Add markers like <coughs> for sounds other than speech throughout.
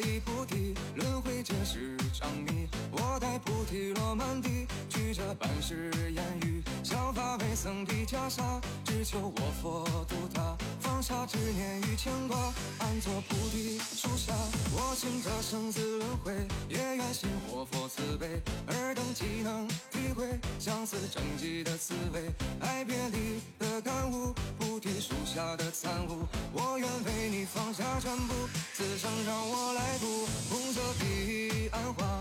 一菩提，轮回皆是张密。我待菩提落满地，举着半世烟雨，削发为僧披袈裟，只求我佛度他，放下执念与牵挂，安坐菩提树下。我行这生死轮回，也愿信活佛慈悲，尔等岂能体会相思成疾的滋味，爱别离的感悟，菩提树下的参悟，我愿为你放下全部，此生让我来读。红色彼岸花，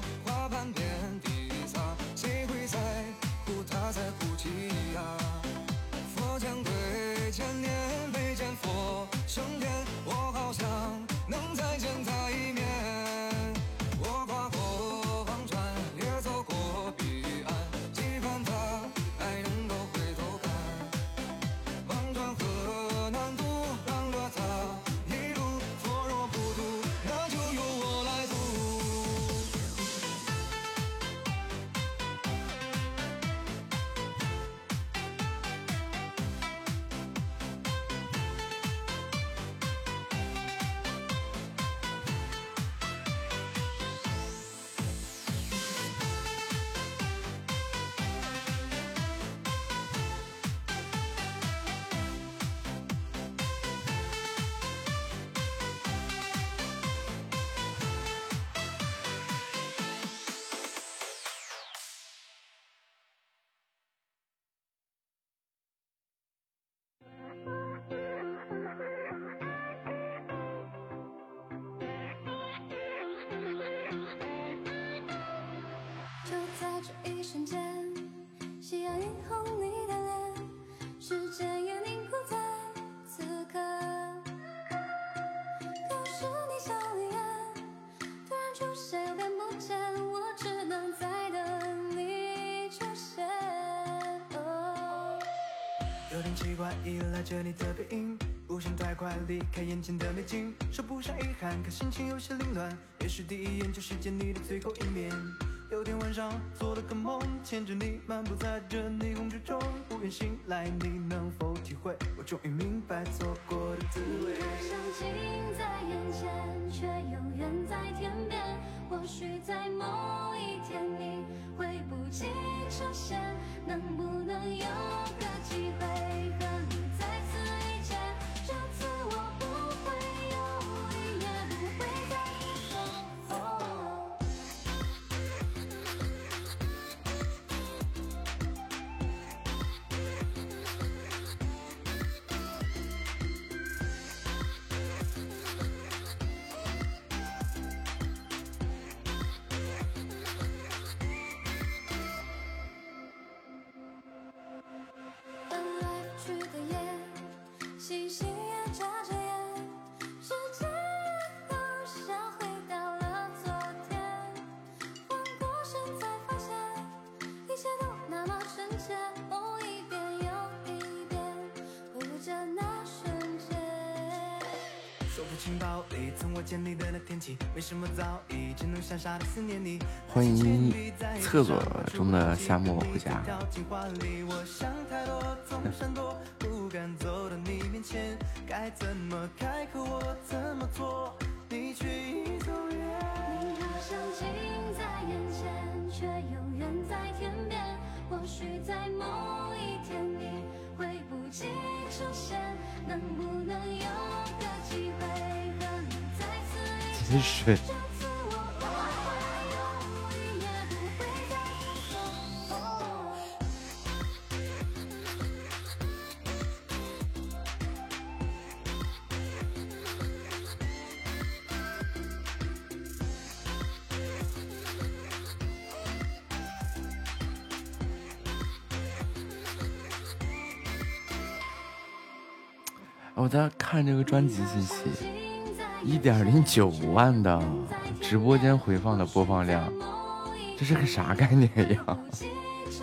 在这一瞬间，夕阳映红你的脸，时间也凝固在此刻。可是你笑脸，突然出现又看不见，我只能在等你出现。有点奇怪，依赖着你的背影，不想太快离开眼前的美景，说不上遗憾，可心情有些凌乱。也许第一眼就是见你的最后一面。昨天晚上做了个梦，牵着你漫步在这霓虹之中，不愿醒来，你能否体会？我终于明白错过的滋味。你好像近在眼前，却又远在天边。或许在某一天你会不及出现，能不能有去的夜，星星也眨着眼，时间好像回到了昨天。缓过身才发现，一切都那么纯洁。哦，一遍又一遍，回味着那瞬间。说不清道理，从我见你的那天起，为什么早已只能傻傻的思念你？欢迎厕所中的夏末回家。闪躲，不敢走到你面前，该怎么开口，我怎么做，你却已走远。你好像近在眼前，却又远在天边。或许在某一天你会不及出现，能不能有个机会和你再次遇见？看这个专辑信息，一点零九万的直播间回放的播放量，这是个啥概念呀？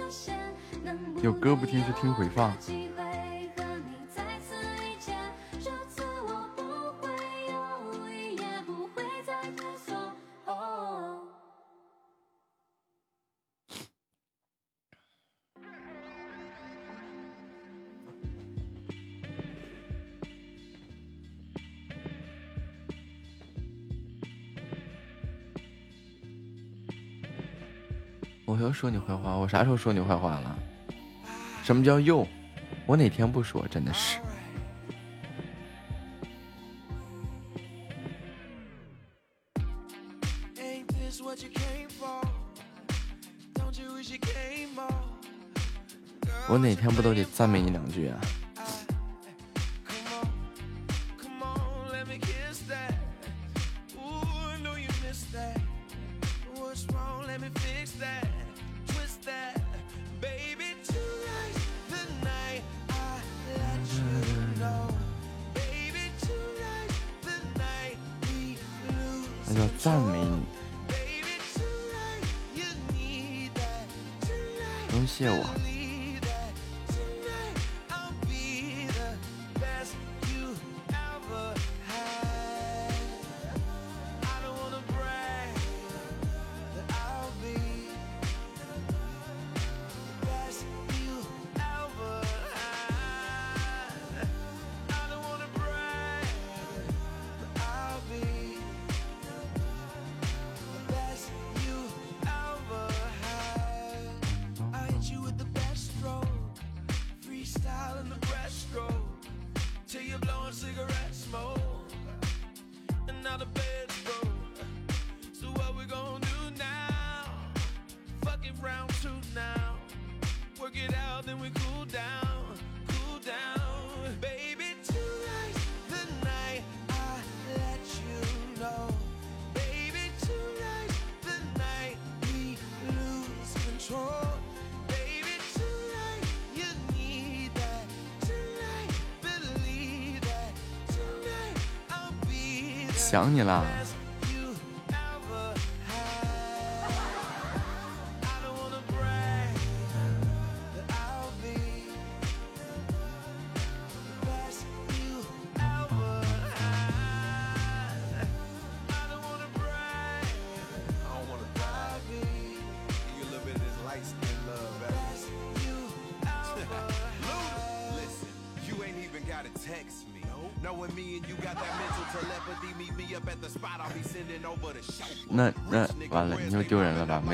<laughs> 有歌不听就听回放。我又说你坏话，我啥时候说你坏话了？什么叫又？我哪天不说？真的是。我哪天不都得赞美你两句啊？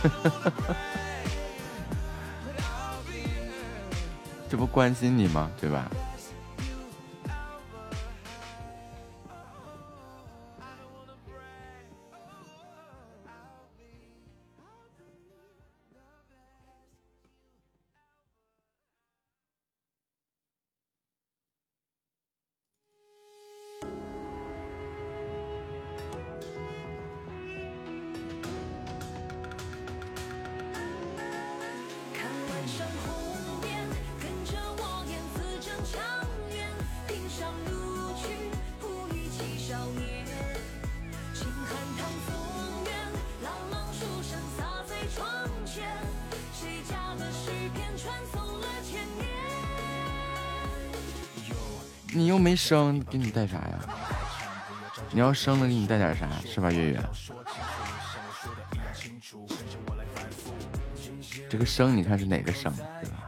<laughs> 这不关心你吗？对吧？你又没生，给你带啥呀？你要生了，给你带点啥？是吧，月月？这个生，你看是哪个生？对吧？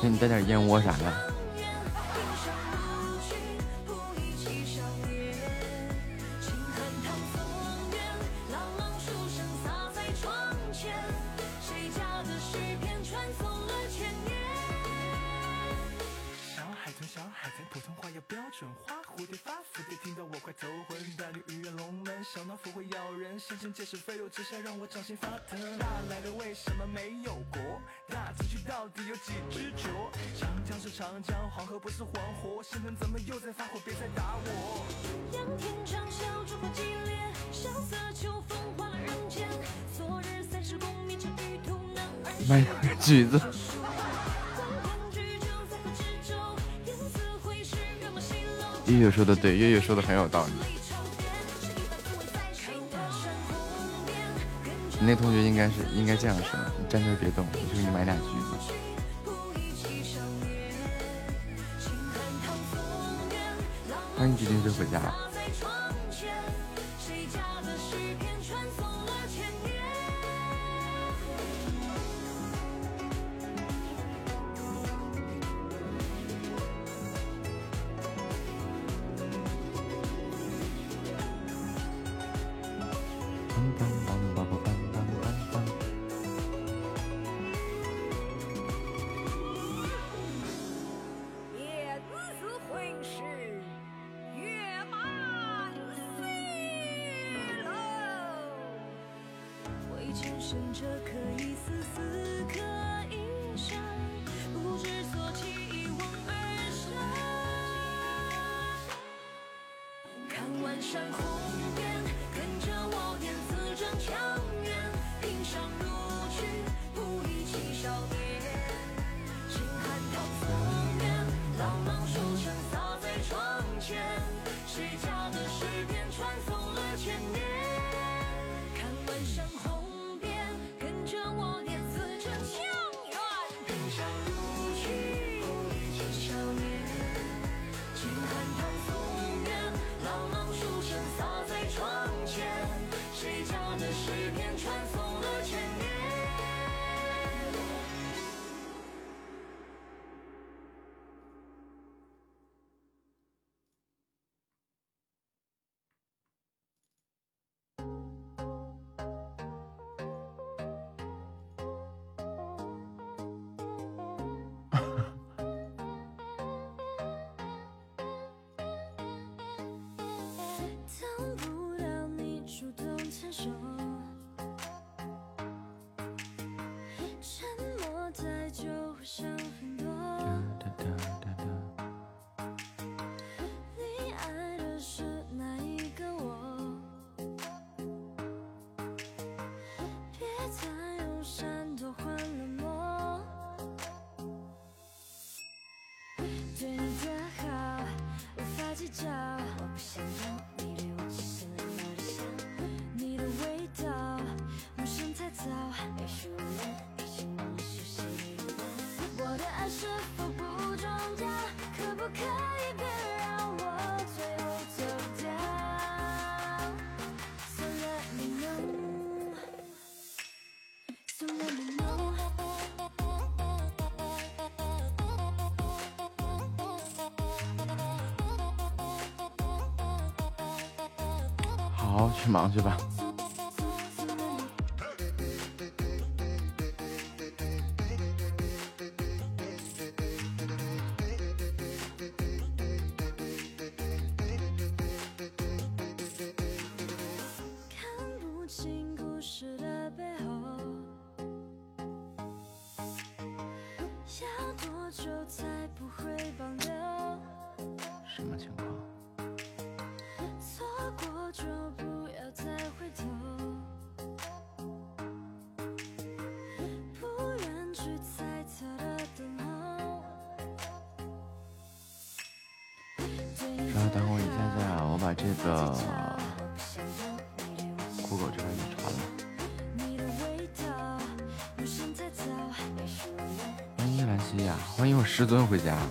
给你带点燕窝啥的。春花，蝴蝶发，蝴蝶听到我快头昏。大女鱼跃龙门，小脑斧会咬人，先生借势飞流直下，让我掌心发疼。大来的为什么没有国？大崎岖到底有几只脚？长江是长江，黄河不是黄河，先生怎么又在发火？别再打我！仰天长啸，烛火激烈，萧瑟秋风化了人间。昨日三十功名尘与土，男儿卖橘子。月月说的对，月月说的很有道理。你那同学应该是应该这样说，你站那别动，我去给你买俩橘子。欢迎滴滴车回家。前生折客，一丝丝，刻一生，不知所起，一往而深。看晚山红。好，去忙去吧。师尊回家。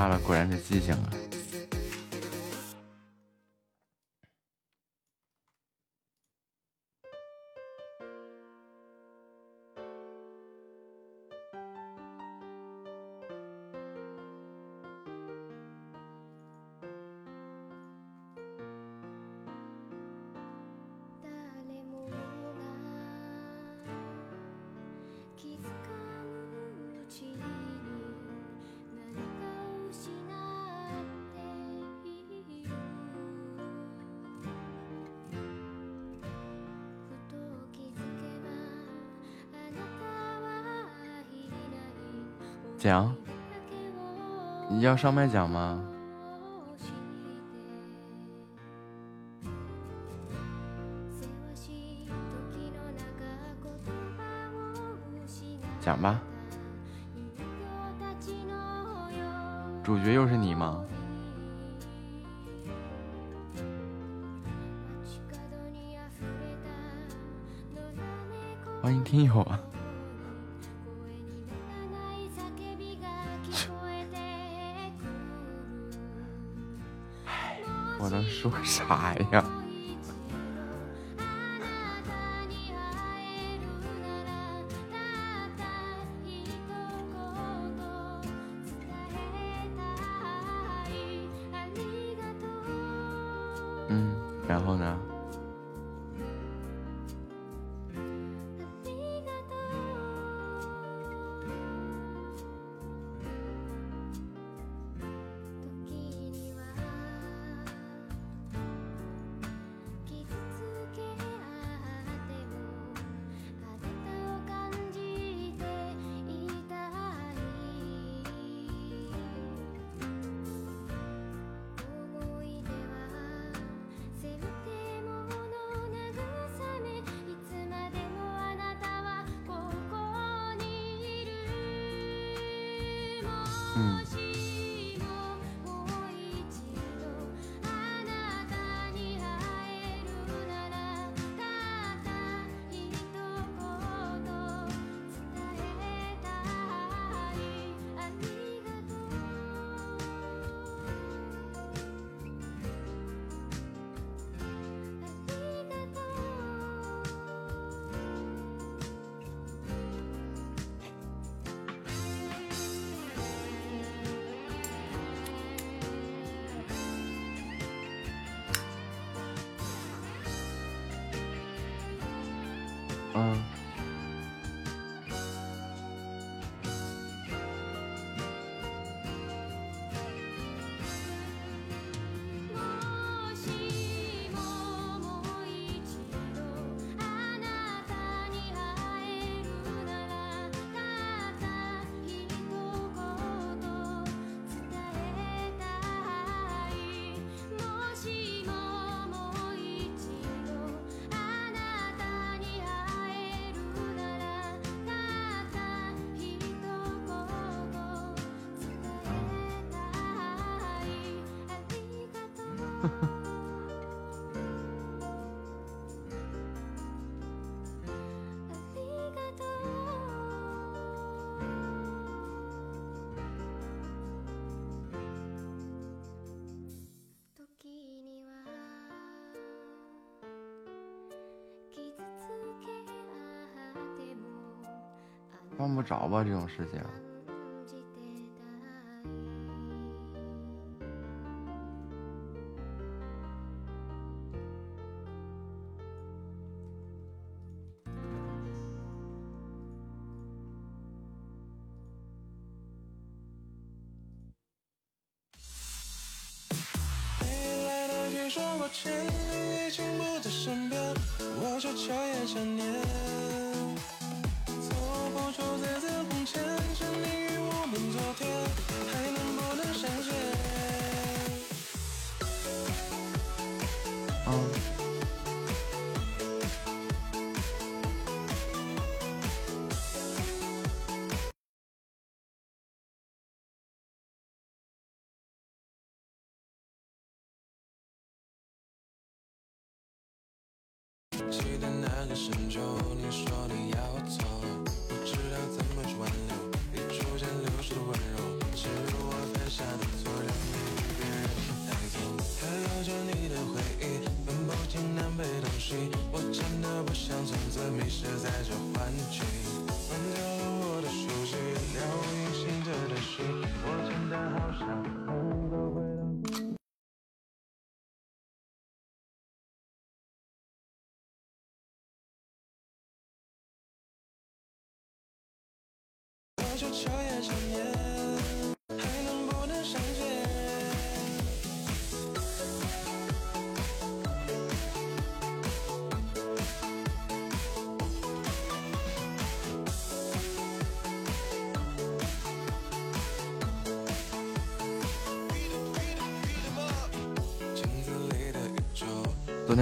大了，果然是记性啊。你要上麦讲吗？讲吧。主角又是你吗？欢迎听友啊！说啥呀？Mm. <laughs> 犯不着吧，这种事情。记得那个深秋你说你要走。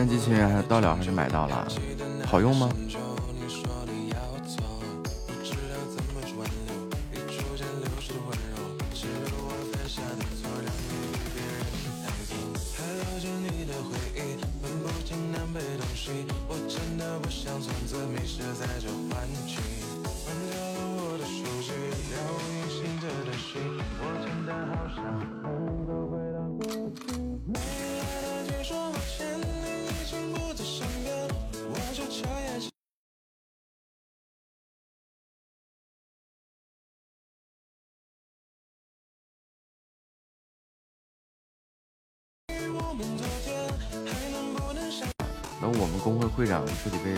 机器人还到了还是买到了？好用吗？会长彻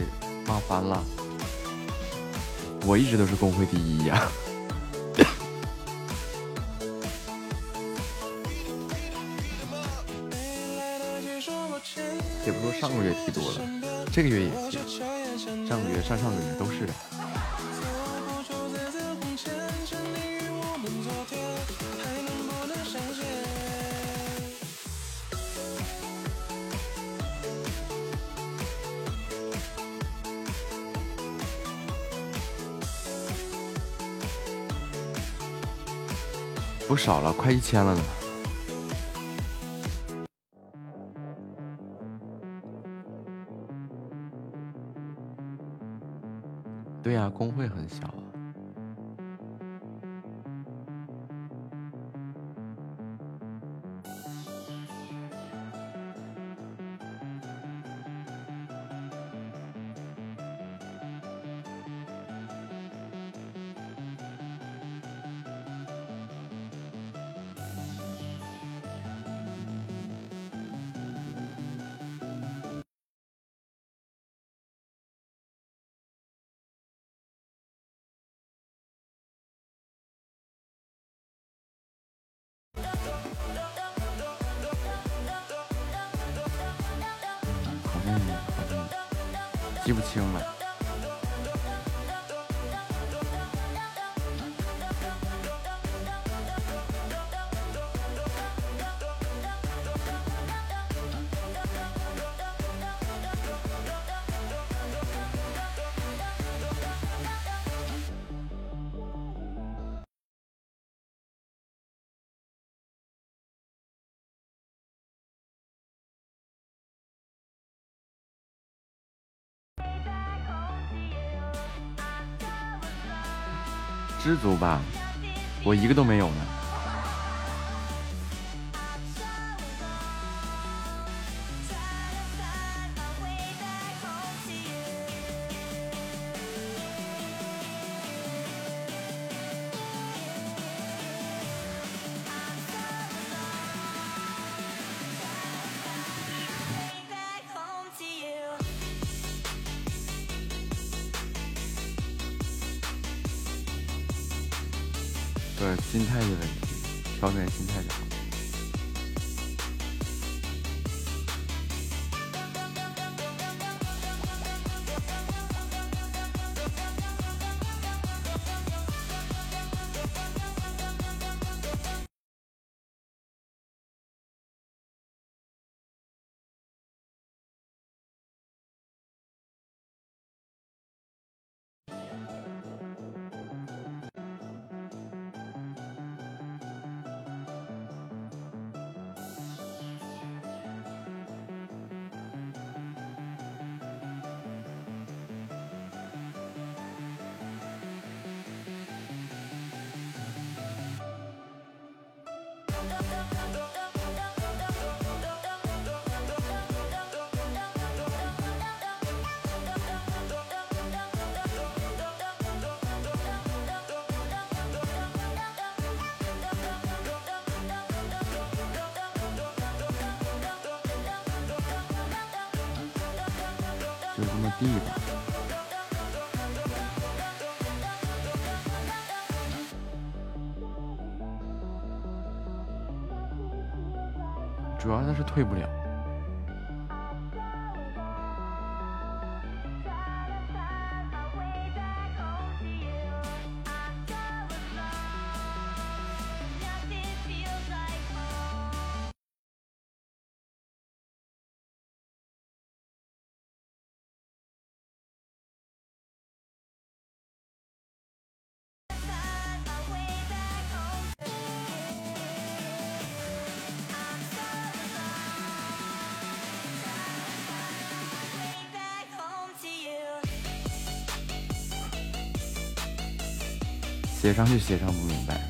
少了，快一千了呢。知足吧，我一个都没有呢。退不了。协商就协商不明白。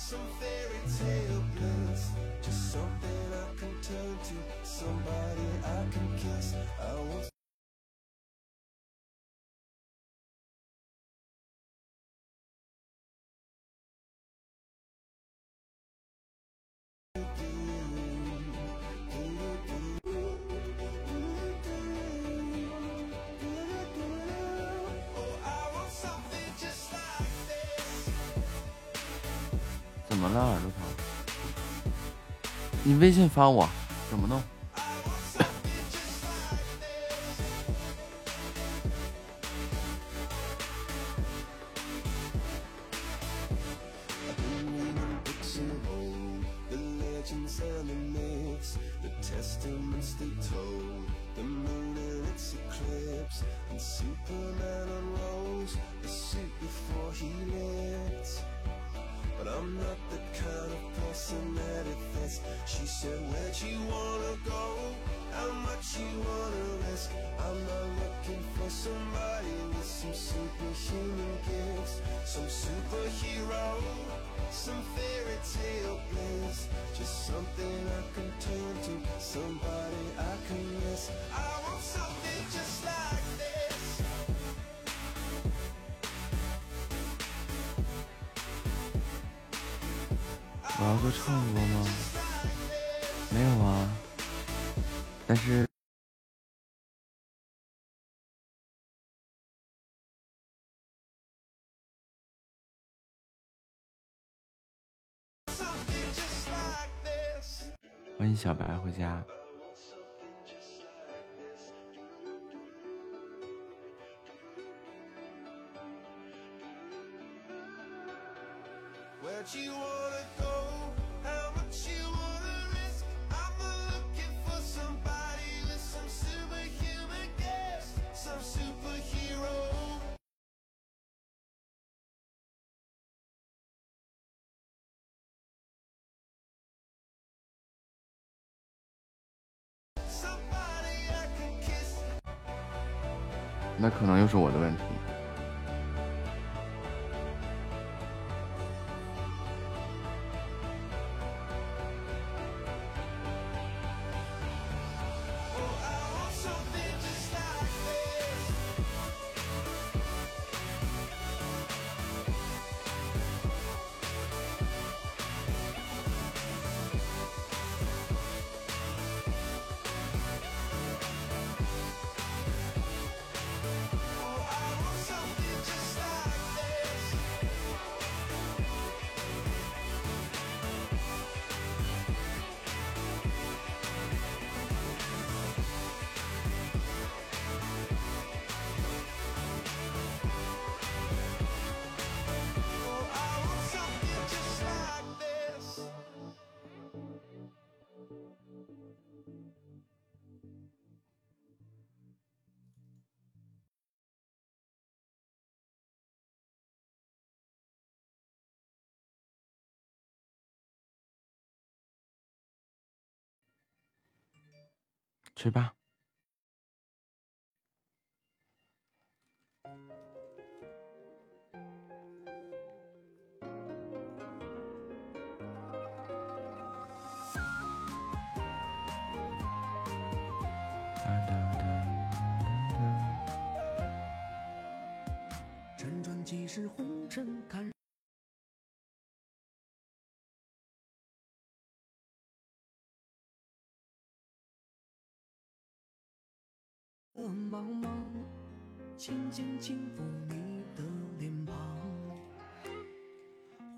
some fairy tale bliss. Just something I can turn to, somebody I can kiss. I want 微信发我，怎么弄？回家。那可能又是我的问题。去吧。辗转几世红尘，茫茫，轻轻轻抚你的脸庞，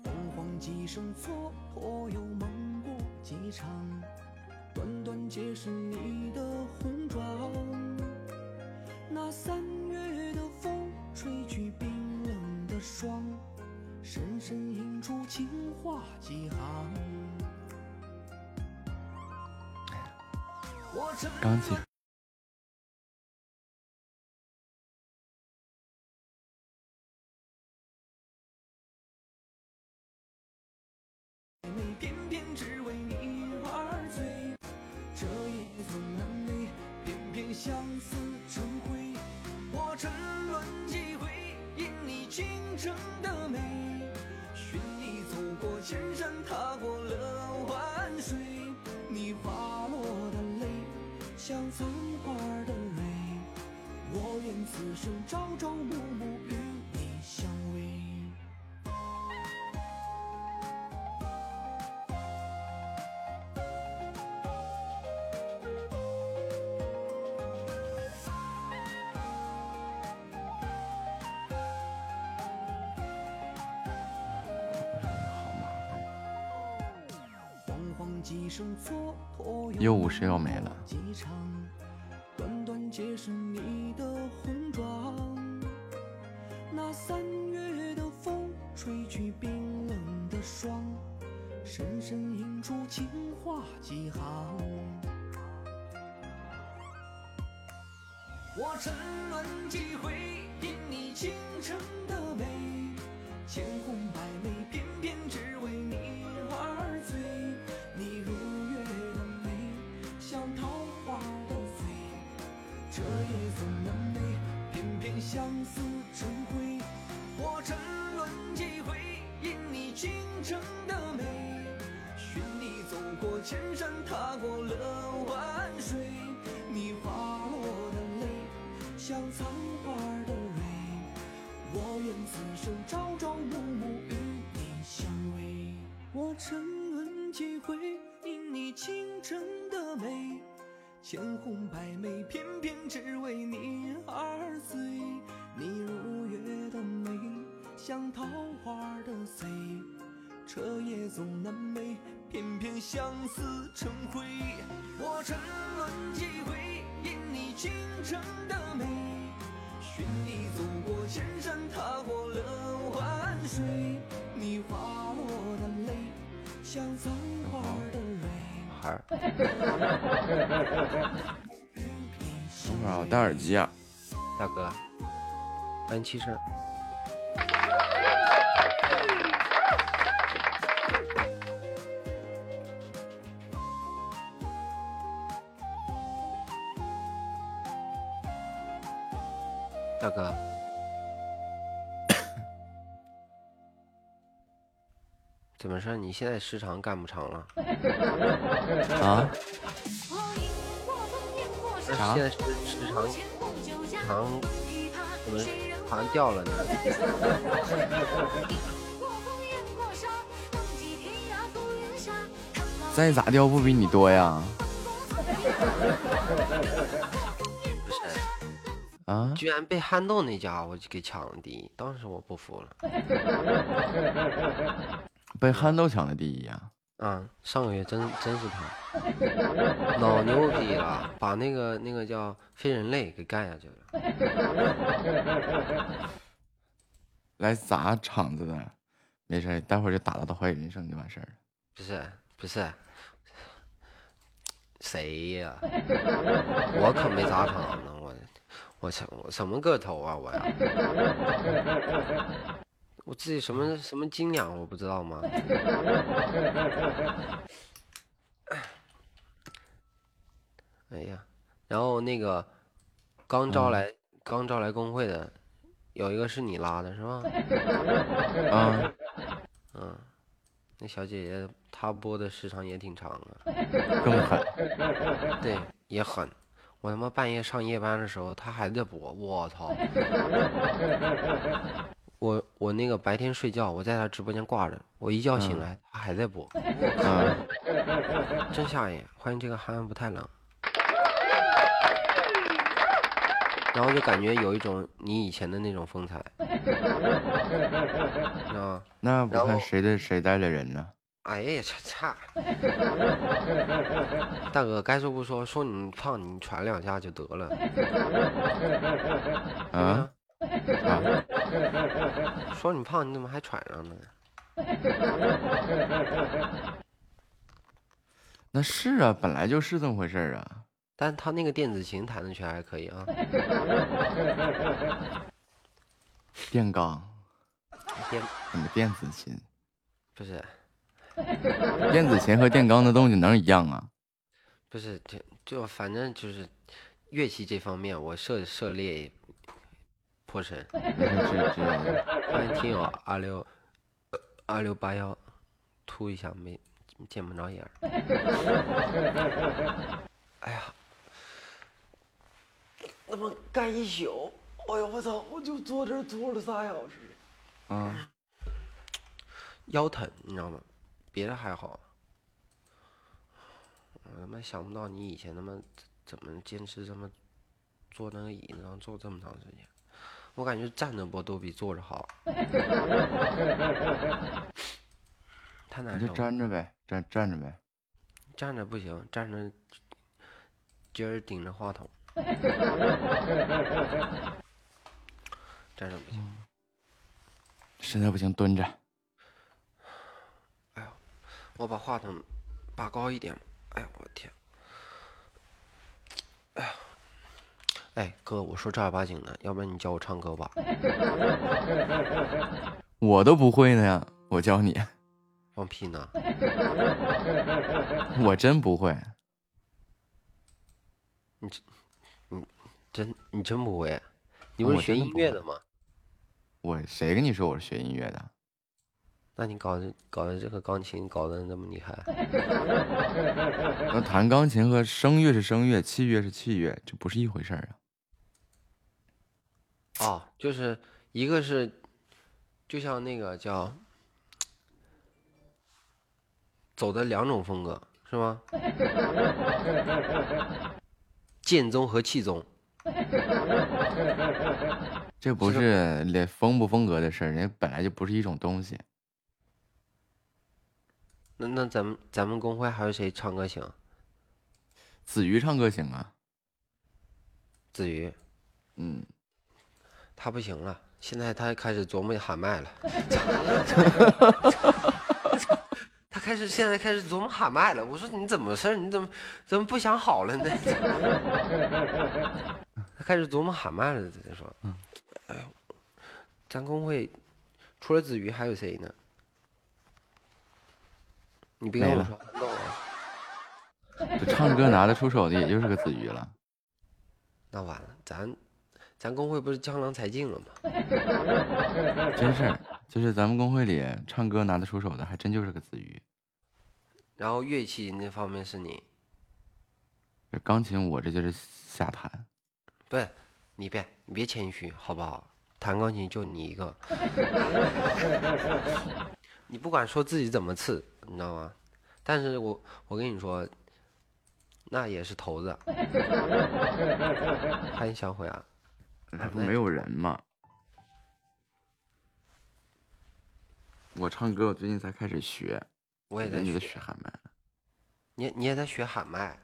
惶惶几生蹉跎，又梦过几场，段段皆是你的红妆。那三月的风吹去冰冷的霜，深深印出情话几行。我沉倾城的美。寻你走过千山，踏过了万水。你滑落的泪，像残花的蕊。我愿此生朝朝暮暮与又五十又没了。千红百媚，偏偏只为你而醉。你如月的美，像桃花的醉。彻夜总难寐，偏偏相思成灰。我沉沦几回，因你倾城的美，寻你走过千山，踏过了万水。你滑落的泪，像残花的。孩儿，等会儿啊我戴耳机啊。大哥，安七声。事？你现在时长干不长了？啊？那现在时时长长怎么好像掉了呢？<laughs> 再咋掉不比你多呀？不是，啊？居然被憨豆那家伙给抢了第一，当时我不服了。被憨豆抢了第一呀、啊，上个月真真是他，老牛逼了，把那个那个叫非人类给干下去了。来砸场子的，没事，待会儿就打到他怀疑人生就完事儿了。不是不是，谁呀？<laughs> 我可没砸场子，我我什我什么个头啊我呀？我自己什么什么斤两我不知道吗？<coughs> 哎呀，然后那个刚招嗯来、刚招来工会的，有一个是你拉的是吧？啊，嗯，那小姐姐她播的时长也挺长啊，更狠。对，也狠。我他妈半夜上夜班的时候，她还在播，我操！<laughs> 我我那个白天睡觉，我在他直播间挂着，我一觉醒嗯来，他还在播，嗯，<laughs> 真吓人。欢迎这个憨憨不太冷。然后就感觉有一种你以前的那种风采，啊？那不看谁的谁带的人呢？哎呀，差差！大哥，该说不说，说你胖，你喘两下就得了。啊啊，<laughs> 说你胖，你怎么还喘上了呢？那是啊，本来就是这么回事儿啊。但他那个电子琴弹的确还可以啊。<laughs> 电钢，电什么电子琴？不是电子琴和电钢的动静能一样啊？不是，就就反正就是乐器这方面，我涉涉猎颇深。<laughs> 这这这，欢迎听友二六二六八幺，突一下没见不着眼儿。<laughs> 哎呀，那么干一宿，哎呦我操！我就坐这儿坐了仨小时，嗯，腰疼，你知道吗？别的还好。我他妈想不到你以前他妈怎么坚持这么坐那个椅子上坐这么长时间。我感觉站着播都比坐着好。<laughs> 太难你就。站着呗，站站着呗。站着不行，站着今儿顶着话筒，站着不行。实在不行蹲着。哎呦我把话筒拔高一点。哎呦，我的天！哎呀，哎哥，我说正儿八经的，要不然你教我唱歌吧？<laughs> 我都不会呢呀，我教你，放屁呢！我真不会。你真你真你真不会？你不是学音乐的吗？我谁跟你说我是学音乐的？那你搞的搞的这个钢琴搞得那么厉害？<laughs> 那弹钢琴和声乐是声乐，器乐是器乐，这不是一回事儿啊。哦，就是一个是，就像那个叫走的两种风格是吗？<laughs> 剑宗和气宗，<laughs> 这不是连风不风格的事儿，人家本来就不是一种东西。那那咱们咱们公会还有谁唱歌行？子瑜唱歌行啊，子瑜，嗯，他不行了，现在他开始琢磨喊麦了。<laughs> 他开始现在开始琢磨喊麦了。我说你怎么事儿？你怎么怎么不想好了呢？<laughs> 他开始琢磨喊麦了。他说，嗯哎呦，咱工会除了子瑜还有谁呢？你别跟我说这唱歌拿得出手的也就是个子瑜了。那完了，咱咱工会不是江郎才尽了吗？<laughs> 真是，就是咱们工会里唱歌拿得出手的，还真就是个子瑜。然后乐器那方面是你，这钢琴我这就是瞎弹，不是你别你别谦虚好不好？弹钢琴就你一个，<laughs> 你不管说自己怎么次，你知道吗？但是我我跟你说，那也是头子。欢迎小虎啊！那不没有人嘛。我唱歌，我最近才开始学，我也在学，学喊麦，你你也在学喊麦，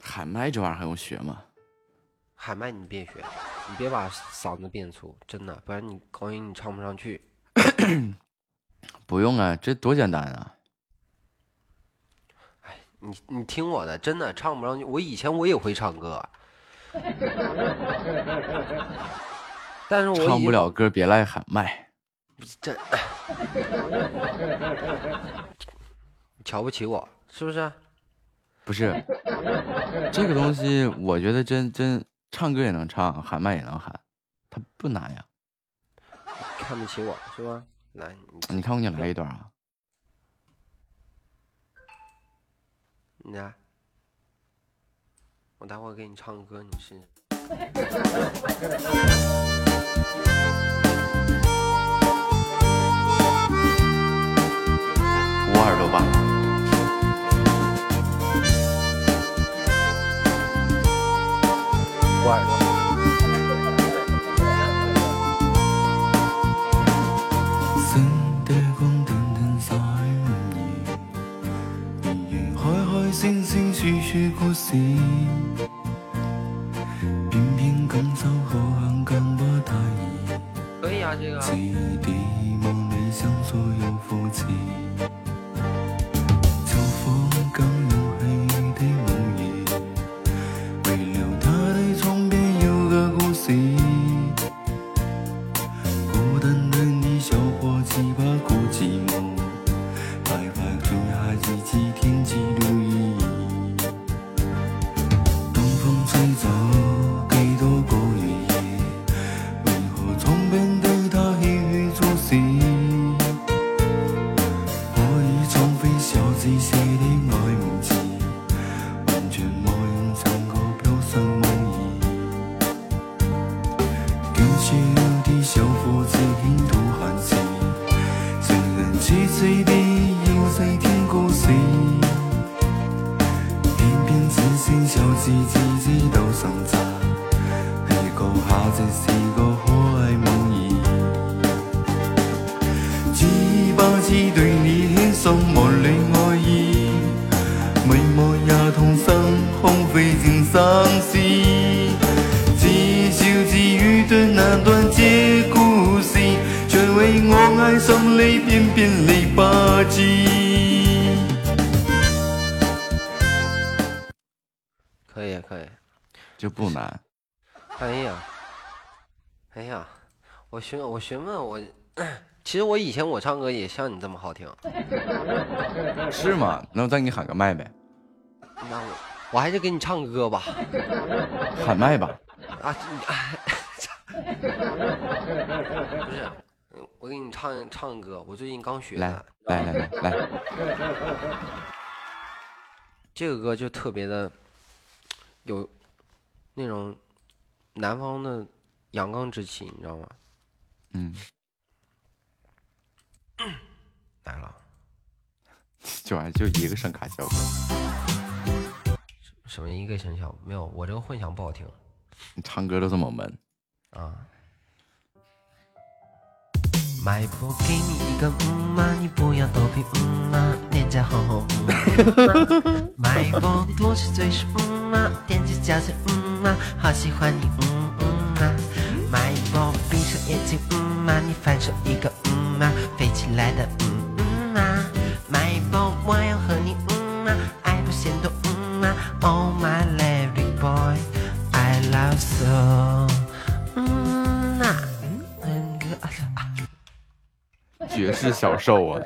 喊麦这玩意儿还用学吗？喊麦你别学，你别把嗓子变粗，真的，不然你高音你唱不上去。<coughs> 不用啊，这多简单啊！哎你你听我的，真的唱不上去。我以前我也会唱歌，<laughs> 但是我唱不了歌别赖喊麦。这，<laughs> 你瞧不起我是不是？不是这个东西，我觉得真真唱歌也能唱，喊麦也能喊，它不难呀。看不起我是吧？来，你你看我给你来一段啊，你来，我待会儿给你唱歌，你试试。捂耳朵吧。捂耳朵。开开声声说说故事，偏偏感受好像更不太易。可以啊，这个以可以。就不难。哎呀，哎呀，我询我询问我，<clears throat> 其实我以前我唱歌也像你这么好听，<laughs> 是吗？那我再给你喊个麦呗，那我我还是给你唱歌吧。喊麦吧。<laughs> 啊，不是，嗯我给你唱唱歌，我最近刚学来的。来来来来，这个歌就特别的有那种南方的阳刚之气，你知道吗？嗯，<clears throat> 来了，<laughs> 就完就一个声卡效果。什么一个声效没有？我这个混响不好听你唱歌都这么闷，啊。买不给你一个嗯嘛，你不要逗比嗯嘛，脸颊红红嗯嘛。<laughs> 脉搏多是嘴是嗯嘛，踮起脚尖嗯嘛，好喜欢你嗯嗯闭上眼睛嗯嘛，你反手一个嗯嘛，飞起来的嗯嗯我要和你嗯嘛，爱不嫌多嗯嘛，Oh my lady boy，I love so。嗯呐，嗯个啊啊。绝世小兽啊！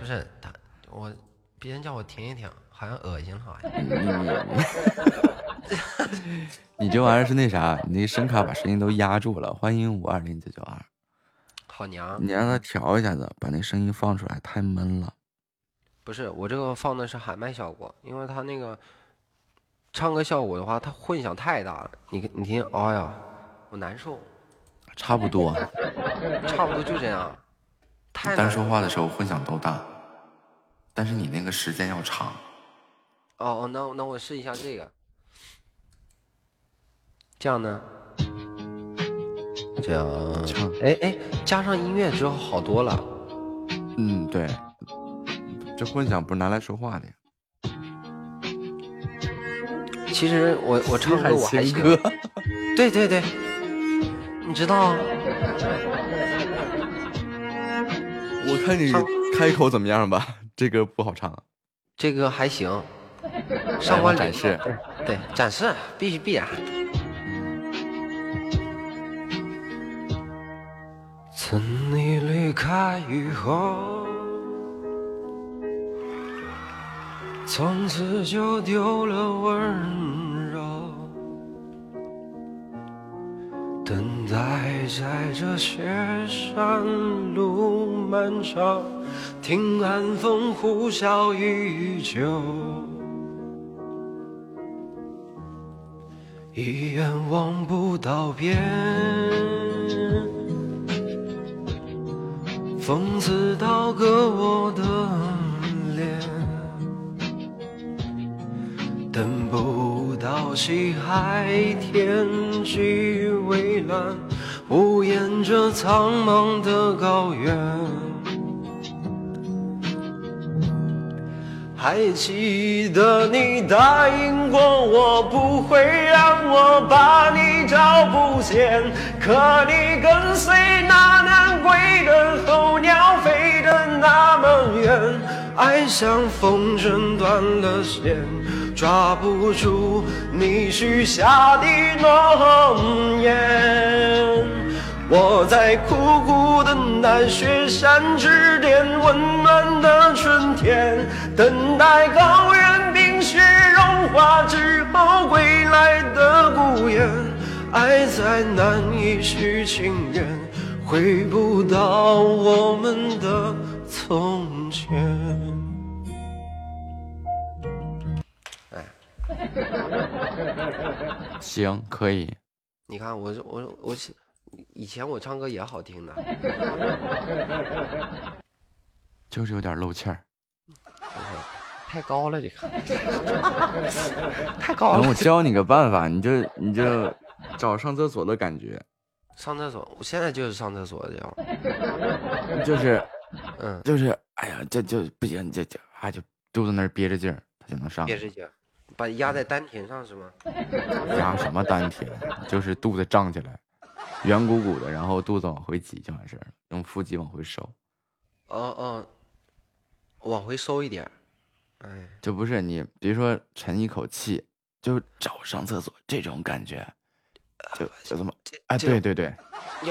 不是他，我别人叫我停一停，好像恶心了，好像。<laughs> 你这玩意儿是那啥？你那声卡把声音都压住了。欢迎五二零九九二，好娘！你让他调一下子，把那声音放出来，太闷了。不是我这个放的是喊麦效果，因为他那个唱歌效果的话，它混响太大了。你你听，哎呀，我难受，差不多，差不多就这样。太单说话的时候混响都大，但是你那个时间要长。哦哦，那那我试一下这个，这样呢？这样，唱哎哎，加上音乐之后好多了。嗯，对，这混响不是拿来说话的呀。其实我我唱歌我还 <laughs> 行，歌，对对对，<laughs> 你知道，我看你开口怎么样吧？这歌不好唱。这个还行，<laughs> 上官展展示示，对展示必须必然。趁你离开以后，从此就丢了温柔。等待在这雪山路漫长，听寒风呼啸依旧。一眼望不到边，风刺刀割我的脸，等不到西海天际蔚蓝，无言着苍茫的高原。还记得你答应过我，不会让我把你找不见。可你跟随那南归的候鸟飞得那么远，爱像风筝断了线，抓不住你许下的诺言。我在苦苦等待雪山之巅温暖的春天，等待高原冰雪融化之后归来的孤雁。爱再难以续情缘，回不到我们的从前。哎行，可以。你看我我我以前我唱歌也好听的，<laughs> 就是有点漏气儿。太高了这个，<laughs> 太高了。等我教你个办法，你就你就找上厕所的感觉，上厕所，我现在就是上厕所的样，就是嗯，就是，哎呀，这就不行，这这啊就肚子那儿憋着劲儿，它就能上。憋着劲儿，把压在丹田上是吗？压什么丹田？就是肚子胀起来，<laughs> 圆鼓鼓的，然后肚子往回挤就完事儿了，用腹肌往回收。哦哦，往回收一点儿，哎，就不是你，比如说沉一口气，就找上厕所这种感觉，就就这么，哎，对对对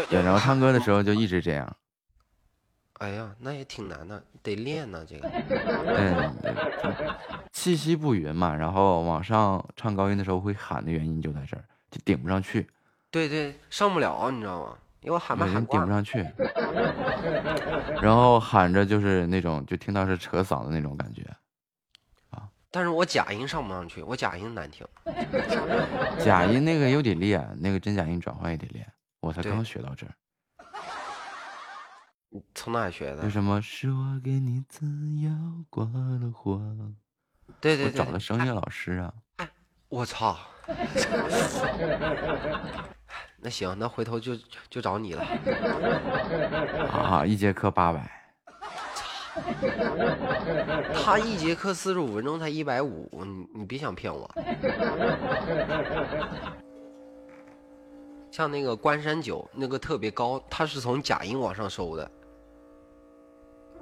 对，然后唱歌的时候就一直这样。哎呀，那也挺难的，得练呢这个。嗯，气息不匀嘛，然后往上唱高音的时候会喊的原因就在这儿，就顶不上去，对对，上不了，你知道吗？因为我喊没有人喊。顶不上去，然后喊着就是那种就听到是扯嗓子那种感觉。但是我假音上不上去，我假音难听。<laughs> 假音那个又得练，那个真假音转换也得练，我才刚学到这儿。从哪学的？为什么是我给你自由过了火？对对对，我找的声乐老师啊，我操！<laughs> <laughs> 那行，那回头就就找你了。<laughs> 啊，一节课八百，<laughs> 他一节课四十五分钟才一百五，你你别想骗我。像那个关山酒，那个特别高，他是从假音往上收的。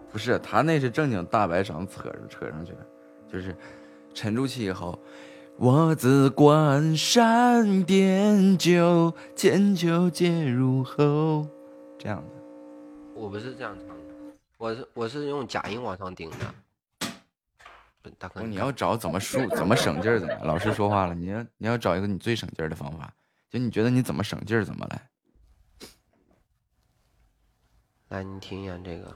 不是他那是正经大白嗓扯扯上去的，就是沉住气以后，我自关山点酒，千秋皆入喉，这样的。我不是这样唱的，我是我是用假音往上顶的。不大哥，哦你要找怎么输怎么省劲儿怎么。老师说话了，你要你要找一个你最省劲儿的方法，就你觉得你怎么省劲儿怎么来。来，你听一下这个，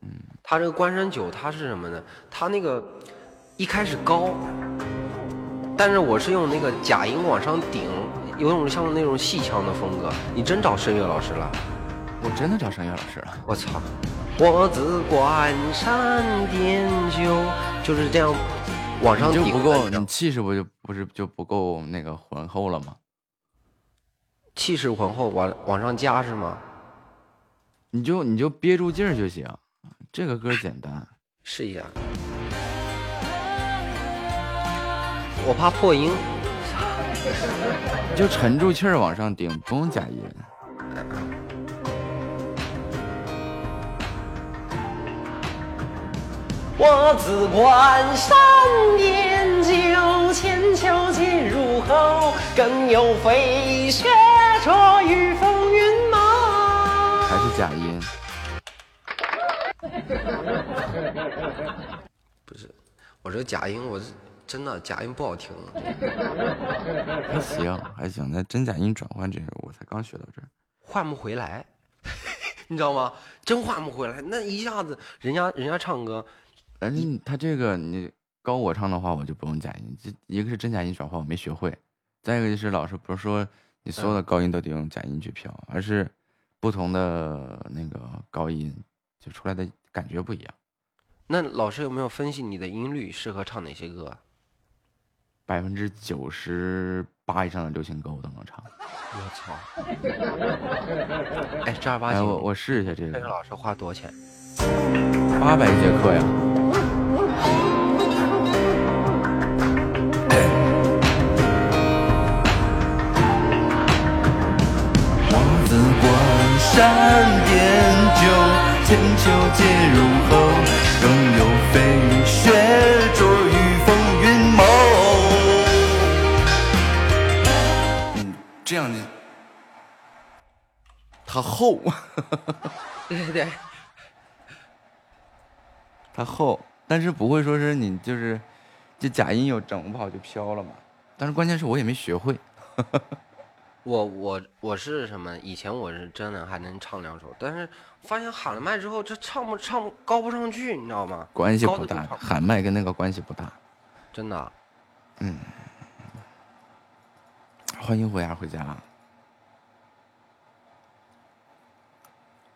嗯，他这个关山酒，它是什么呢？它那个一开始高，但是我是用那个假音往上顶，有种像那种戏腔的风格。你真找声乐老师了？我真的找声乐老师了，我操！我自关山点酒，就是这样往上顶你就不够，你气势不就不是就不够那个浑厚了吗？气势浑厚，往往上加是吗？你就你就憋住劲儿就行，这个歌简单。试一下。我怕破音，你就沉住气儿往上顶，不用假音。我自关山点酒，千秋皆入喉，更有飞雪着雨风云茫。还是假音。不是我这假音，我是真的假音不好听。<laughs> 还行还行，那真假音转换这个我才刚学到这儿。换不回来，<laughs> 你知道吗？真换不回来，那一下子人家人家唱歌，而且你他这个你高我唱的话，我就不用假音，这一个是真假音转换我没学会，再一个就是老师不是说你所有的高音都得用假音去飘，而是不同的那个高音就出来的感觉不一样。那老师有没有分析你的音律适合唱哪些歌啊？百分之九十八以上的流行歌我都能唱。我操！哎，正儿八哎，经，我我试一下这个这个个，老师花多少钱？八百一节课呀。我自关山点酒，千秋皆入喉，更有飞雪这样的，它厚，对 <laughs> 对对，它厚，但是不会说是你就是，这假音有整不好就飘了嘛。但是关键是我也没学会，<laughs> 我我我是什么？以前我是真的还能唱两首，但是发现喊了麦之后，这唱不唱不高不上去，你知道吗？关系不大，喊麦跟那个关系不大。真的。欢迎虎牙回家。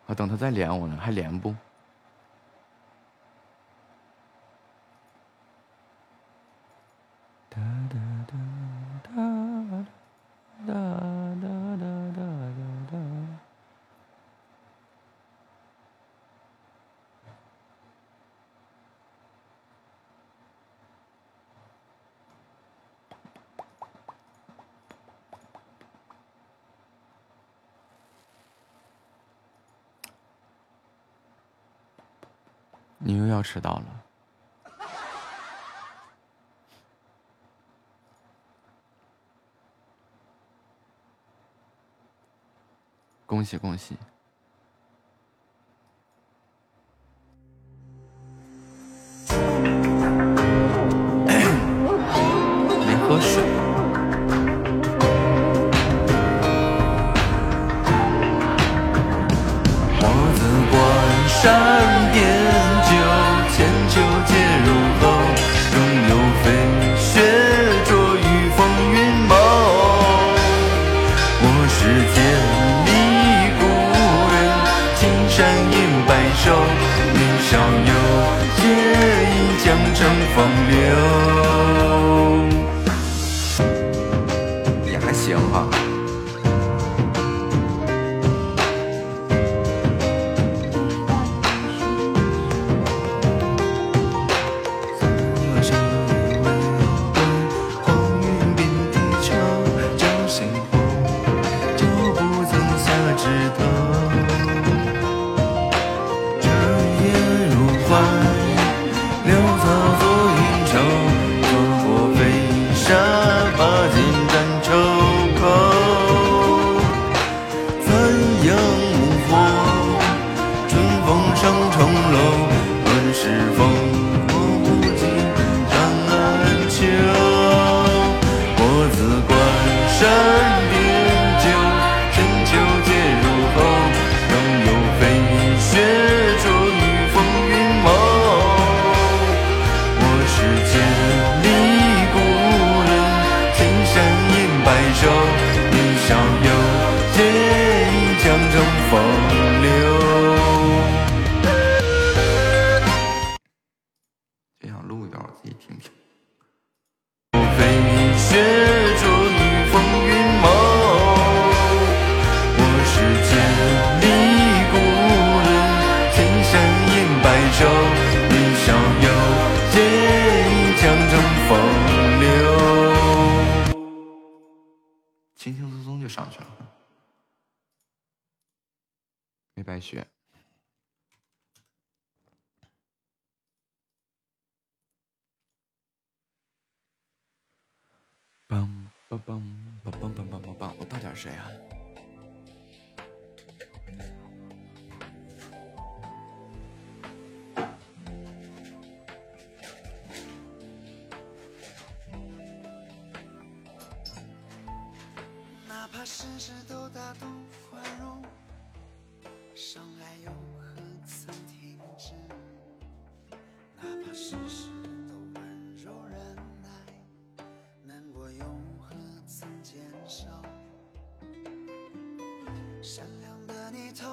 啊，等他再连我呢，还连不？你又要迟到了。恭喜恭喜！没喝水。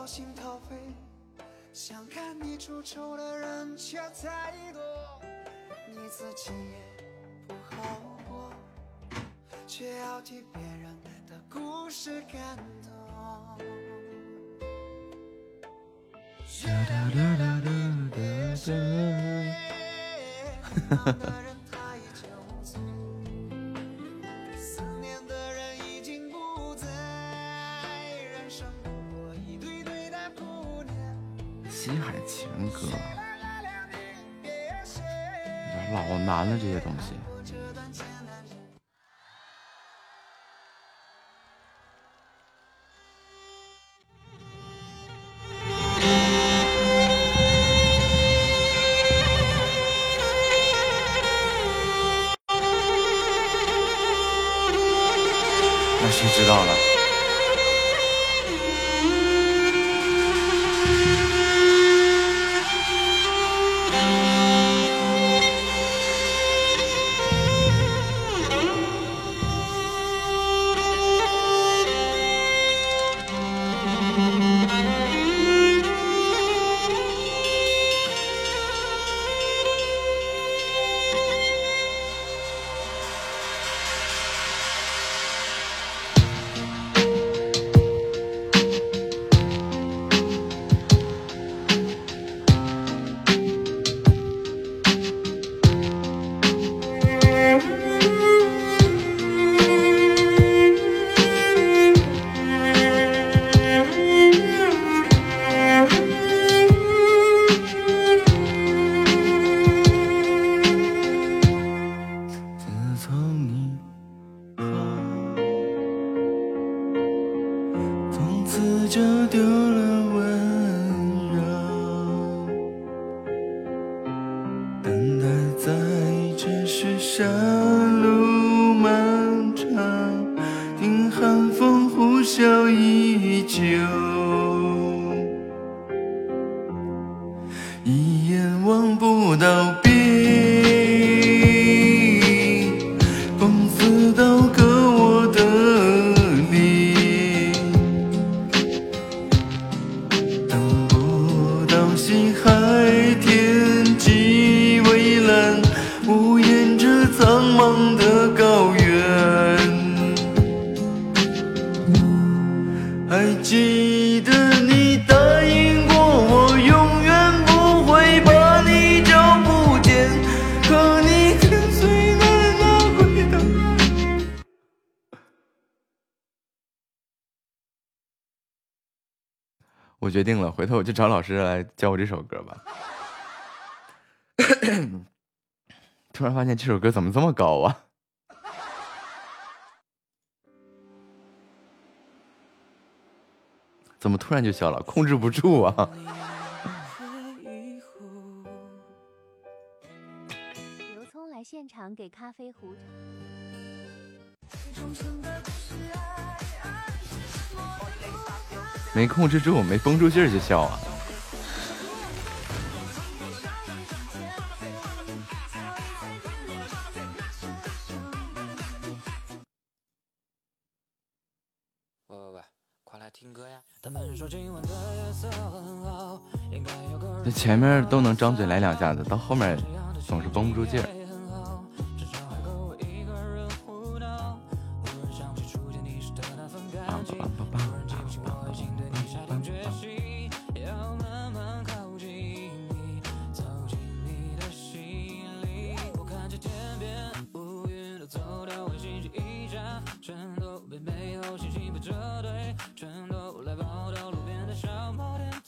心掏肺，想看你出丑的人却太多，你自己也不好过，却要替别人的故事感动。忙的人太久歌，老难了这些东西。我就找老师来教我这首歌吧。<coughs> 突然发现这首歌怎么这么高啊？怎么突然就笑了？控制不住啊！刘聪来现场给咖啡壶。没控制住，没绷住劲儿就笑啊！喂喂喂，快来听歌呀！这前面都能张嘴来两下子，到后面总是绷不住劲儿。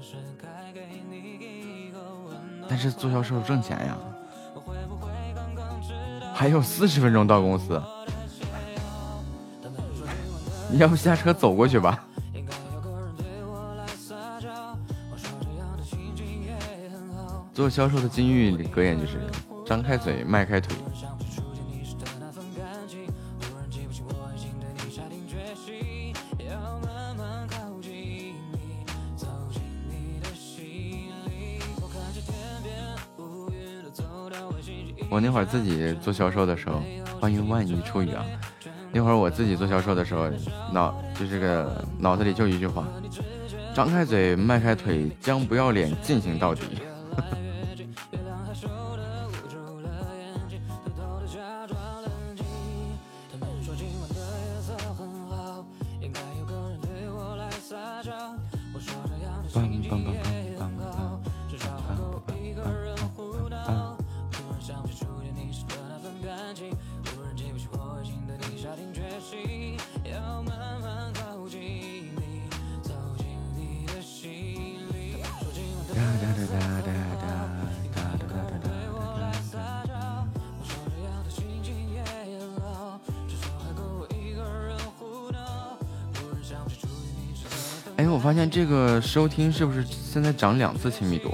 是该给你一个温暖？但是做销售挣钱呀。还有四十分钟到公司，你要不下车走过去吧？做销售的金玉格言就是：张开嘴，迈开腿。我那会儿自己做销售的时候，欢迎万一出语啊！那会儿我自己做销售的时候，脑就这个脑子里就一句话：张开嘴，迈开腿，将不要脸进行到底。发现这个收听是不是现在涨两次亲密度？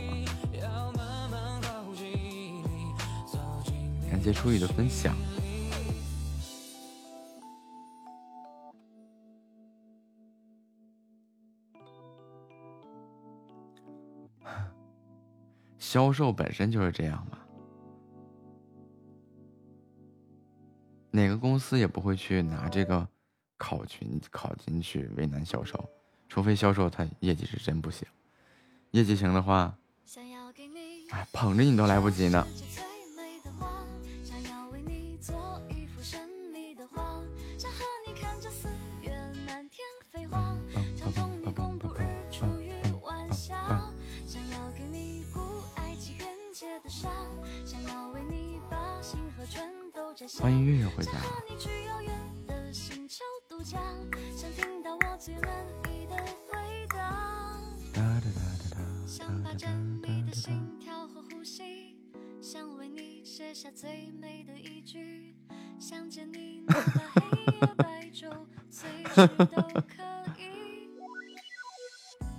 感谢初雨的分享。<laughs> 销售本身就是这样嘛，哪个公司也不会去拿这个考群考进去为难销售，除非销售他业绩是真不行，业绩行的话，哎，捧着你都来不及呢。欢迎月月回家。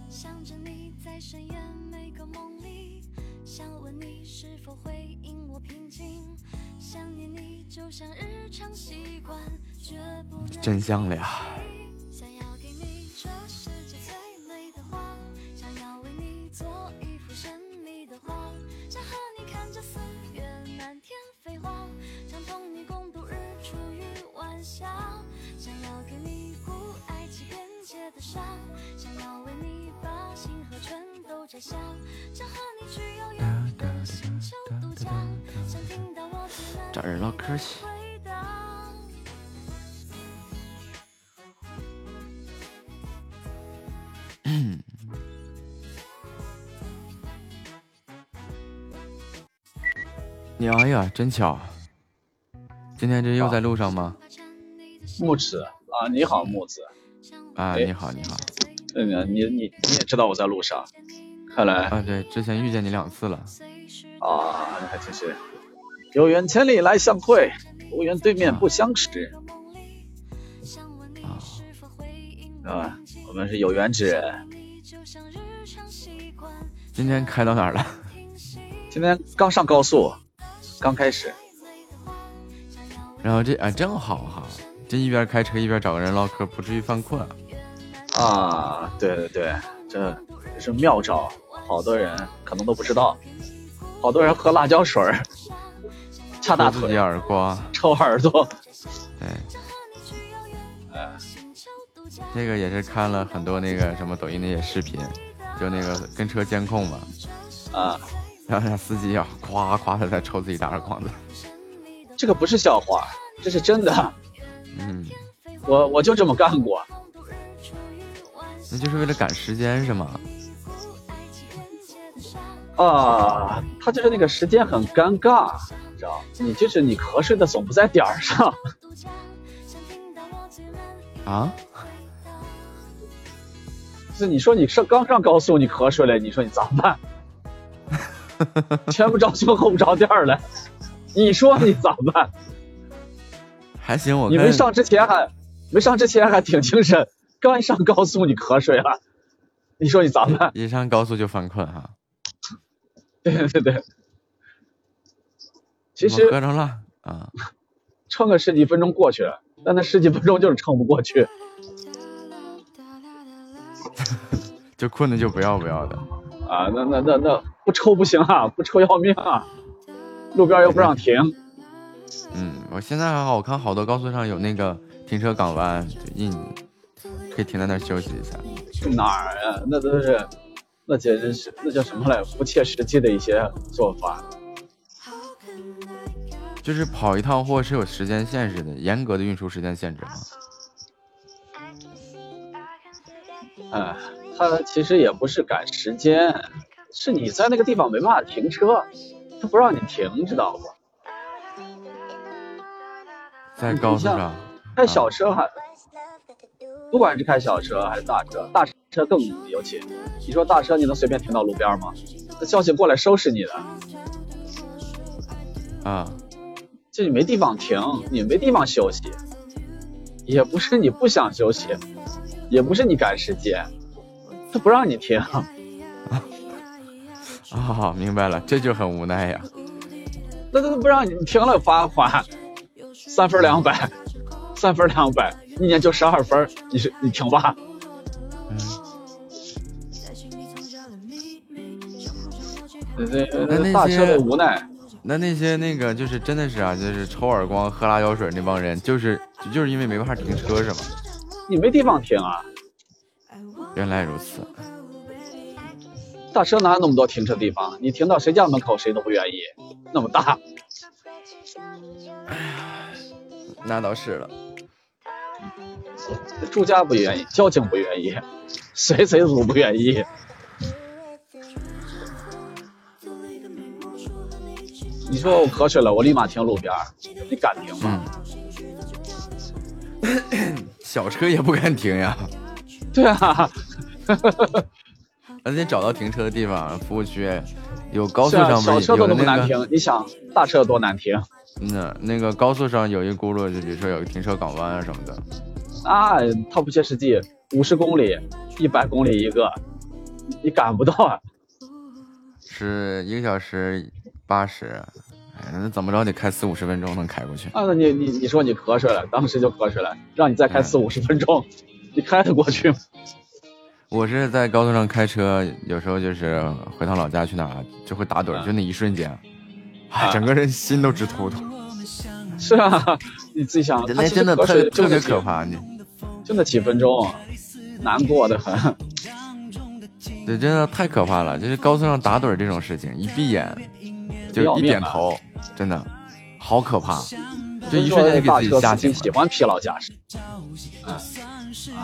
想着你在深夜每个梦里，想问你是否会因我平静。想念你就像日常习惯，绝不能真像了呀！这世界最美的花，想要为你做一幅神秘的画，想和你看着四月满天飞花，想同你共度日出与晚霞，想要给你不爱欺骗界的沙，想要为你把星河全都摘下，想和你去遥远的星球度假，想听到我最暖找人唠嗑去。你哎呀，真巧！今天这又在路上吗？木子啊，你好，木子。啊，哎你好，你好。那个，你你你也知道我在路上，看来啊，对，之前遇见你两次了。啊，那还真是有缘千里来相会，无缘对面不相识。啊，我们是有缘之人。今天开到哪儿了？今天刚上高速，刚开始。然后这啊，正好哈，这一边开车一边找个人唠嗑，不至于犯困。啊，对对对，这这是妙招，好多人可能都不知道。好多人喝辣椒水儿，<laughs> 掐大腿，自己耳光，抽耳朵。对，<laughs> 哎，这个也是看了很多那个什么抖音那些视频，就那个跟车监控嘛，啊，然后那司机啊，夸夸的在抽自己大耳光子。这个不是笑话，这是真的。嗯，我我就这么干过。那就是为了赶时间是吗？啊，他就是那个时间很尴尬，你知道？你就是你瞌睡的总不在点儿上，啊？<laughs> 就是你说你上刚上高速你瞌睡了，你说你咋办？<laughs> 前不着村后不着店儿了，你说你咋办？还行，我你没上之前还没上之前还挺精神，刚一上高速你瞌睡了，你说你咋办？一上高速就犯困哈。对对对，其实喝着了啊，撑个十几分钟过去了，但那十几分钟就是撑不过去。<laughs> 就困的就不要不要的。啊，那那那那不抽不行啊，不抽要命啊！路边又不让停，嗯，我现在还好，我看好多高速上有那个停车港湾，就一可以停在那儿休息一下。去哪儿啊？那都是，那简直是那叫什么来？不切实际的一些做法。就是跑一趟货是有时间限制的，严格的运输时间限制吗。哎，他其实也不是赶时间，是你在那个地方没办法停车，他不让你停，知道不？在高速上，开小车还，不管是开小车还是大车，大车更尤其。你说大车你能随便停到路边吗？那交警过来收拾你的，啊，就你没地方停，你没地方休息，也不是你不想休息，也不是你赶时间，他不让你停。啊，<laughs> 明白了，这就很无奈呀。那他不让你停了罚款，三分两百，三分两百，一年就十二分，你是你停吧？对对那那大车些的无奈，那那些那个就是真的是啊，就是抽耳光、喝辣椒水那帮人，就是就就是因为没办法停车是吗？你没地方停啊！原来如此，大车哪有那么多停车地方？你停到谁家门口谁都不愿意，那么大。那倒是了。住家不愿意，交警不愿意，谁谁都不愿意。你说我瞌睡了，我立马停路边儿，你敢停吗？小车也不敢停呀。对啊，而且找到停车的地方，服务区有高速上面小车都那么有那个难停，你想大车有多难停？嗯，那个高速上有一轱辘，就比如说有个停车港湾啊什么的。啊，它不切实际，五十公里、一百公里一个，你赶不到啊。是一个小时八十，哎，那怎么着得开四五十分钟能开过去？啊，那你你你说你瞌睡了，当时就瞌睡了，让你再开四五十分钟，你开得过去吗？我是在高速上开车，有时候就是回趟老家去哪儿就会打盹儿，就那一瞬间，哎，整个人心都直突突。是啊，你自己想，那真的特特别可怕，你就那几分钟，难过的很。这真的太可怕了！就是高速上打盹这种事情，一闭眼就一点头，真的好可怕，就一瞬间就给自己大车司吓醒了，喜欢疲劳驾驶，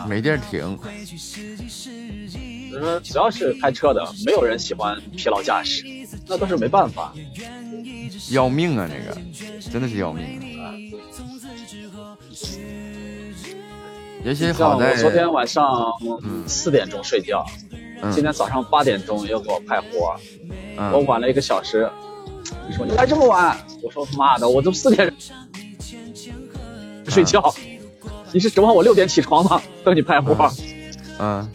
没地儿停。所以说只要是开车的，没有人喜欢疲劳驾驶，那都是没办法。要命啊！那个真的是要命啊！尤其像好在我昨天晚上嗯四点钟睡觉，嗯今天早上八点钟又给我派活，嗯我晚了一个小时。你说你来这么晚？我说妈的，我都四点 <laughs> 睡觉，你是指望我六点起床吗？<laughs> 等你派活？嗯，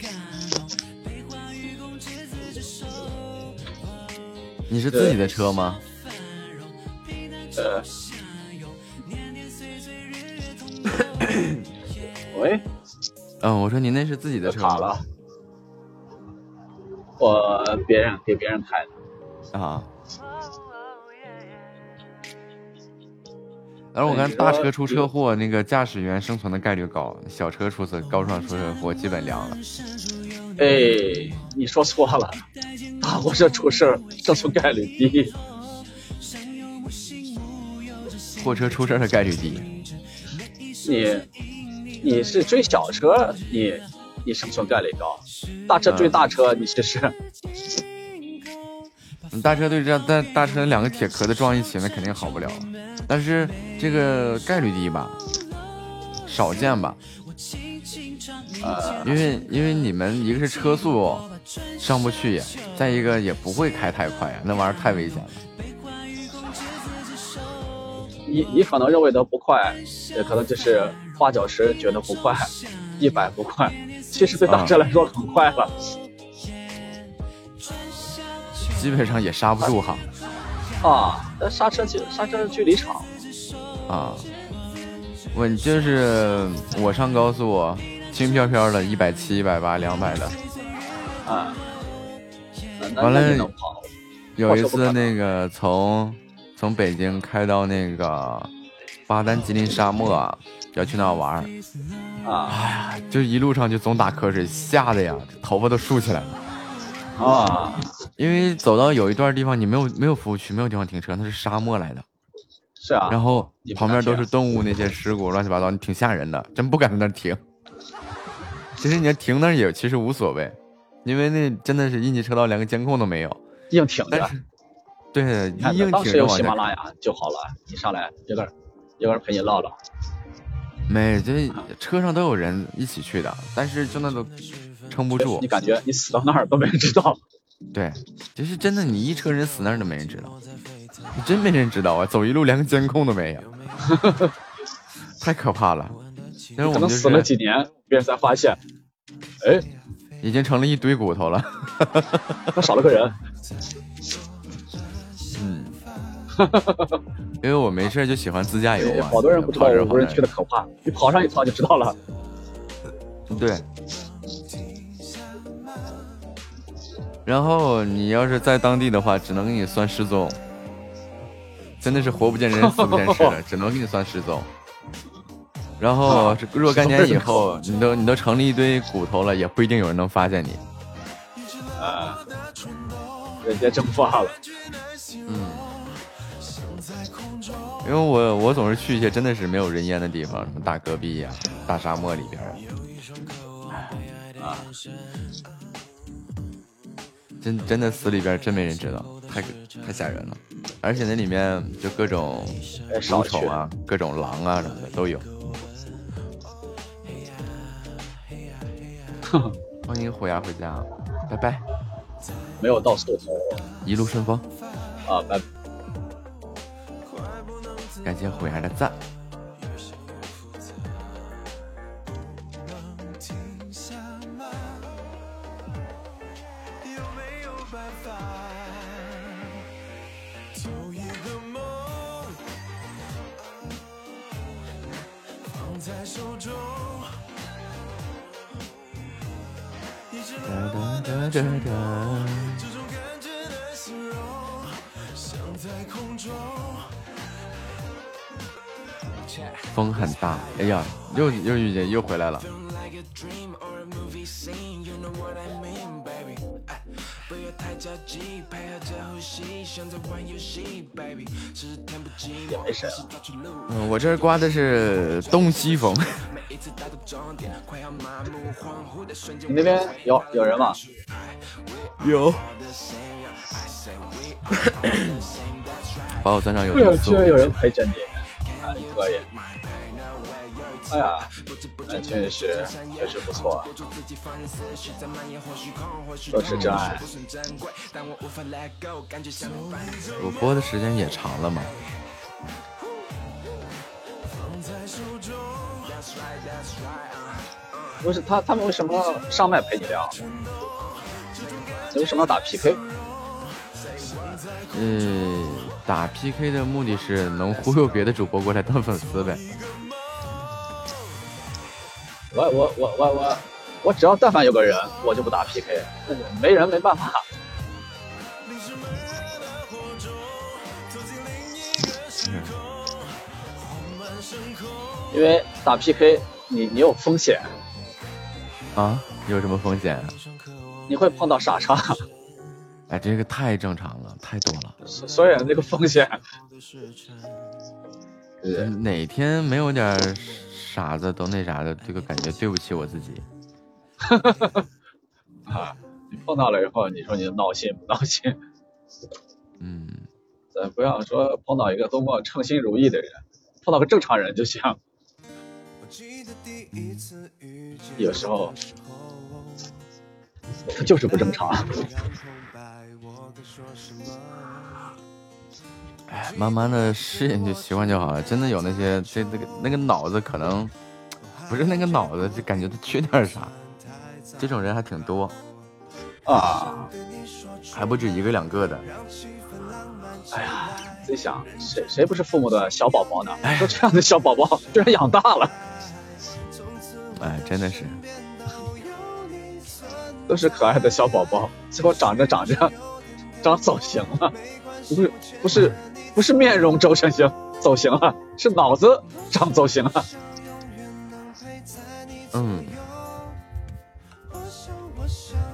你是自己的车吗？呃，<coughs> 喂，嗯，我说您那是自己的车了，我别人给别人开的。啊。然后我看大车出车祸，那个驾驶员生存的概率高，小车出车高速上出车祸基本凉了。哎，你说错了，大货车出事儿生存概率低。货车出事儿的概率低。你你是追小车，你你生存概率高；大车追大车，你试试。你大车对这样，大大车两个铁壳子撞一起，那肯定好不了。但是这个概率低吧，少见吧。呃，因为因为你们一个是车速上不去，再一个也不会开太快呀，那玩意儿太危险了。你你可能认为的不快，也可能就是花脚石觉得不快，一百不快，其实对大车来说很快了。基本上也刹不住哈。啊，那刹车距刹车距离长。啊，我就是我上高速，轻飘飘的，一百七、一百八、两百的。啊。完了有一次那个从从北京开到那个巴丹吉林沙漠，要去那玩儿，啊，哎呀，就一路上就总打瞌睡，吓得呀，头发都竖起来了。啊，因为走到有一段地方，你没有没有服务区，没有地方停车，那是沙漠来的。是啊。然后旁边都是动物那些尸骨，乱七八糟，你挺吓人的，真不敢在那停。其实你要停那也其实无所谓，因为那真的是应急车道连个监控都没有。硬挺着。对，你看硬当时有。喜马拉雅就好了，你上来有个人有个人陪你唠唠。没，这车上都有人一起去的，但是就那都撑不住你。感觉你死到那儿都没人知道。对，就是真的，你一车人死那儿都没人知道，你真没人知道啊！走一路连个监控都没有，<laughs> 太可怕了。但是我们死了几年，别人才发现，哎，已经成了一堆骨头了。他少了个人。<laughs> 嗯，因为我没事就喜欢自驾游啊，好多人不知道无人跑那儿区的可怕，你跑上一趟就知道了。对。然后你要是在当地的话，只能给你算失踪，真的是活不见人，死不见尸的，<laughs> 只能给你算失踪。然后若干年以后，你都你都成了一堆骨头了，也不一定有人能发现你。啊，人间蒸发了。嗯，因为我我总是去一些真的是没有人烟的地方，什么大戈壁呀、大沙漠里边啊。啊，真真的死里边真没人知道，太太吓人了。而且那里面就各种哎少蠕虫啊、各种狼啊什么的都有。<laughs> 欢迎虎牙回家，拜拜，没有到宿头一路顺风。啊，拜。感谢虎牙的赞。手中，一直哒哒哒哒哒。这种感觉难形容，像在空中。风很大，哎呀，又又遇见又回来了。不要太着急，配合着呼吸，像在玩游戏，baby，是天不寂寞，没事是到处路。嗯，我这儿刮的是东西风。每一次达终点，快要麻木恍惚的瞬间。你那边有有人吗？有。把我钻上有对啊，点居然有人陪着你，啊，可以。哎呀，那确实确实不错，啊都是真爱。我播的时间也长了嘛。不是他他们为什么上麦陪你聊？你为什么要打 PK？嗯，打 PK 的目的是能忽悠别的主播过来当粉丝呗。我我我我我我只要但凡有个人，我就不打 PK，没人没办法。因为打 PK 你你有风险，啊，有什么风险啊？你会碰到傻叉，<laughs> 哎，这个太正常了，太多了。所以这个风险，嗯哪天没有点傻子都那啥的，这个感觉对不起我自己。<laughs> 啊，你碰到了以后，你说你闹心不闹心？嗯，咱不要说碰到一个多么称心如意的人，碰到个正常人就行。有时候他就是不正常。<laughs> 哎，慢慢的适应就习惯就好了。真的有那些这那个那个脑子可能不是那个脑子，就感觉他缺点啥，这种人还挺多啊，还不止一个两个的。哎呀，自己想，谁谁不是父母的小宝宝呢？说这样的小宝宝居然养大了，哎，真的是，都是可爱的小宝宝，最后长着长着长走形了，不是不是不是面容周成形走形了，是脑子长走形了。嗯，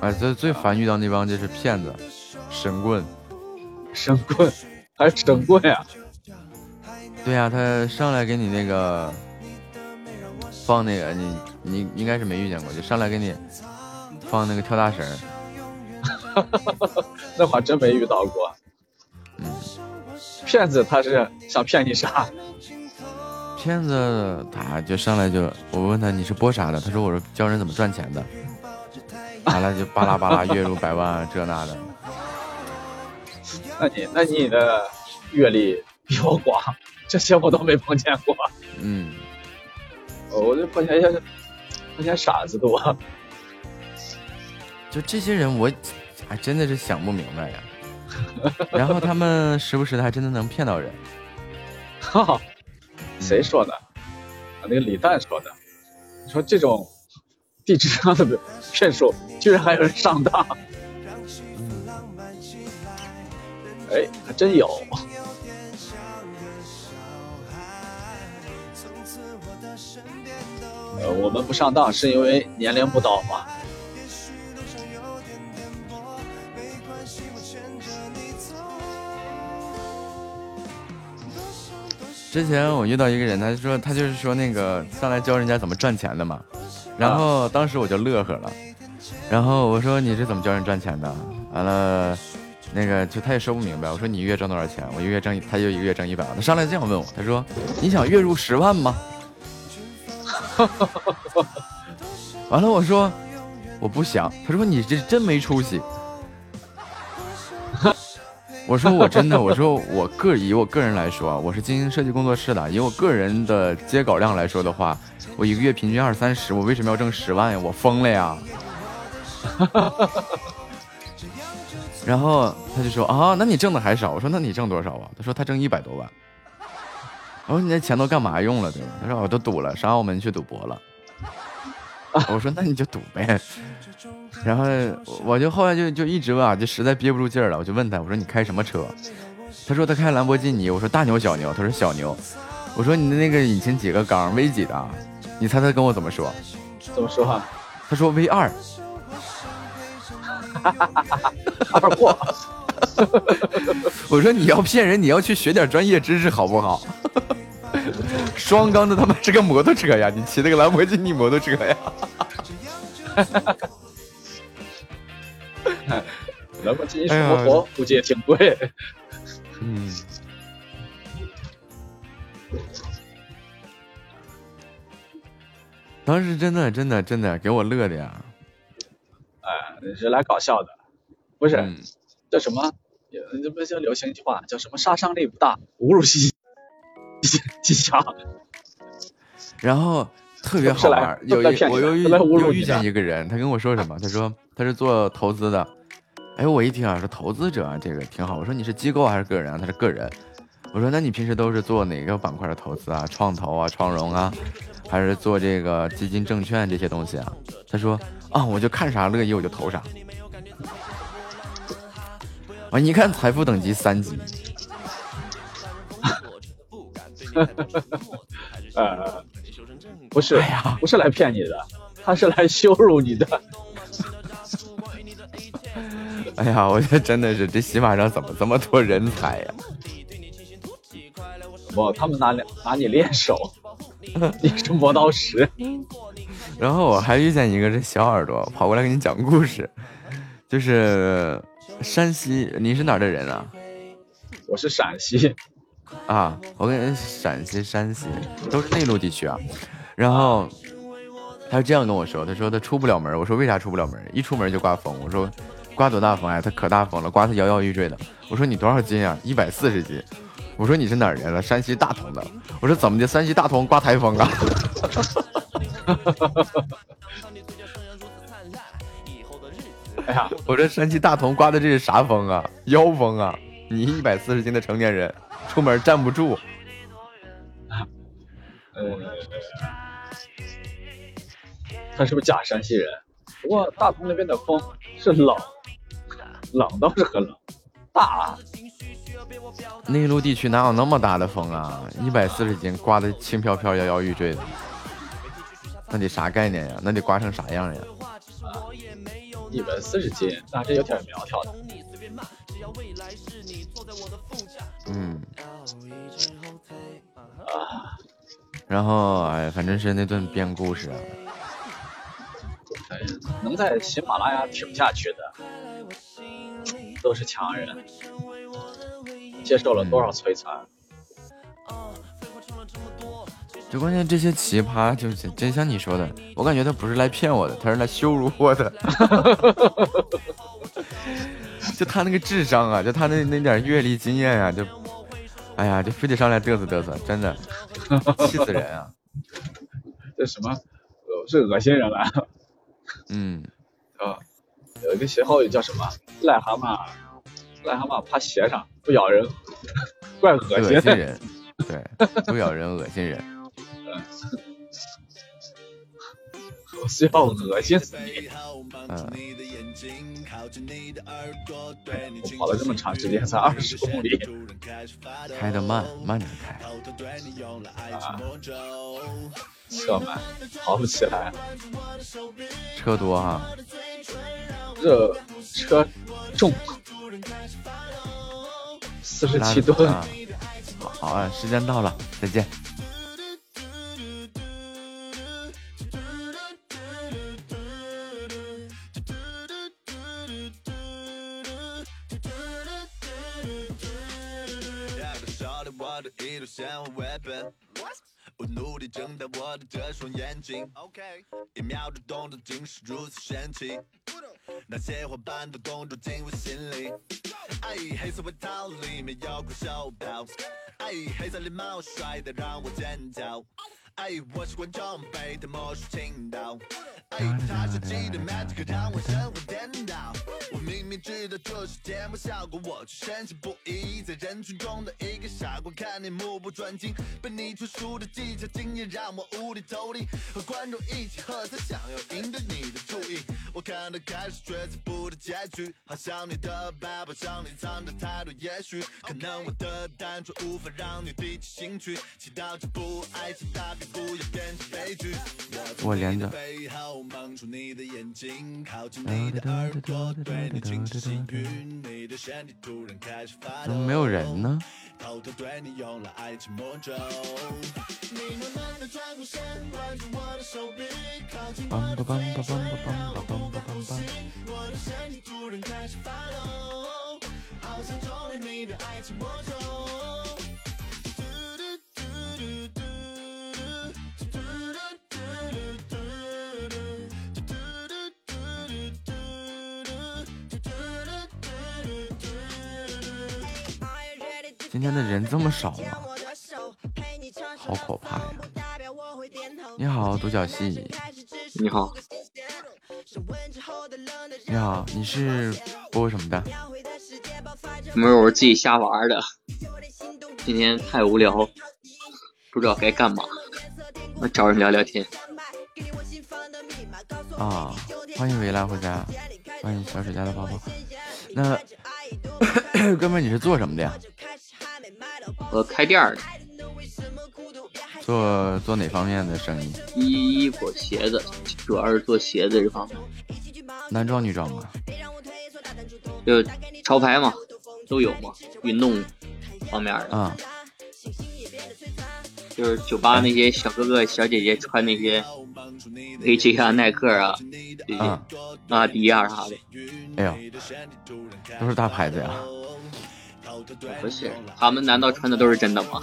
哎，最最烦遇到那帮就是骗子、神棍。神棍，还是神棍呀？对呀，他上来给你那个放那个，你你应该是没遇见过，就上来给你放那个跳大绳。<laughs> 那还真没遇到过。嗯，骗子他是想骗你啥？骗子他就上来就，我问他你是播啥的？他说我是教人怎么赚钱的。完了就巴拉巴拉月入百万这那的。那你那你的阅历比我广，这些我都没碰见过。嗯，我就碰见一些碰见傻子多。就这些人，我还真的是想不明白呀。<laughs> 然后他们时不时的还真的能骗到人。哈，<laughs> 谁说的？啊，那个李诞说的。你说这种低智商的骗术，居然还有人上当。哎，还真有。呃，我们不上当是因为年龄不到嘛。之前我遇到一个人，他就说他就是说那个上来教人家怎么赚钱的嘛，然后当时我就乐呵了，然后我说你是怎么教人赚钱的？完了。那个就他也说不明白，我说你一个月挣多少钱？我一个月挣，他就一个月挣一百万。他上来这样问我，他说：“你想月入十万吗？” <laughs> 完了，我说我不想。他说你这真没出息。我说我真的，我说我个以我个人来说啊，我是经营设计工作室的，以我个人的接稿量来说的话，我一个月平均二三十，我为什么要挣十万呀？我疯了呀！<laughs> 然后他就说啊，那你挣的还少。我说那你挣多少啊？他说他挣一百多万。我说你那钱都干嘛用了，对吧？他说我都赌了，上澳门去赌博了。<laughs> 我说那你就赌呗。然后我就后来就就一直问啊，就实在憋不住劲儿了，我就问他，我说你开什么车？他说他开兰博基尼。我说大牛小牛？他说小牛。我说你的那个引擎几个缸？V 几的？你猜他跟我怎么说？怎么说？他说 V 二。二货，<laughs> 我说你要骗人，你要去学点专业知识好不好？双缸的他妈是个摩托车呀，你骑那个兰博基尼摩托车呀？兰博基尼摩托估计也挺贵。嗯。当时真的真的真的给我乐的呀！哎，是来搞笑的，不是叫什么？这不叫流行一句话，叫什么？杀伤力不大，侮辱性 <laughs> 极强。然后特别好玩，有一我又遇又遇见一个人，他跟我说什么？他说他是做投资的。哎，我一听啊，说投资者这个挺好。我说你是机构还是个人啊？他是个人。我说那你平时都是做哪个板块的投资啊？创投啊，创融啊？还是做这个基金、证券这些东西啊？他说啊，我就看啥乐意我就投啥。完，一看财富等级三级。<laughs> 呃，不是，不是来骗你的，他是来羞辱你的。<laughs> 哎呀，我觉得真的是这喜马上怎么这么多人才呀？不，他们拿拿你练手。<laughs> 你是磨刀石，然后我还遇见一个这小耳朵跑过来给你讲故事，就是山西，你是哪儿的人啊？我是陕西啊，我跟陕西、山西都是内陆地区啊。然后他是这样跟我说，他说他出不了门。我说为啥出不了门？一出门就刮风。我说刮多大风呀？他可大风了，刮他摇摇欲坠的。我说你多少斤啊？一百四十斤。我说你是哪儿人了？山西大同的。我说怎么的？山西大同刮台风啊？<laughs> 哎呀，我说山西大同刮的这是啥风啊？妖风啊！你一百四十斤的成年人，出门站不住。呃，他是不是假山西人？不过大同那边的风是冷，冷倒是很冷，大。内陆地区哪有那么大的风啊？一百四十斤刮的轻飘飘、摇摇欲坠的，那得啥概念呀？那得刮成啥样呀？一百四十斤，那这有点苗条的。嗯。啊。然后哎，反正是那顿编故事啊。能在喜马拉雅挺下去的，都是强人。接受了多少摧残？就关键这些奇葩，就是真像你说的，我感觉他不是来骗我的，他是来羞辱我的。<laughs> 就他那个智商啊，就他那那点阅历经验啊，就，哎呀，就非得上来嘚瑟嘚瑟，真的气死人啊！<laughs> 这什么？是恶心人了。嗯，啊，有一个歇后语叫什么？癞蛤蟆，癞蛤蟆趴鞋上不咬人，<laughs> 怪恶心。恶心人，对，不咬人，恶心人。<laughs> 我需要恶心死你！嗯，我跑了这么长时间，才二十公里，开的慢，慢点开。啊，车慢，跑不起来。车多哈，这车重，四十七吨。好啊，时间到了，再见。我努力睁大我的这双眼睛，一秒的动作竟是如此神奇，那些花瓣的动作进我心里。哎，黑色外套里面有块手表，哎，黑色礼帽帅得让我尖叫。哎，我是观众，被他魔术倾倒。哎，他设计的 magic 让我神魂颠倒。我明明知道这是节目效果，我却深信不疑。在人群中的一个傻瓜，看你目不转睛，被你传输的技巧经验让我无地投地。和观众一起喝彩，想要赢得你的注意。我看到开始却猜不到结局，好像你的背包上里藏着太多，也许可能我的单纯无法让你提起兴趣。祈祷这部爱情大片。我连着。怎么没有人呢？今天的人这么少吗？好可怕呀！你好，独角戏。你好。你好，你是播什么的？没有，我是自己瞎玩的。今天太无聊，不知道该干嘛，我找人聊聊天。啊，欢迎未来回家，欢迎小水家的宝宝。那 <coughs> 哥们，你是做什么的呀？我开店的，做做哪方面的生意？衣衣服、鞋子，主要是做鞋子这方面。男装、女装吗？就潮牌嘛，都有嘛。运动方面的啊，就是酒吧那些小哥哥、小姐姐穿那些可以 check 一下耐克啊，这些啊阿迪啊啥的。哎呦，都是大牌子呀。不是，他们难道穿的都是真的吗？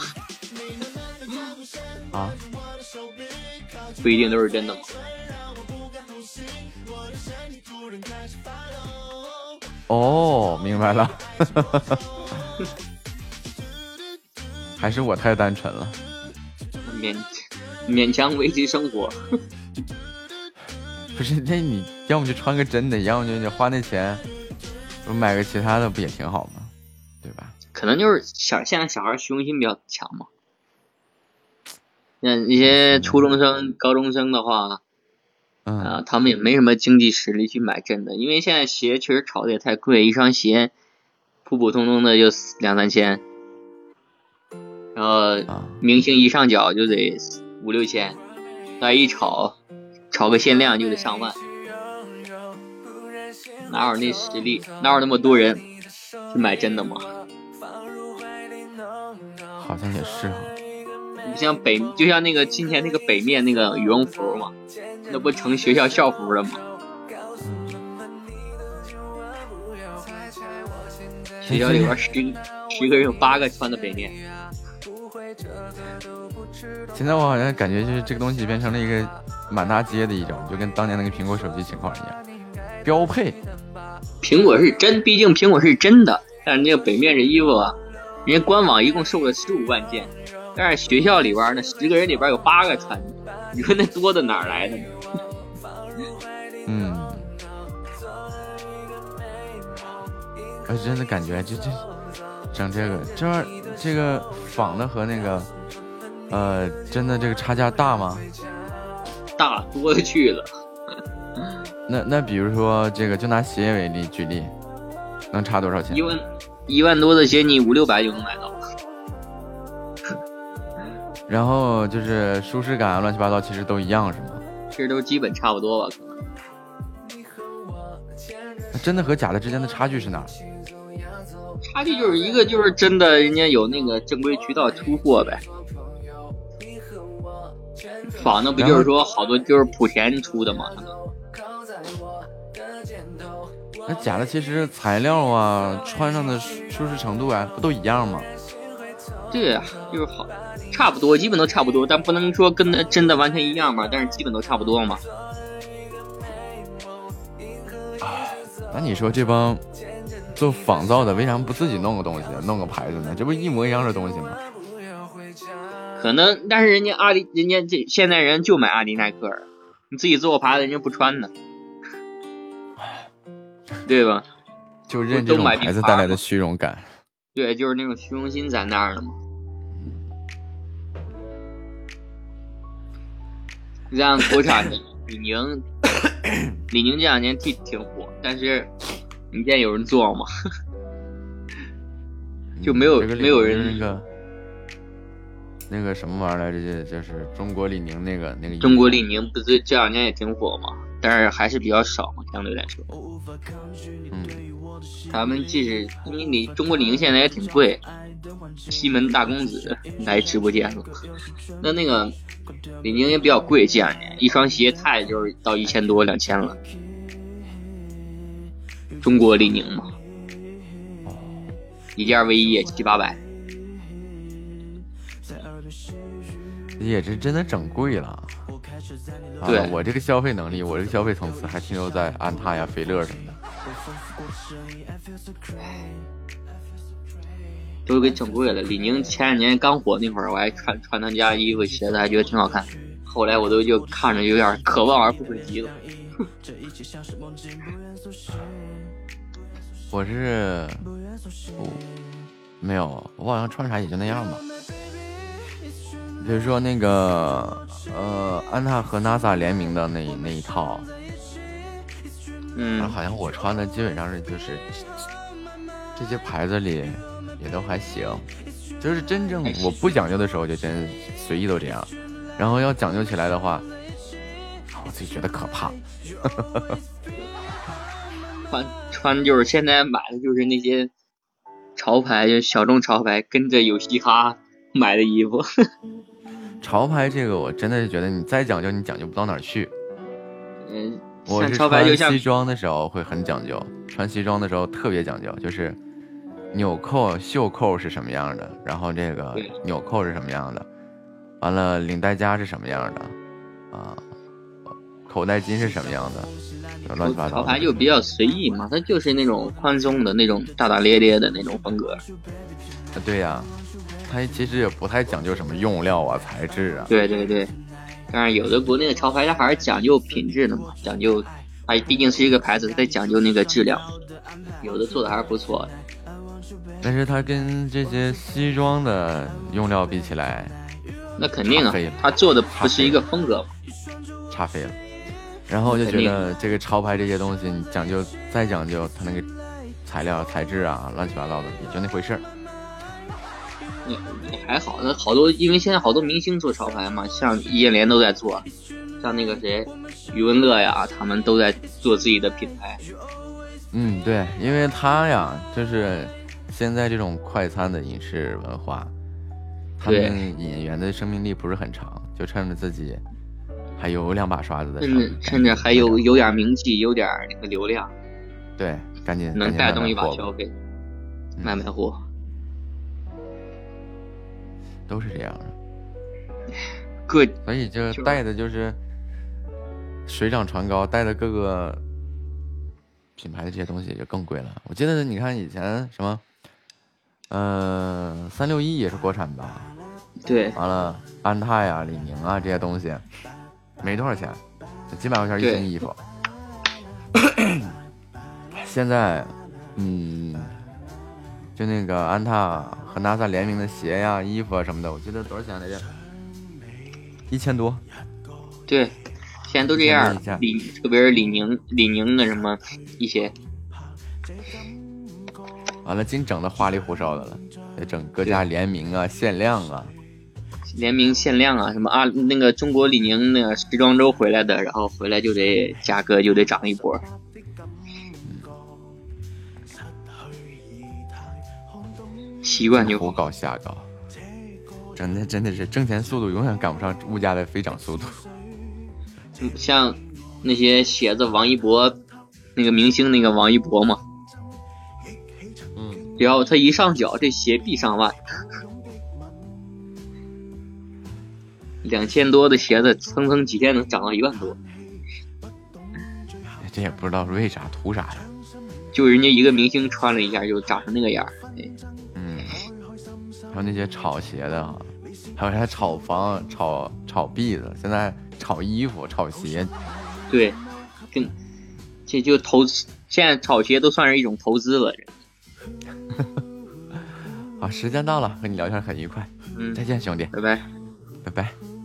<laughs> 啊，不一定都是真的吗？哦，明白了。<laughs> 还是我太单纯了。勉勉强维持生活。<laughs> 不是，那你要么就穿个真的，要么就你花那钱，我买个其他的不也挺好吗？可能就是小现在小孩虚荣心比较强嘛。像一些初中生、高中生的话，嗯啊，他们也没什么经济实力去买真的，因为现在鞋确实炒的也太贵，一双鞋普普通通的就两三千，然后明星一上脚就得五六千，再一炒，炒个限量就得上万，哪有那实力？哪有那么多人去买真的吗？好像也是哈。你像北，就像那个今天那个北面那个羽绒服嘛，那不成学校校服了吗？学校里边十十个人有八个穿的北面，现在我好像感觉就是这个东西变成了一个满大街的一种，就跟当年那个苹果手机情况一样，标配。苹果是真，毕竟苹果是真的，但是那个北面这衣服啊，人家官网一共售了十五万件，但是学校里边呢，十个人里边有八个穿的，你说那多的哪儿来的呢？<laughs> 嗯，我真的感觉这这整这个这玩意儿这个仿的和那个呃真的这个差价大吗？大多了去了。那那比如说这个就拿鞋为例举例，能差多少钱一？万一万多的鞋，你五六百就能买到。<laughs> 然后就是舒适感啊乱七八糟其实都一样是吗？其实都基本差不多吧，可能。那真的和假的之间的差距是哪儿？差距就是一个就是真的，人家有那个正规渠道出货呗。仿的不就是说好多就是莆田出的嘛？那假的其实材料啊、穿上的舒舒适程度啊，不都一样吗？对呀、就是好，差不多，基本都差不多，但不能说跟那真的完全一样吧，但是基本都差不多嘛。那你说这帮做仿造的，为啥不自己弄个东西，弄个牌子呢？这不一模一样的东西吗？可能，但是人家阿迪，人家这现在人就买阿迪耐克，你自己做个牌子，人家不穿呢，对吧？就认这种牌子带来的虚荣感。对，就是那种虚荣心在那儿了嘛。你像国产的 <laughs> 李宁，李宁这两年挺挺火，但是你见有人做吗？<laughs> 就没有这个没有人那个那个什么玩意儿来着？这就是中国李宁那个那个中国李宁不是这两年也挺火嘛，但是还是比较少嘛，相对来说。嗯，咱们即使因为你中国李宁现在也挺贵，西门大公子来直播间了。<laughs> 那那个李宁也比较贵，这两年一双鞋太就是到一千多两千了。中国李宁嘛，一件卫衣也七八百。也是真的整贵了。啊对我这个消费能力，我这个消费层次还停留在安踏呀、斐乐什么的。都给整贵了。李宁前两年刚火那会儿，我还穿穿他家衣服鞋子，还觉得挺好看。后来我都就看着有点可望而不可及了。<laughs> 我是不没有，我好像穿啥也就那样吧。比如说那个呃，安踏和 NASA 联名的那那一套，嗯，好像我穿的基本上是就是这些牌子里也都还行，就是真正我不讲究的时候就真随意都这样，然后要讲究起来的话，我自己觉得可怕。<laughs> 穿穿就是现在买的就是那些潮牌，就小众潮牌，跟着有嘻哈买的衣服。<laughs> 潮牌这个我真的是觉得你再讲究，你讲究不到哪儿去。嗯，我是穿西装的时候会很讲究，穿西装的时候特别讲究，就是纽扣、袖扣是什么样的，然后这个纽扣是什么样的，完了领带夹是什么样的，啊，口袋巾是什么样的，乱七八糟的。潮牌就比较随意嘛，它就是那种宽松的那种大大咧咧的那种风格。啊对呀、它其实也不太讲究什么用料啊、材质啊。对对对，但是有的国内的潮牌它还是讲究品质的嘛，讲究它毕竟是一个牌子，它得讲究那个质量，有的做的还是不错的。但是它跟这些西装的用料比起来，那肯定啊它做的不是一个风格嘛。差飞了。然后我就觉得这个潮牌这些东西，你讲究再讲究，它那个材料材质啊，乱七八糟的，也就那回事儿。也也还好，那好多因为现在好多明星做潮牌嘛，像易建联都在做，像那个谁余文乐呀，他们都在做自己的品牌。嗯，对，因为他呀，就是现在这种快餐的饮食文化，他对们演员的生命力不是很长，就趁着自己还有两把刷子的时候，甚至甚至还有有点名气，有点那个流量，对，赶紧能带动一把消费，卖卖货。都是这样的。各所以就就带的就是水涨船高，带的各个品牌的这些东西就更贵了。我记得你看以前什么，呃，三六一也是国产吧？对，完了安踏呀、李宁啊这些东西，没多少钱，几百块钱一对件衣服。<coughs> 现在，嗯，就那个安踏和 NASA 联名的鞋呀、衣服啊什么的，我记得多少钱来着？一千多。对，现在都这样。李特别是李宁李宁的什么一些，完了，净整的花里胡哨的了，得整各家联名啊、限量啊。联名限量啊，什么啊，那个中国李宁那个时装周回来的，然后回来就得价格就得涨一波。习惯就胡搞瞎搞，真的真的是挣钱速度永远赶不上物价的飞涨速度。嗯像那些鞋子，王一博那个明星那个王一博嘛，嗯，然后他一上脚，这鞋必上万，<laughs> 两千多的鞋子，蹭蹭几天能涨到一万多，这也不知道是为啥图啥呀？就人家一个明星穿了一下就涨成那个样儿。哎嗯，还有那些炒鞋的啊，还有啥炒房、炒炒币的，现在炒衣服、炒鞋，对，跟这就投资，现在炒鞋都算是一种投资了。<laughs> 好，时间到了，和你聊天很愉快，嗯，再见，兄弟，拜拜，拜拜。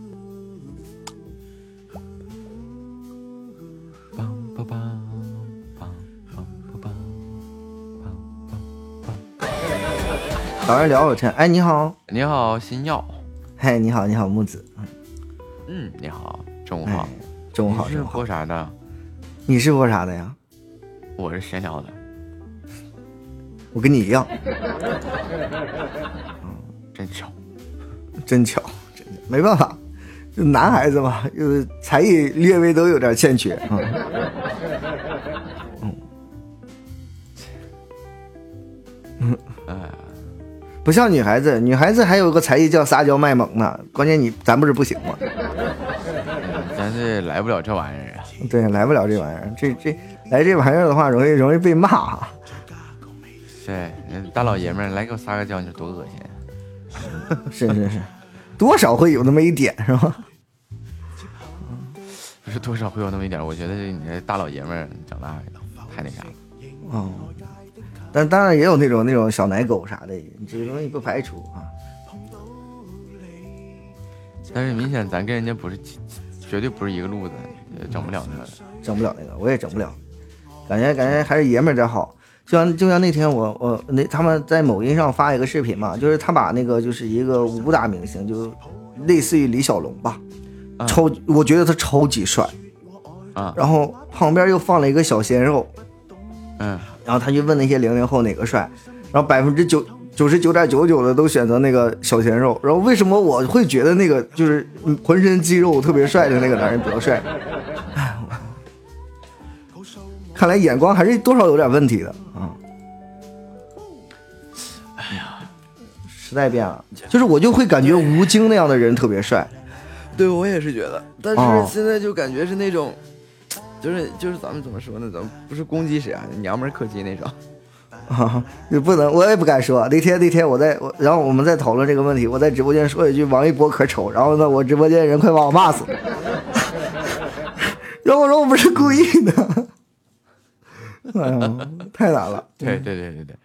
找人聊会儿天。哎，你好，你好，新耀。嗨，你好，你好，木子。嗯，你好，中午好，中午好，你是中午好。播啥的？你是播啥的呀？我是闲聊的。我跟你一样，嗯真巧，真巧，真的没办法，就男孩子嘛，就是才艺略微都有点欠缺啊。<laughs> 嗯，哎，不像女孩子，女孩子还有个才艺叫撒娇卖萌呢。关键你咱不是不行吗？咱这来不了这玩意儿啊。对，来不了这玩意儿，这这来这玩意儿的话，容易容易被骂。啊对，大老爷们儿来给我撒个娇，你说多恶心。<laughs> 是是是，多少会有那么一点，是吧？不是多少会有那么一点，我觉得你这大老爷们儿长大太那啥了。哦，但当然也有那种那种小奶狗啥的，这个东西不排除啊。但是明显咱跟人家不是，绝对不是一个路子，也整不了那个。整不了那个，我也整不了，感觉感觉还是爷们儿点好。就像就像那天我我那他们在某音上发一个视频嘛，就是他把那个就是一个武打明星，就类似于李小龙吧，超我觉得他超级帅。啊，然后旁边又放了一个小鲜肉，嗯，然后他就问那些零零后哪个帅，然后百分之九九十九点九九的都选择那个小鲜肉，然后为什么我会觉得那个就是嗯浑身肌肉特别帅的那个男人比较帅？哎 <sighs> 看来眼光还是多少有点问题的啊。哎呀，时代变了，就是我就会感觉吴京那样的人特别帅。对我也是觉得，但哦是现在就感觉是那种，就是就是咱们怎么说呢？咱们不是攻击谁啊，娘们儿客气那种。啊，你不能，我也不敢说。那天那天我在我，然后我们在讨论这个问题，我在直播间说一句王一博可丑，然后呢，我直播间人快把我骂死了。<laughs> 然后我说我不是故意的，哎呀，太难了。对对对对对。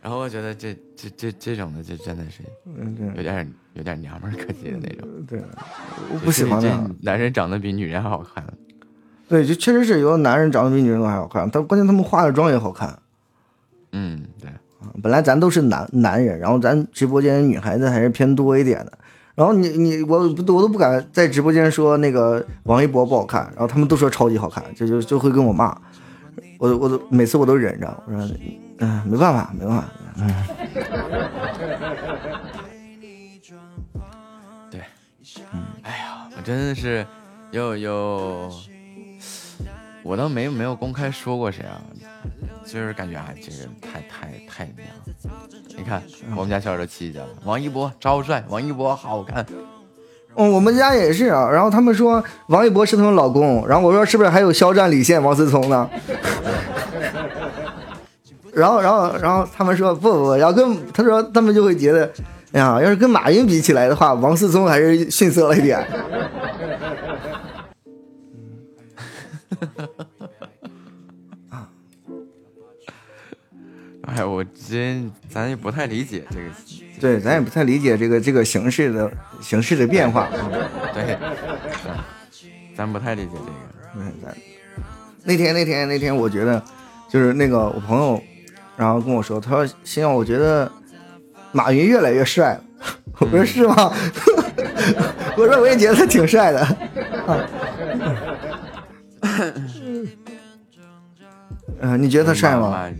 然后我觉得这这这这种的，就真的是有点有点娘们儿客气的那种。对，我不喜欢这那样男人长得比女人还好看。对，就确实是有的男人长得比女人都还好看，但关键他们化的妆也好看。嗯，对。本来咱都是男男人，然后咱直播间女孩子还是偏多一点的。然后你你我我都不敢在直播间说那个王一博不好看，然后他们都说超级好看，这就就会跟我骂。我我都每次我都忍着，我说嗯、没办法没办法，嗯。<laughs> 对，哎呀，我真的是又有，我倒没没有公开说过谁啊，就是感觉啊，这个太太太娘了。你看我们家小耳朵气去了，王一博超帅，王一博好看。嗯，我们家也是啊。然后他们说王一博是他们老公，然后我说是不是还有肖战、李现、王思聪呢？<laughs> 然后，然后，然后他们说不不，要跟他说他们就会觉得，哎呀，要是跟马云比起来的话，王思聪还是逊色了一点。<laughs> 哎，我真咱也不太理解这个。对，咱也不太理解这个这个形式的形式的变化。<laughs> 对，咱不太理解这个。嗯，咱那天那天那天，我觉得就是那个我朋友，然后跟我说，他说星耀，我觉得马云越来越帅了。<laughs> 我说是吗？我说我也觉得他挺帅的。嗯、<laughs> 你觉得他帅吗？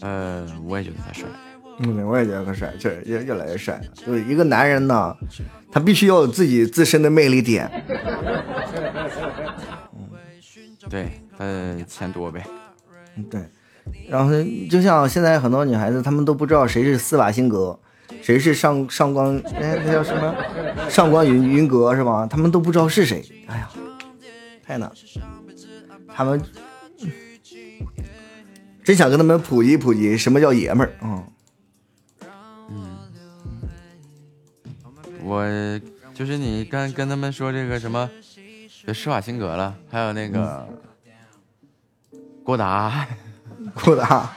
嗯？呃，我也觉得他帅。嗯，我也觉得他帅，就是越越来越帅。就是一个男人呢，他必须要有自己自身的魅力点。<laughs> 对，呃，钱多呗。嗯，对。然后就像现在很多女孩子，她们都不知道谁是斯瓦辛格，谁是上上官，哎，那叫什么？上官云云阁是吧？她们都不知道是谁。哎呀，太难了。他们真想跟他们普及普及什么叫爷们儿啊！我就是你刚跟他们说这个什么，施瓦辛格了，还有那个郭达，郭达，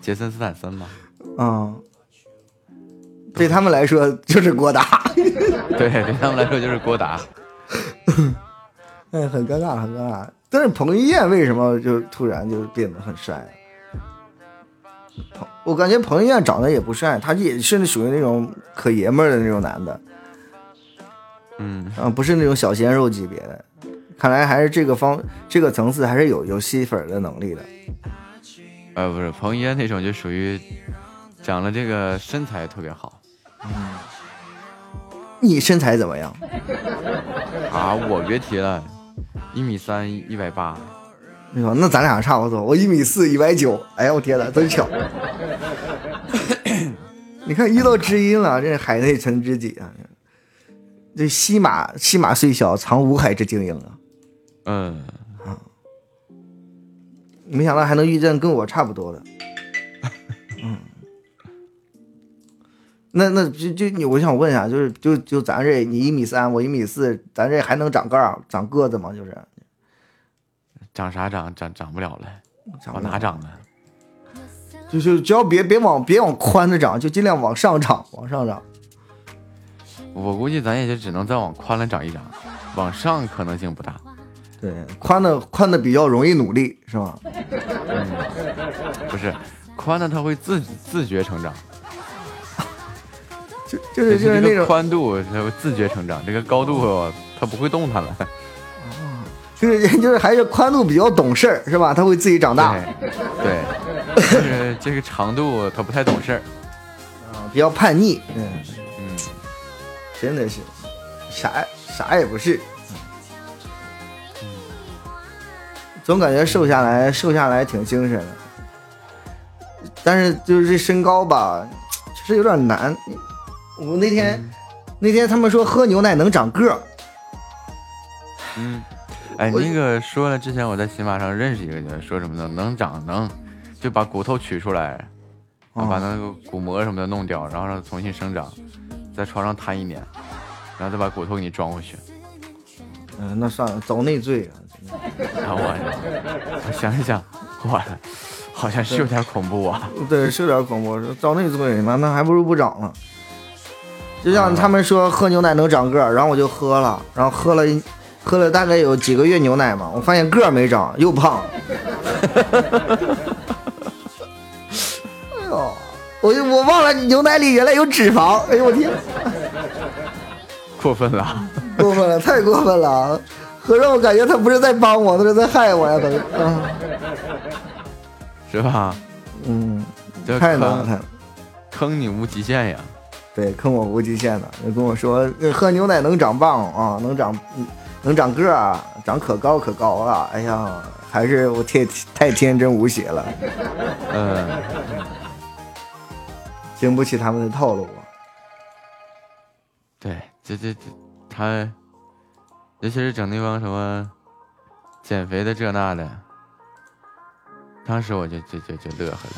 杰森斯坦森嘛。嗯、对他们来说就是郭达。对，对他们来说就是郭达。<laughs> 哎，很尴尬，很尴尬。但是彭于晏为什么就突然就变得很帅？彭我感觉彭于晏长得也不帅，他也是属于那种可爷们儿的那种男的，嗯，啊，不是那种小鲜肉级别的。看来还是这个方这个层次还是有有吸粉的能力的。呃，不是彭于晏那种，就属于长得这个身材特别好嗯你身材怎么样？啊。我别提了，一米三，一百八。哎呦，那咱俩差不多，我一米四，一百九。哎呀，我天哪，真巧！<laughs> 你看遇到知音了，这海内存知己啊！这西马西马虽小，藏五海之精英啊！嗯啊，没想到还能遇见跟我差不多的。那那就就你，我想问一下，就是就就咱这，你一米三，我一米四，咱这还能长个儿、长个子吗？就是长啥长？长长不了了，往哪长啊？就就只要别别往别往宽的长，就尽量往上长，往上长。我估计咱也就只能再往宽了长一长，往上可能性不大。对，宽的宽的比较容易努力，是吧？嗯，不是，宽的他会自自觉成长，就就是就是这个那种，宽度它会自觉成长，这个高度它不会动弹了。<laughs> 就是就是还是宽度比较懂事儿，是吧？它会自己长大。对，就 <laughs> 是这个长度它不太懂事儿，啊，比较叛逆，嗯嗯，真的是啥啥也不是，总感觉瘦下来瘦下来挺精神的，但是就是这身高吧，确实有点难。我那天、那天他们说喝牛奶能长个儿，嗯，哎，那个说了，之前我在喜马上认识一个人，说什么呢？能长能，就把骨头取出来，然后把那个骨膜什么的弄掉，然后让它重新生长，在床上瘫一年，然后再把骨头给你装回去。嗯、那算了，遭内罪啊。然后我我想一想，我好像是有点恐怖啊。对，是有点恐怖，遭内罪嘛，那还不如不长呢。就像他们说喝牛奶能长个儿，然后我就喝了，然后喝了喝了大概有几个月牛奶嘛，我发现个儿没长，又胖了。<laughs> 哎呦，我就我忘了牛奶里原来有脂肪，哎呦我天，过分了，过分了，太过分了。合着我感觉他不是在帮我，他是在害我呀，他是。啊是吧？嗯，太难了。坑你无极限呀！对，坑我无极限的，就跟我说呃喝牛奶能长棒啊，能长嗯能长个儿啊，长可高可高了。哎呀，还是我太太天真无邪了，嗯，经不起他们的套路啊。对，这这这，他，尤其是整那帮什么减肥的这那的，当时我就就就就乐呵了。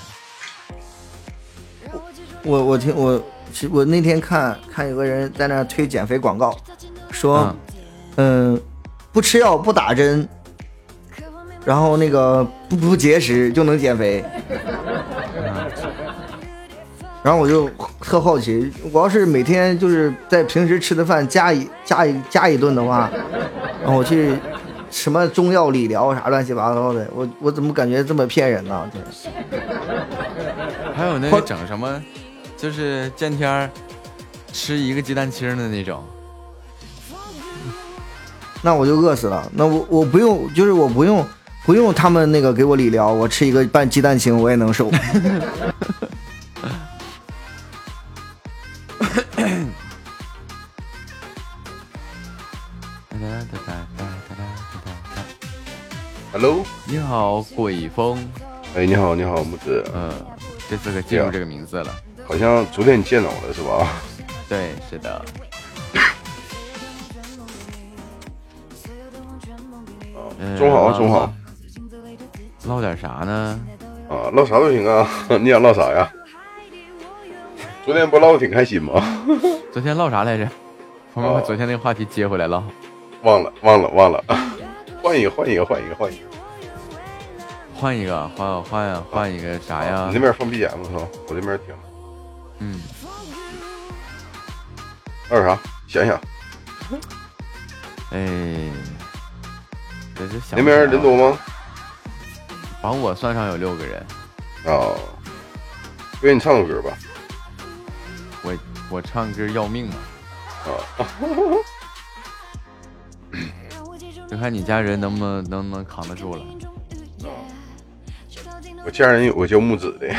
我我听我其我那天看看有个人在那推减肥广告，说嗯、不吃药不打针，然后那个不不节食就能减肥。然后我就特好奇，我要是每天就是在平时吃的饭加一加一加一顿的话，然后我去什么中药理疗啥乱七八糟的，我我怎么感觉这么骗人呢？这还有那个整什么，就是见天儿吃一个鸡蛋清的那种，那我就饿死了，那我我不用，就是我不用不用他们那个给我理疗，我吃一个半鸡蛋清我也能瘦。哈喽，你好，鬼风。哎，你好你好，木子。嗯，这次可记住这个名字了。好像昨天见到了是吧？<laughs> 对，是的。嗯 <coughs> 中好啊，中好。唠点啥呢？啊，唠啥都行啊。<laughs> 你想唠啥呀？昨天不唠的挺开心吗？<laughs> 昨天唠啥来着？我们把昨天那个话题接回来了。忘了，忘了，忘了。换一个，换一个，换一个，换一个。换一个，换换呀，换一个啥呀？你那边放 BGM 是吧？我这边听。嗯。还有啥？想想。哎，这这想那边人多吗？把我算上有六个人。哦。给你唱个歌吧。我我唱歌要命嘛。啊。<laughs> 就看你家人能不能能不能扛得住了。<laughs> 我家人有个叫木子的。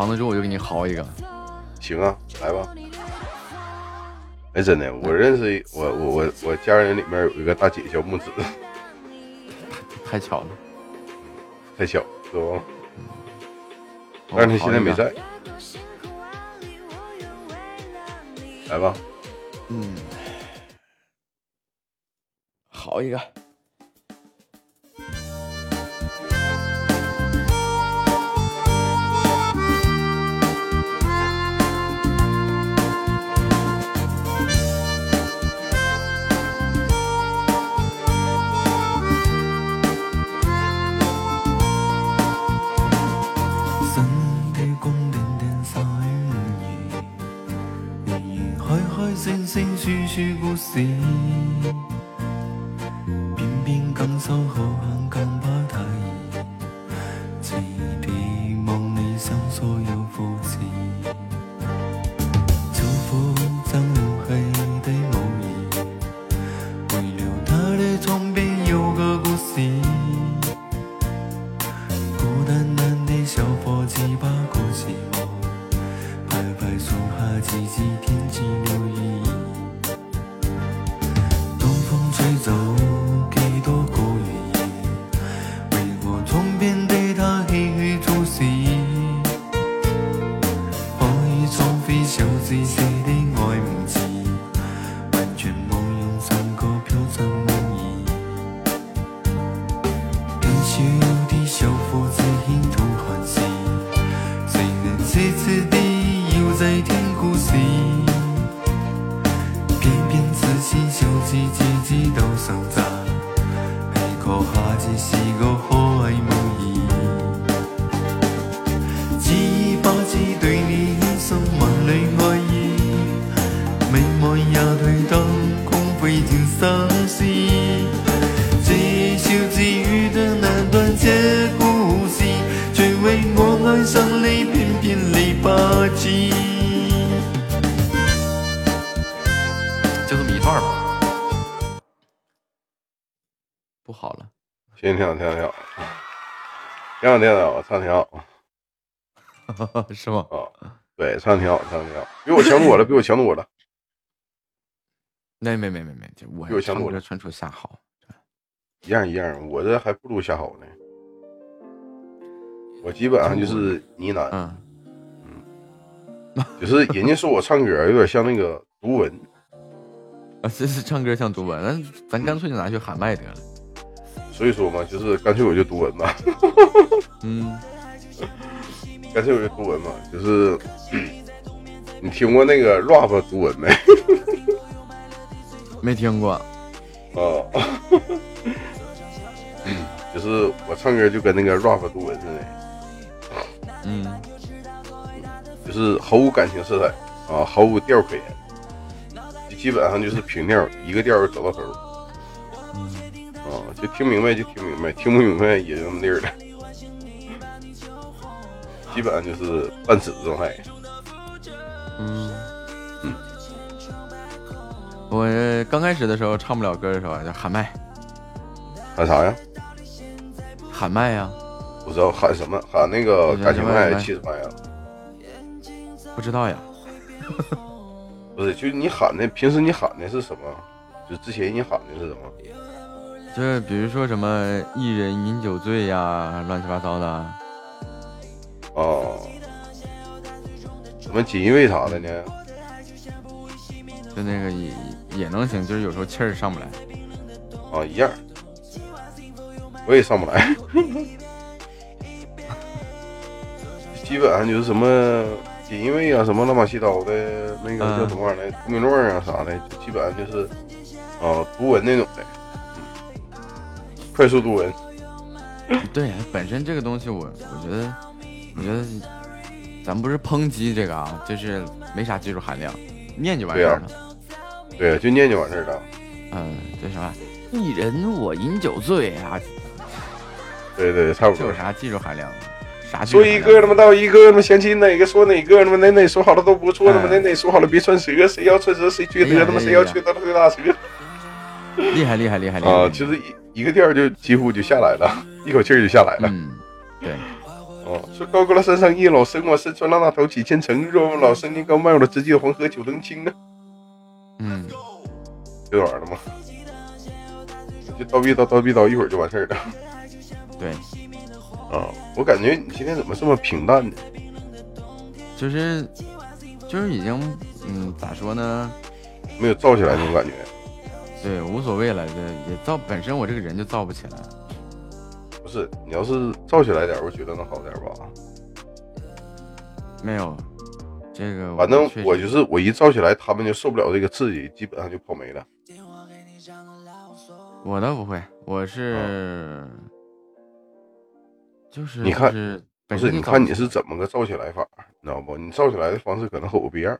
扛得住我就给你嚎一个。行啊，来吧。哎，真的，我认识我我我我家人里面有一个大姐叫木子，太巧了，太巧，是吧？但是她现在没在。来吧，嗯，好一个。星絮说故事，片片感受好。挺好，挺好，唱得挺好。是吗？啊，对，唱得挺好，唱得挺好，比我强多了，比我强多了。那没没没没，就我比我强多了唱歌纯属瞎嚎。一样一样，我这还不如瞎好呢。我基本上就是呢喃，嗯就是人家说我唱歌有点像那个读文，<laughs> 啊，这是唱歌像读文，那咱干脆就拿去喊麦得了。所以说嘛，就是干脆我就读文吧。<laughs> 嗯，<laughs> 干脆我就读文嘛，就是你听过那个 rap 读文没？<laughs> 没听过。哦，就是我唱歌就跟那个 rap 读文似的，嗯，就是毫无感情色彩啊，毫无调可言，基本上就是平调，一个调儿走到头。啊，就听明白就听明白，听不明白也就那么地儿了。基本上就是半死的状态。嗯，我刚开始的时候唱不了歌的时候啊就喊麦，喊啥呀？喊麦呀，不知道喊什么，喊那个感情麦、气质麦呀？不知道呀。<laughs> 不是，就是你喊的，平时你喊的是什么？就之前你喊的是什么？就是比如说什么一人饮酒醉呀，乱七八糟的。哦，什么锦衣卫啥的呢？就那个也也能行，就是有时候气儿上不来。啊，一样，我也上不来。<laughs> 基本上就是什么锦衣卫啊，什么乱七八糟的，那个叫什么玩意儿来，通名论啊啥的，基本上就是啊读文那种的，嗯快速读文。<laughs> 对，本身这个东西我我觉得，我觉得咱不是抨击这个啊，就是没啥技术含量，念就完事儿了。对，就念就完事儿了。嗯，这什么一人我饮酒醉啊，对对，差不多。这有啥技术含量？啥说？一个他妈到一个，他妈想起哪个说哪个，他妈哪哪说好了都不错，他妈哪哪说好了别穿蛇，谁要穿蛇谁缺德，他妈谁要缺德他推大蛇。<laughs> 厉害厉害厉害厉害！啊，其实一一个调儿就几乎就下来了，<laughs> 一口气儿就下来了。嗯，对。哦，说高高的山上一老生，我身穿浪大头几千层，若问老生年高迈，我的直系黄河九登青啊。嗯，这玩意儿了吗？就叨逼叨叨逼叨，一会儿就完事儿了。对，啊，我感觉你今天怎么这么平淡呢？就是就是已经嗯咋说呢？没有燥起来那种感觉。对，无所谓了，这也造本身我这个人就造不起来。不是，你要是造起来点，我觉得能好点吧。没有，这个反正我就是我一造起来，他们就受不了这个刺激，基本上就跑没了。我倒不会，我是、就是啊你看就是不是，你看你是怎么个造起来法，你知道不？你造起来的方式可能和我不一样。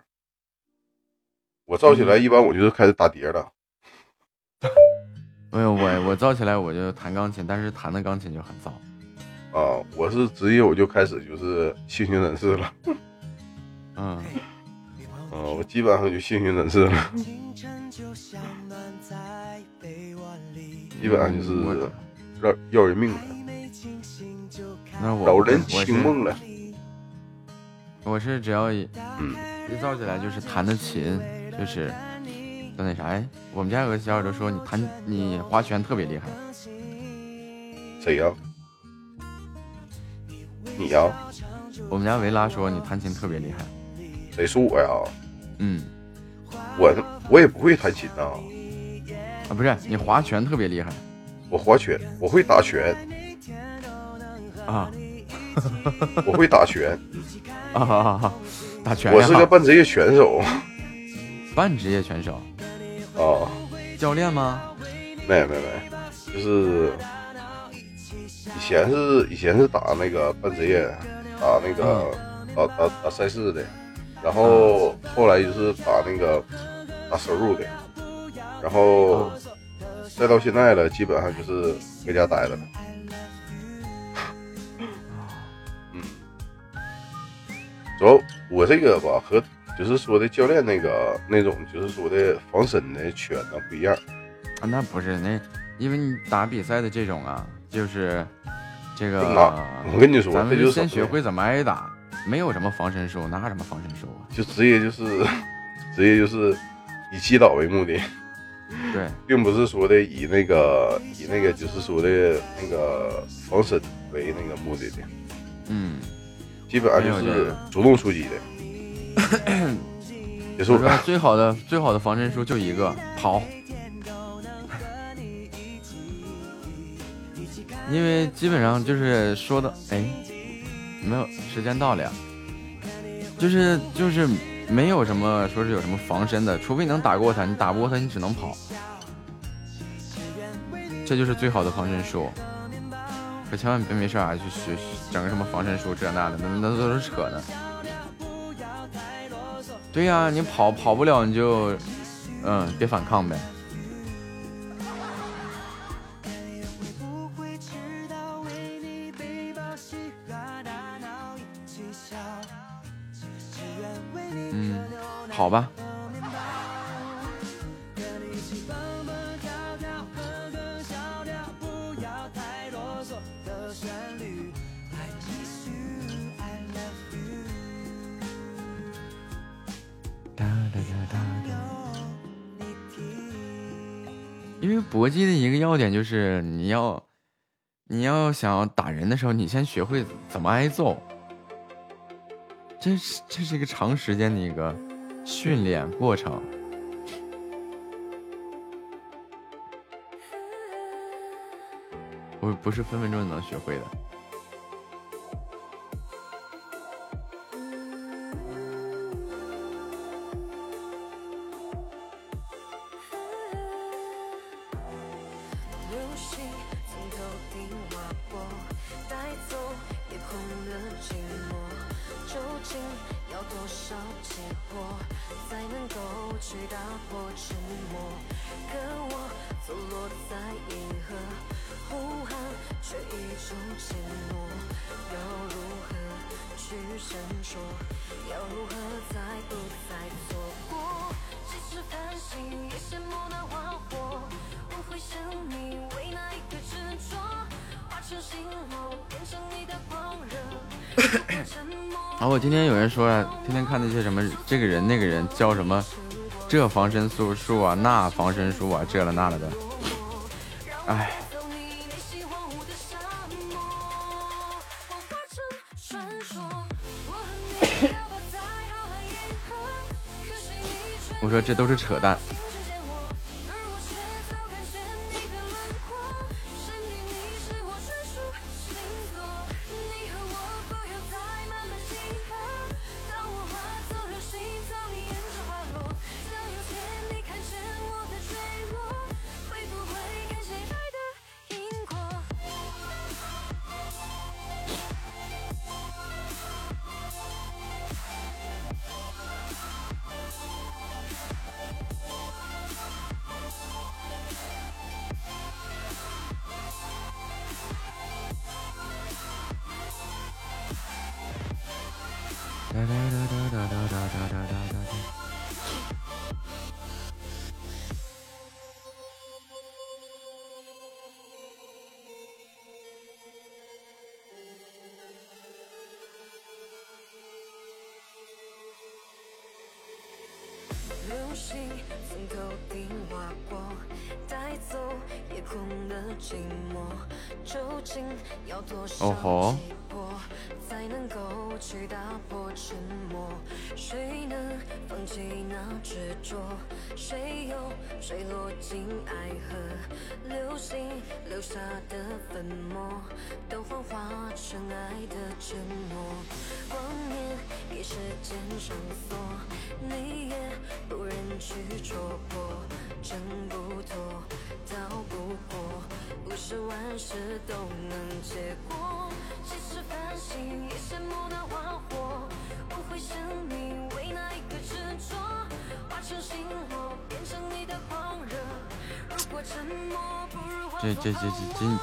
我造起来嗯一般我就是开始打碟了。<laughs> 没有我我造起来我就弹钢琴，但是弹的钢琴就很燥。啊，我是职业我就开始就是性情人士了。<laughs> 嗯，啊，我基本上就性情人士了，基本上就是要要人命了，那我扰人清梦了。我是只要一嗯，一造起来就是弹的琴，就是就那啥。哎，我们家有个小耳朵说你弹你划拳特别厉害，谁呀？你呀？我们家维拉说你弹琴特别厉害，谁说我呀？嗯，我我也不会弹琴呐、啊不是你划拳特别厉害我划拳，我会打拳，啊 <laughs> 我会打拳，啊哈哈！<laughs> 打拳我是个半职业选手半职业选手，啊。教练吗？没没没，就是以前是以前是打那个半职业，打那个、打打打赛事的，然后后来就是打那个打收入的，然后再到现在了，基本上就是搁家待着了。嗯，主要我这个吧和就是说的教练那个那种就是说的防身的拳呢不一样。啊，那不是那，因为你打比赛的这种啊，就是这个那，我跟你说咱们就先学会怎么挨打，没有什么防身术，哪有什么防身术啊？就直接就是 <laughs> 直接就是以击倒为目的，对，<laughs> 并不是说的以那个以那个就是说的那个防身为那个目的的，嗯，基本上就是主动出击的。结束我说最好的最好的防身术就一个跑，因为基本上就是说的，哎，没有时间到了呀，就是就是没有什么说是有什么防身的，除非你能打过他，你打不过他，你只能跑，这就是最好的防身术。可千万别没事啊，去学整个什么防身术这那的，那那都是扯的。对呀、你跑跑不了你就，嗯，别反抗呗。嗯，好吧。因为搏击的一个要点就是你要，你要想打人的时候，你先学会怎么挨揍。这是这是一个长时间的一个训练过程。不不是分分钟能学会的。去打破沉默？可我走落在银河，呼喊却一种缄默。要如何去闪烁？要如何才不再错过？即使繁星也羡慕那花火，我会想你为那一刻执着，化成星落，变成你的狂热。然后我今天有人说啊，天天看那些什么这个人那个人教什么这防身术术啊，那防身术啊，这了那了的，哎，<coughs> 我说这都是扯淡。流星从头顶划过，带走夜空的寂寞。究竟要多少哦吼执着？谁又坠落进爱河？流星留下的粉末，都幻化成爱的承诺。光年给时间上锁，你也不忍去戳破，挣不脱，逃不过，不是万事都能结果。其实繁星也羡慕那花火，无悔生命这这这这今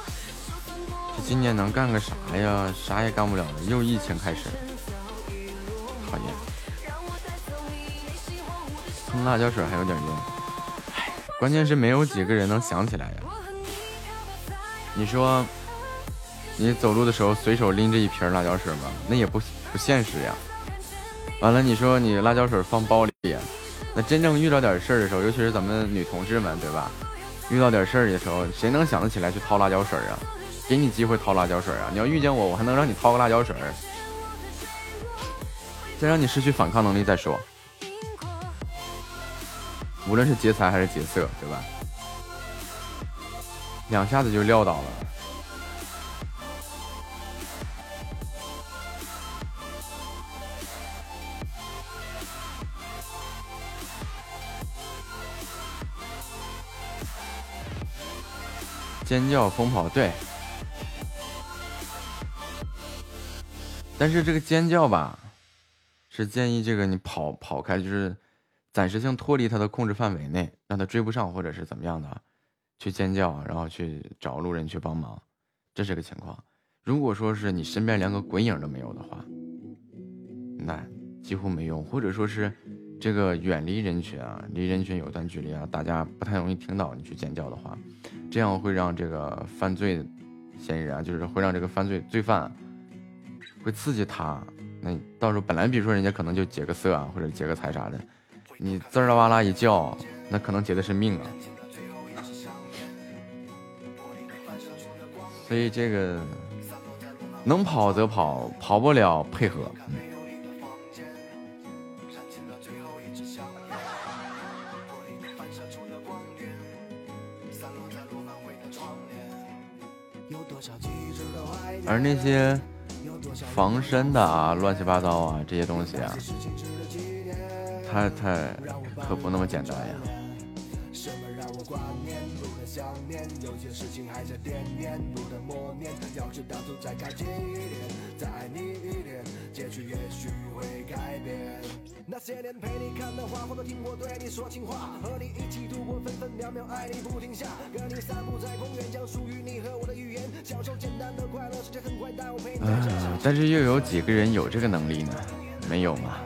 这今年能干个啥呀？啥也干不了了，又疫情开始了，讨厌。喷辣椒水还有点用，唉，关键是没有几个人能想起来呀。你说，你走路的时候随手拎着一瓶辣椒水吗？那也不不现实呀。完了，你说你辣椒水放包里，那真正遇到点事儿的时候，尤其是咱们女同志们，对吧？遇到点事儿的时候，谁能想得起来去掏辣椒水啊？给你机会掏辣椒水啊！你要遇见我，我还能让你掏个辣椒水儿，再让你失去反抗能力再说。无论是劫财还是劫色，对吧？两下子就撂倒了。尖叫疯跑，对。但是这个尖叫吧，是建议这个你跑跑开，就是暂时性脱离他的控制范围内，让他追不上或者是怎么样的，去尖叫，然后去找路人去帮忙，这是个情况。如果说是你身边连个鬼影都没有的话，那几乎没用，或者说是这个远离人群啊，离人群有段距离啊，大家不太容易听到你去尖叫的话，这样会让这个犯罪嫌疑人，就是会让这个犯罪罪犯会刺激他。那到时候本来比如说人家可能就劫个色啊，或者劫个财啥的，你滋啦哇啦一叫，那可能劫的是命啊。所以这个能跑则跑，跑不了配合。而那些防身的啊、乱七八糟啊这些东西啊，它它可不那么简单呀。再爱你一点，结局也许会改变。那些年陪你看的花，或者听我对你说情话，和你一起度过分分秒秒，爱你不停下，跟你散步在公园，讲属于你和我的语言，享受简单的快乐，时间很快，但我陪你啊，但是又有几个人有这个能力呢？没有嘛。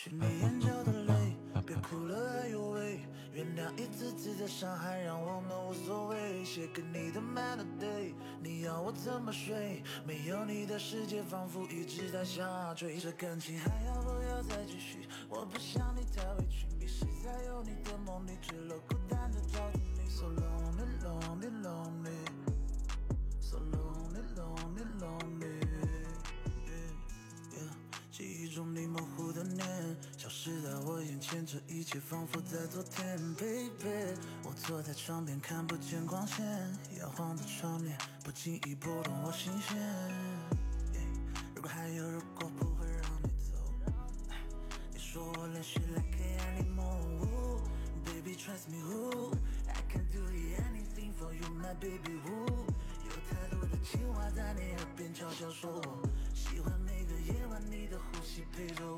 去你眼角的泪，别哭了，哎呦喂！原谅一次次的伤害，让我们无所谓。写给你的 melody，你要我怎么睡？没有你的世界仿佛一直在下坠。这感情还要不要再继续？我不想你太委屈，迷失在有你的梦里，坠落消失在我眼前，这一切仿佛在昨天，baby。我坐在窗边，看不见光线，摇晃的窗帘不经意拨动我心弦。如果还有如果，不会让你走。你说我连续 like 黑暗里梦雾，baby trust me who I can do anything for you my baby who。有太多的情话在你耳边悄悄说，喜欢每个夜晚你的呼吸陪着我，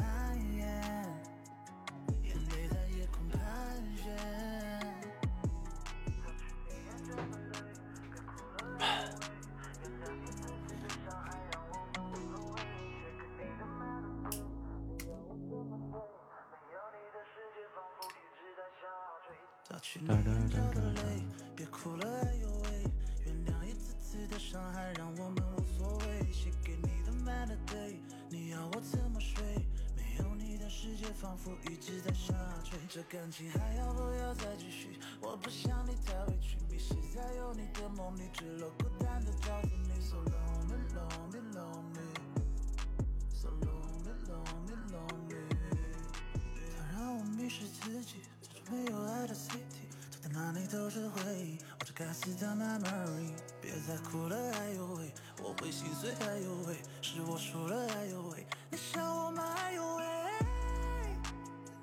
我会心碎，哎呦喂，是我输了，哎呦喂，你想我吗，哎呦喂，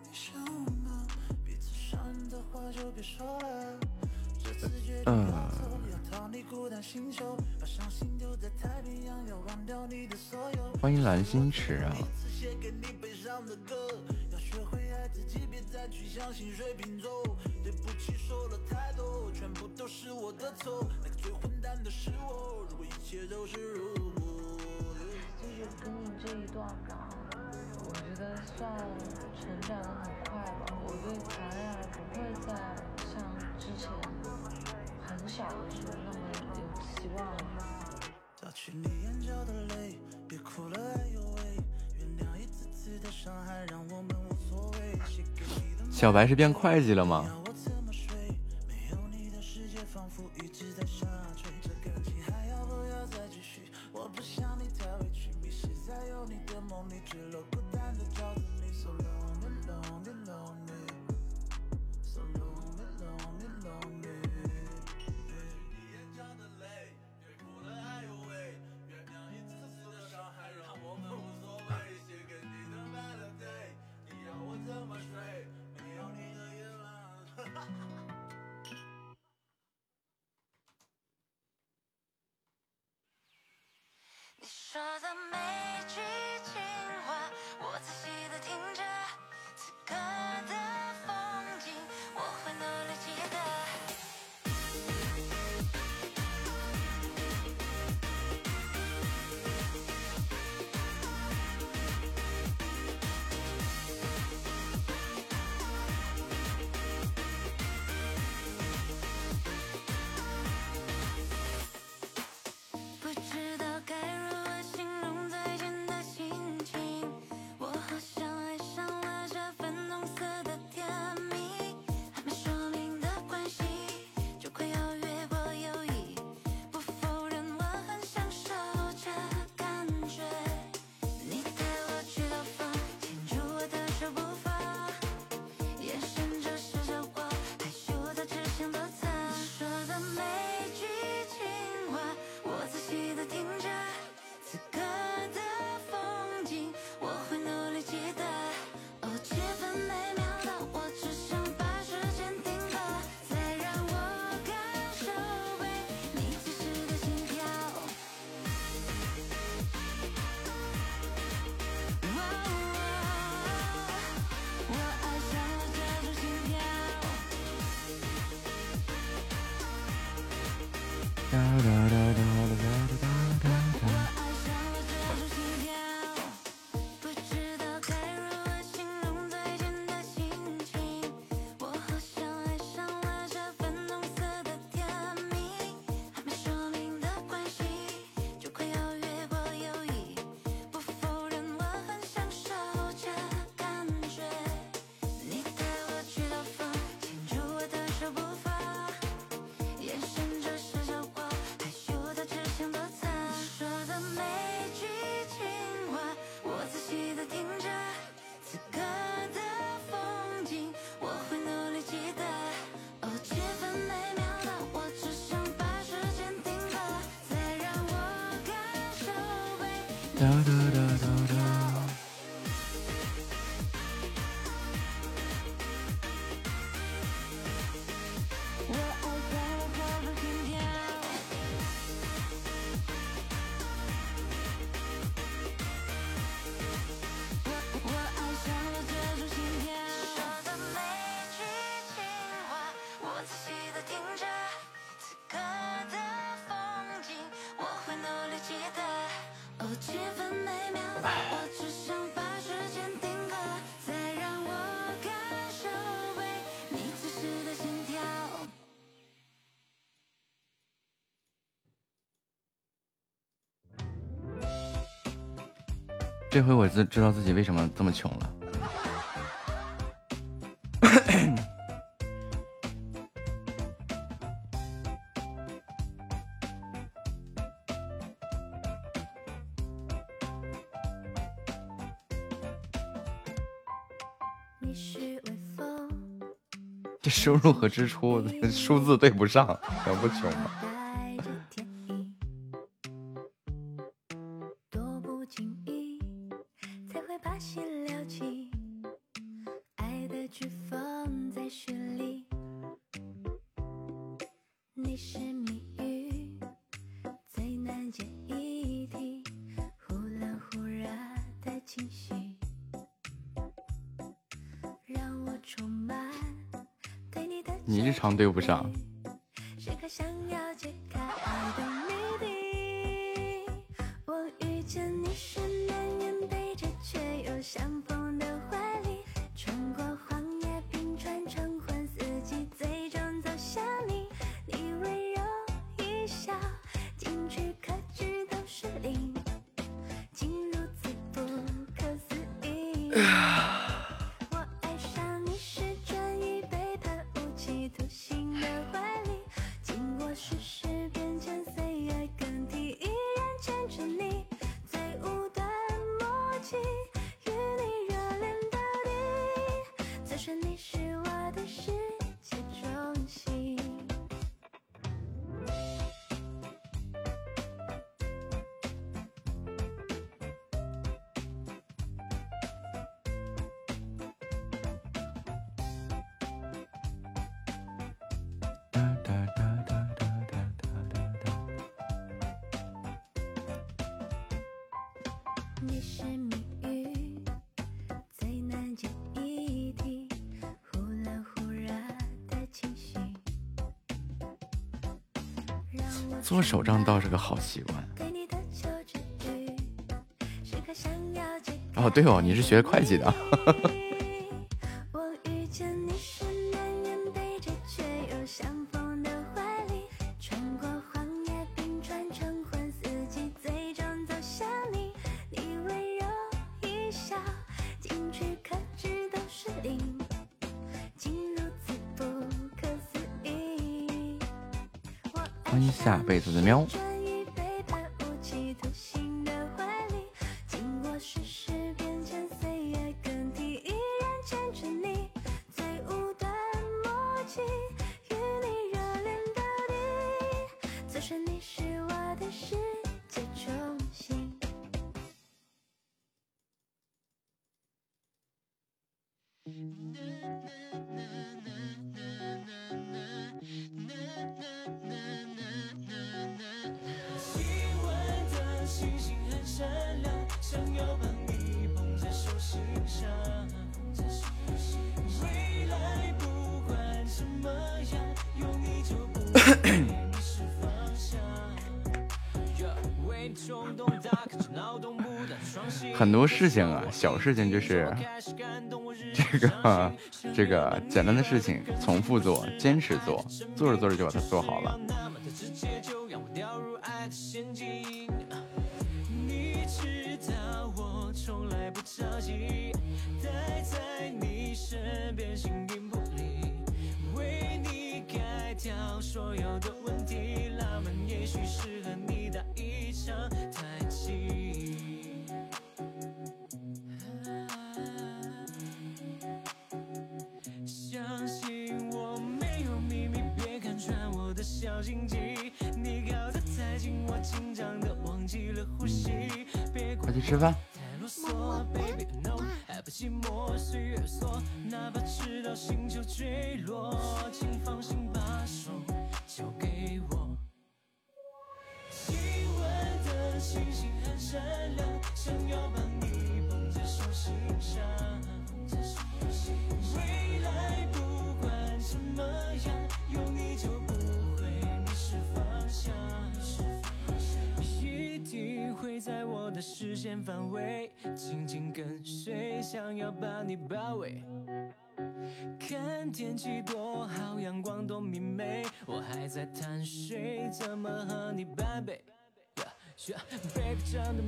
你想我吗？彼此伤人的话就别说了。这次决定要走，要逃离孤单星球，把伤心丢在太平洋，要忘掉你的所有。欢迎蓝心池啊！写给你悲伤的歌，要学会爱自己，别再去相信水瓶座。对不起，说了太多，全部都是我的错。那个最混蛋的是我，如果一切都是如这一段吧，我觉得算成长的很快吧。我对谈恋爱不会再像之前很小的时候那么有期望了。擦去你眼角的泪，别哭了，哎呦喂！原谅一次次的伤害，让我们无所谓。写给你的小白是变会计了吗？the matrix. Da, da, da, da da. 这回我知知道自己为什么这么穷了。这收入和支出 <laughs> 数字对不上，能不穷吗？我充满对你的，日常对不上，谁想要？手账倒是个好习惯。哦对哦你是学会计的。<laughs> 很多事情啊小事情就是。这个这个简单的事情重复做坚持做做着做着就把它做好了。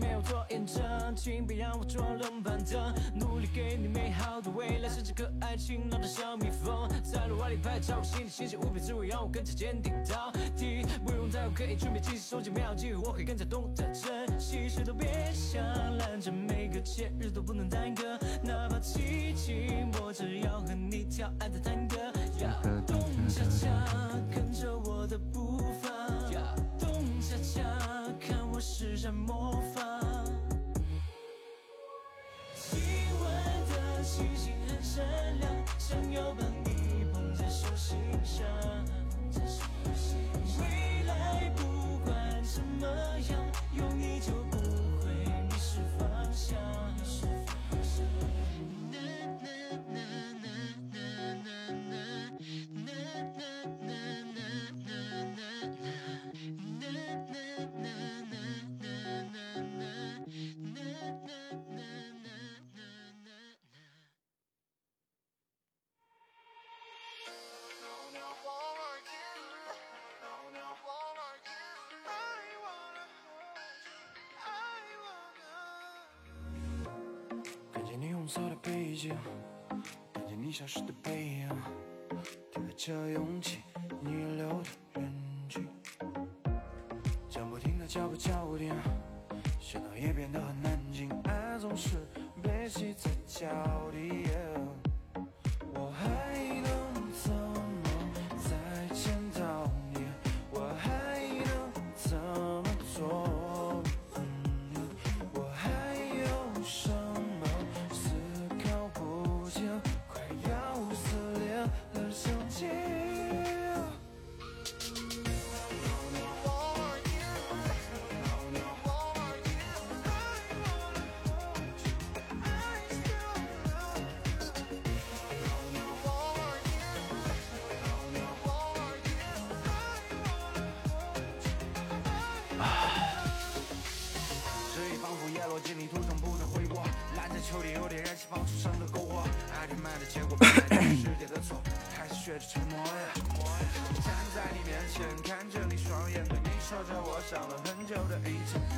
没有做验证，请别让我装冷板凳，努力给你美好的未来，甚至可爱勤劳的小蜜蜂，在路外里拍照，心里新鲜无比滋味，让我更加坚定到底。不用在乎可以准备惊喜，手机秒记，我会更加懂得珍惜，谁都别想拦着，每个节日都不能耽搁，哪怕寂寂寞，只要和你跳爱的探戈。要咚咚恰恰，跟着我的步施展魔法。亲吻的星星很闪亮，想要把你捧在手心上。未来不管怎么样，有你就不会迷失方向。色的背景，看见你消失的背影，提着勇气逆流的人群，将不停的脚步焦点，喧闹也变得很安静，爱总是被挤在脚底。我还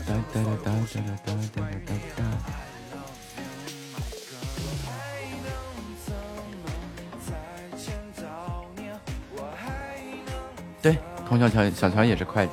哒哒哒哒哒哒哒哒哒哒。还能怎么再见到你？我还能对，童小乔小乔也是会计。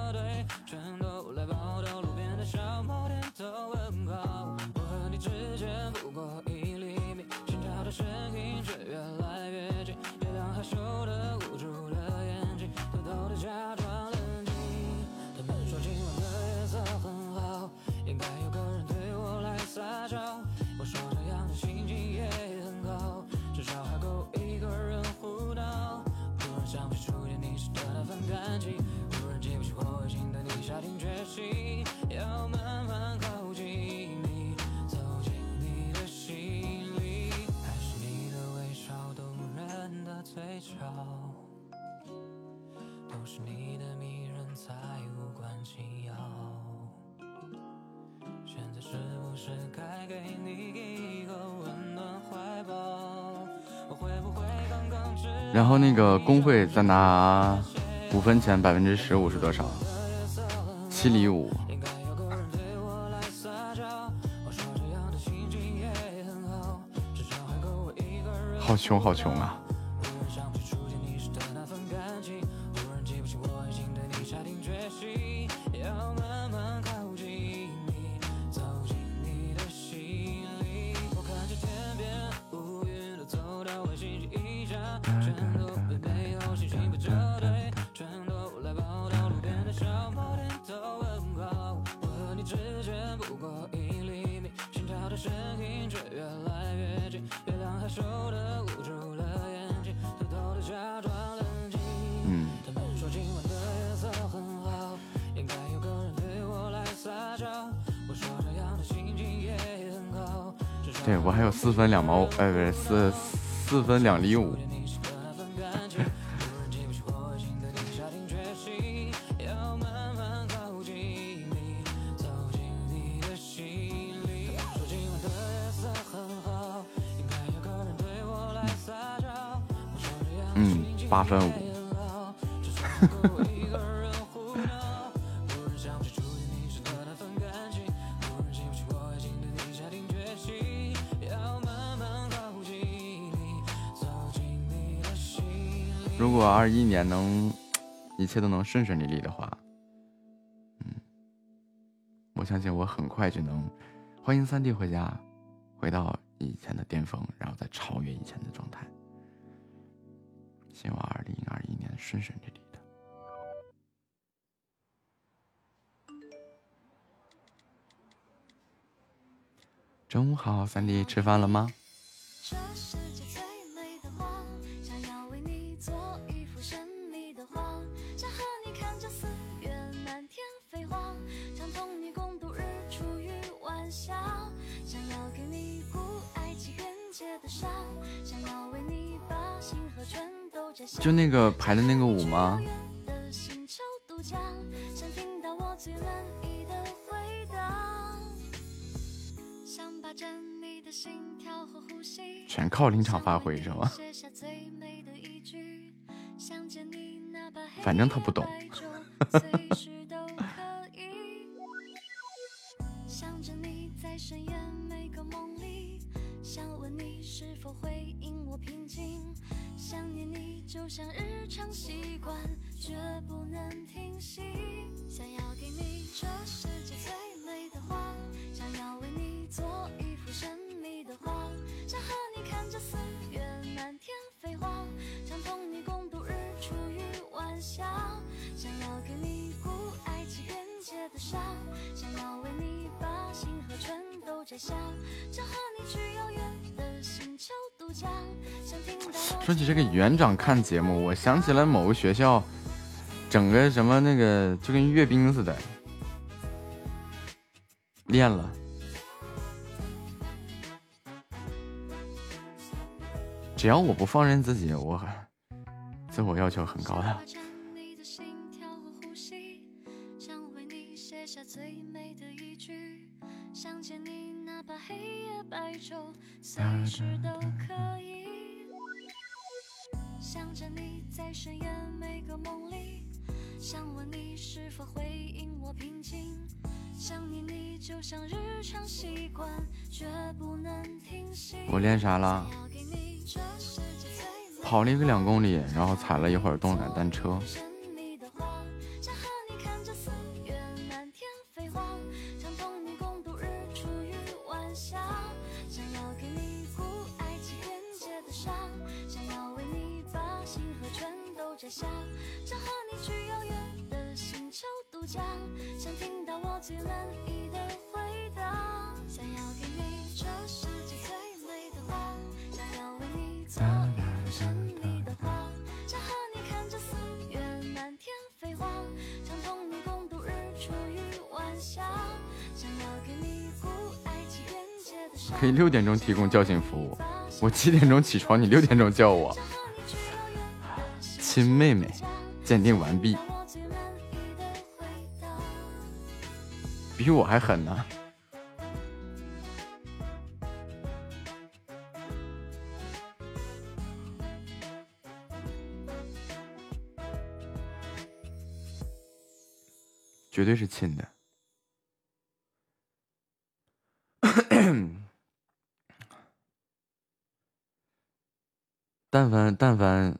工会再拿五分钱，百分之十五是多少？七厘五。好穷，好穷啊！毛，哎，不是四四分两厘五。嗯，八分五。一切都能顺顺利利的话，嗯，我相信我很快就能欢迎三弟回家，回到以前的巅峰，然后再超越以前的状态。希望二零二一年顺顺利利的。中午好，三弟吃饭了吗？就那个排的那个舞吗？全靠临场发挥是吗？<laughs> 反正他不懂。<laughs> 说起这个园长看节目，我想起了某个学校，整个什么那个就跟阅兵似的，练了。只要我不放任自己，我自我要求很高的。想见你，哪怕黑夜白昼，随时都可以。想着你，在深夜每个梦里。想问你，是否会因我平静？想念你，就像日常习惯，却不能停。我练啥了？跑了一个两公里，然后踩了一会儿动感单车。提供叫醒服务。我七点钟起床你六点钟叫我。亲妹妹鉴定完毕。比我还狠呢。绝对是亲的。但凡但凡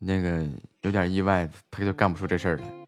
那个有点意外他就干不出这事儿来。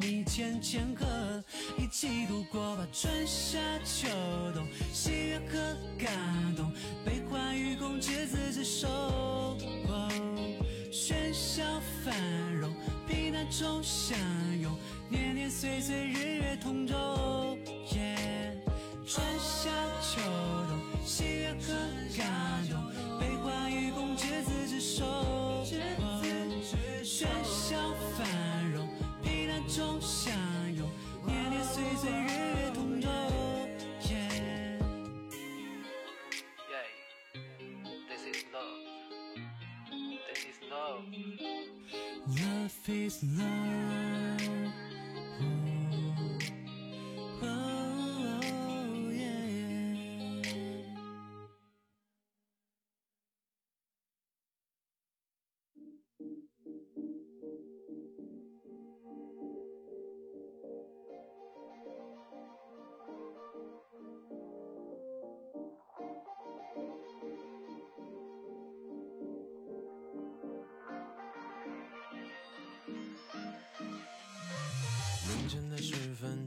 你浅浅和，一起度过吧春夏秋岁岁，日月同舟。耶 This is love. This is love. Love is love.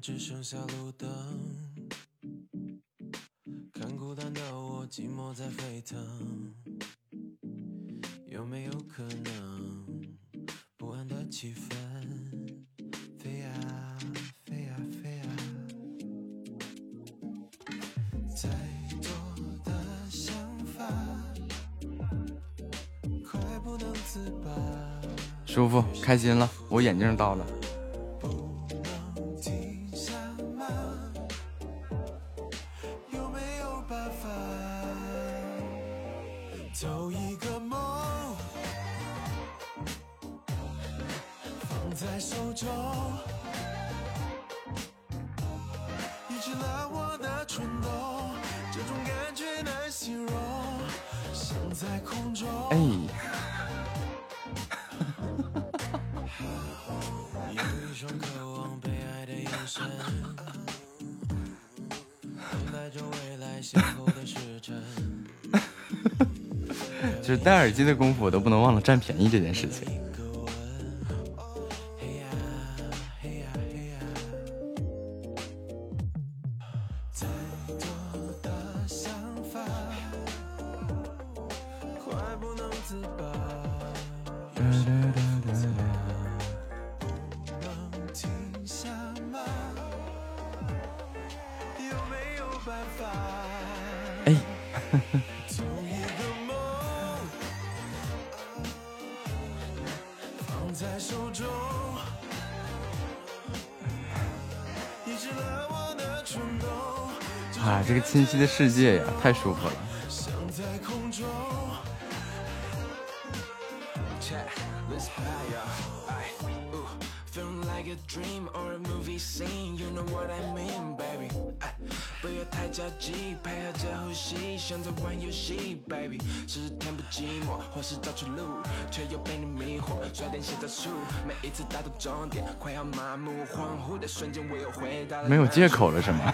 只剩下路灯，看孤单的我，寂寞在沸腾。有没有可能，不安的气氛，飞呀飞呀飞呀，再多的想法，快不能自拔。舒服，开心了，我眼镜到了。耳机的功夫，我都不能忘了占便宜这件事情。的世界呀，太舒服了。不要太着急，配合着呼吸，像在玩游戏，baby。是天不寂寞，或是到处路，却又被你迷惑，甩点小招数。每一次打到终点，快要麻木，恍惚的瞬间，我又回到了没有借口了是吗？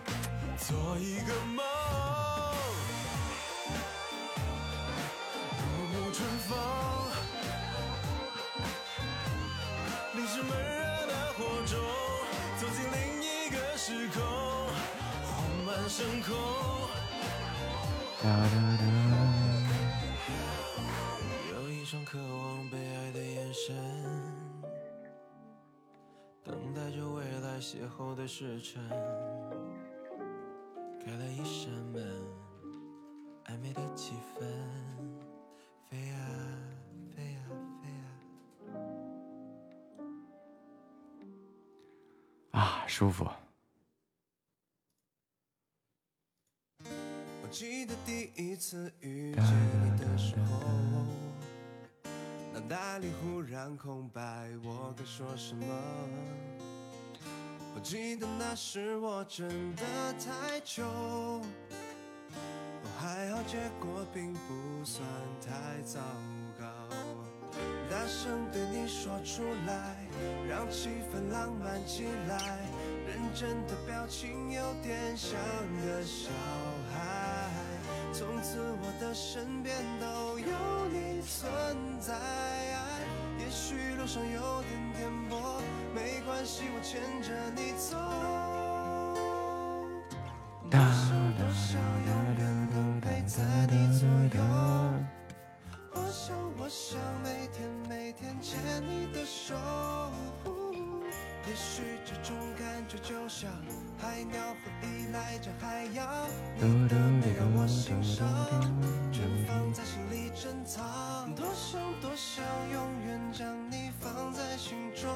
做一个梦，怒目春风，你是闷热的火种，走进另一个时空，缓慢升空。哒哒哒，有一双渴望被爱的眼神，等待着未来邂逅的时辰。开了一扇门，暧昧的气氛，飞呀飞呀飞呀。啊，舒服。我记得第一次遇见你的时候，脑袋里忽然空白，我该说什么？记得那时我真的太糗，还好结果并不算太糟糕。大声对你说出来，让气氛浪漫起来。认真的表情有点像个小孩。从此我的身边都有你存在。也许路上有点颠簸，没关系，我牵着你走。多想多想永远能陪在你左右。我想我想每天每天牵你的手。也许这种感觉就像海鸟会依赖着海洋，你的美让我欣赏，全放在心里珍藏。多想多想永远将你放在心中。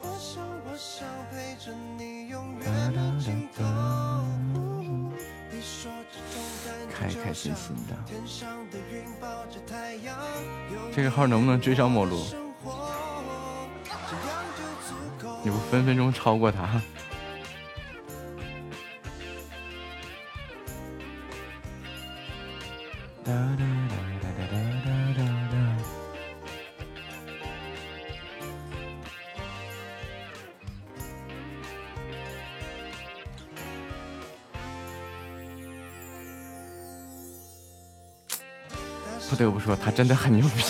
我想我想陪着你永远没尽头。你说这种感开开觉就像心心的。天上的云抱着太阳，这个号能不能追上陌路？你不分分钟超过他？哒哒哒哒哒哒哒哒。不得不说，他真的很牛逼。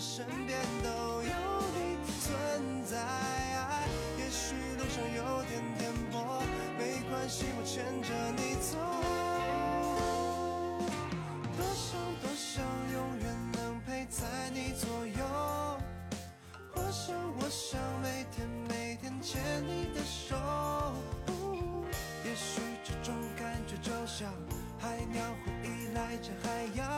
身边都上有点颠簸，没关系，我牵着你走。多想多想永远能陪在你左右。我想，我想每天每天牵你的手。也许这种感觉就像海鸟会依赖着海洋，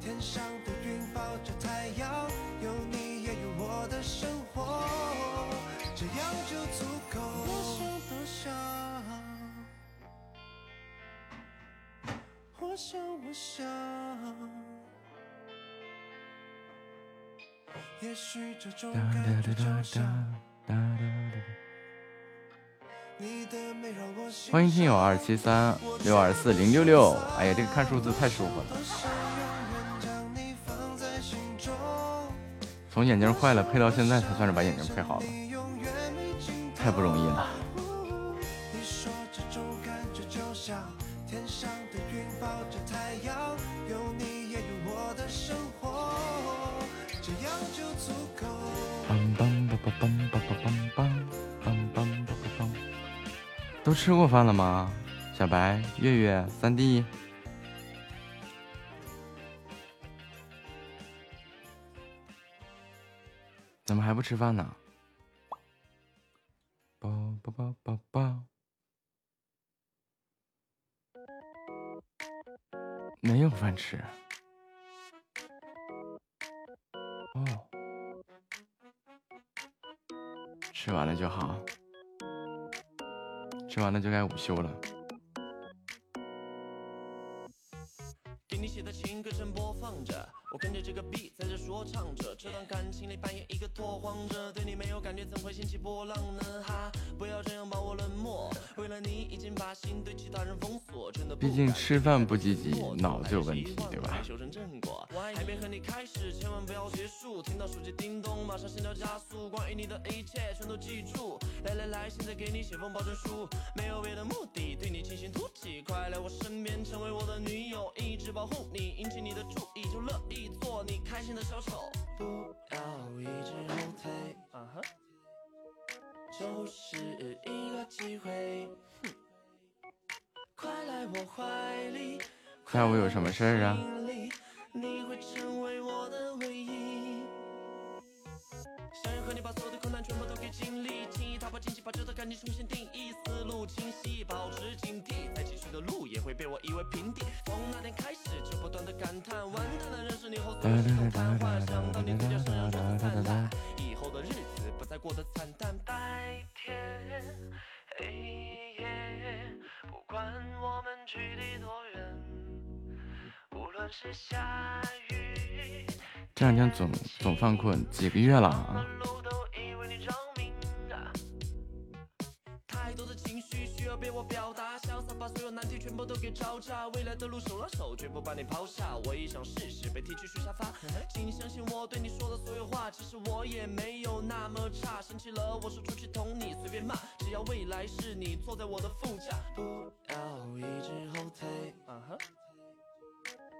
天上的云抱着太阳，有你也有我的生活，这样就足够。我想多想，我想我想，也许这种感觉就像欢迎听友二七三六二四零六六，哎呀，这个看数字太舒服了。从眼镜坏了配到现在才算是把眼镜配好了，太不容易了。都吃过饭了吗？小白、月月、三弟，怎么还不吃饭呢？宝宝宝宝宝，没有饭吃。哦，吃完了就好，吃完了就该午休了。给你写的情歌正播放着，我跟着这个 beat 在这说唱着，这段感情里扮演一个拓荒者，对你没有感觉怎会掀起波浪呢？哈，不要这样把我冷漠，为了你已经把心对其他人封锁，真的毕竟吃饭不积极，脑子有问题，对吧？修成正果，还没和你开始，千万不要结束。听到手机叮咚，马上心跳加速，关于你的一切全都记住。来来来，现在给你写封保证书，没有别的目的，对你倾心突起。快来我身边，成为我的女友，一直保护你，引起你的注意，就乐意做你开心的小丑。不要一直后退，啊哈，就是一个机会。哼快来我怀里，下午有什么事儿啊？你会成为我的唯一。想要和你把所有的困难全部都给经历，轻易踏破荆棘，把这段感情重新定义，思路清晰，保持警惕，再继续的路也会被我夷为平地。从那天开始就不断的感叹，完蛋了，认识你后所有事都瘫，想到你嘴角上扬说的灿烂，以后的日子不再过得惨淡。白天黑夜，不管我们距离多远，无论是下雨。这两天总总犯困，几个月了啊？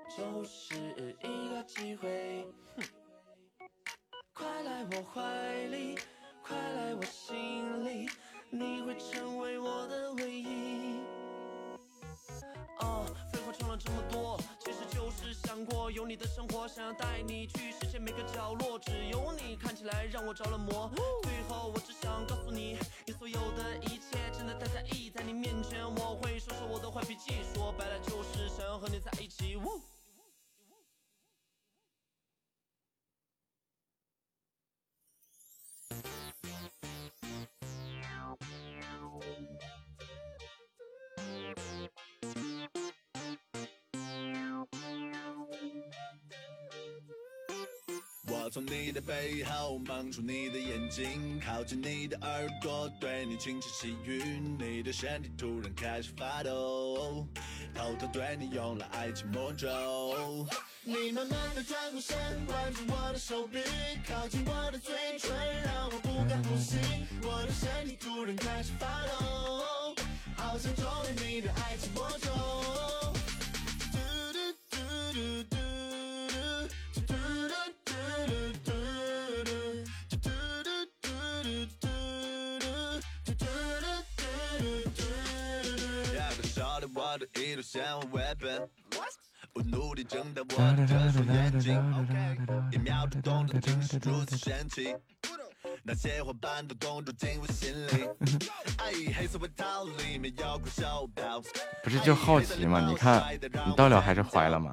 就是一个机会。快来我怀里，快来我心里，你会成为我的唯一。哦，废话说了这么多，其实就是想过有你的生活，想要带你去世界每个角落，只有你看起来让我着了魔。最后我只想告诉你，你所有的一切真的太在意，在你面前我会收拾我的坏脾气，说白了就是想要和你在一起。我从你的背后望出你的眼睛，靠近你的耳朵，对你轻声细语，你的身体突然开始发抖，偷偷对你用了爱情魔咒。你慢慢的转过身，挽住我的手臂，靠近我的嘴唇，让我不敢呼吸。我的身体突然开始发抖，好像中了你的爱情魔咒。嘟嘟嘟嘟嘟我 weapon，我努力睁大我的这双眼睛，一秒钟动的竟是如此神奇。那些花瓣都冻住进我心里，哎，黑色外套里面有块手表，不是就好奇吗？你看，你到了还是怀了吗？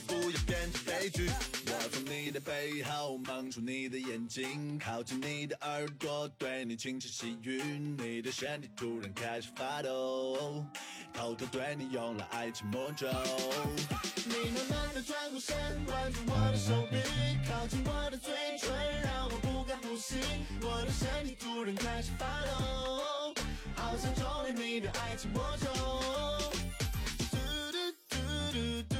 不，要变成悲剧。我从你的背后望出你的眼睛，靠近你的耳朵，对你轻声细语，你的身体突然开始发抖，偷偷对你用了爱情魔咒。你慢慢的转过身，挽住我的手臂，靠近我的嘴唇，让我不敢呼吸。我的身体突然开始发抖，好像中了你的爱情魔咒。嘟嘟嘟嘟嘟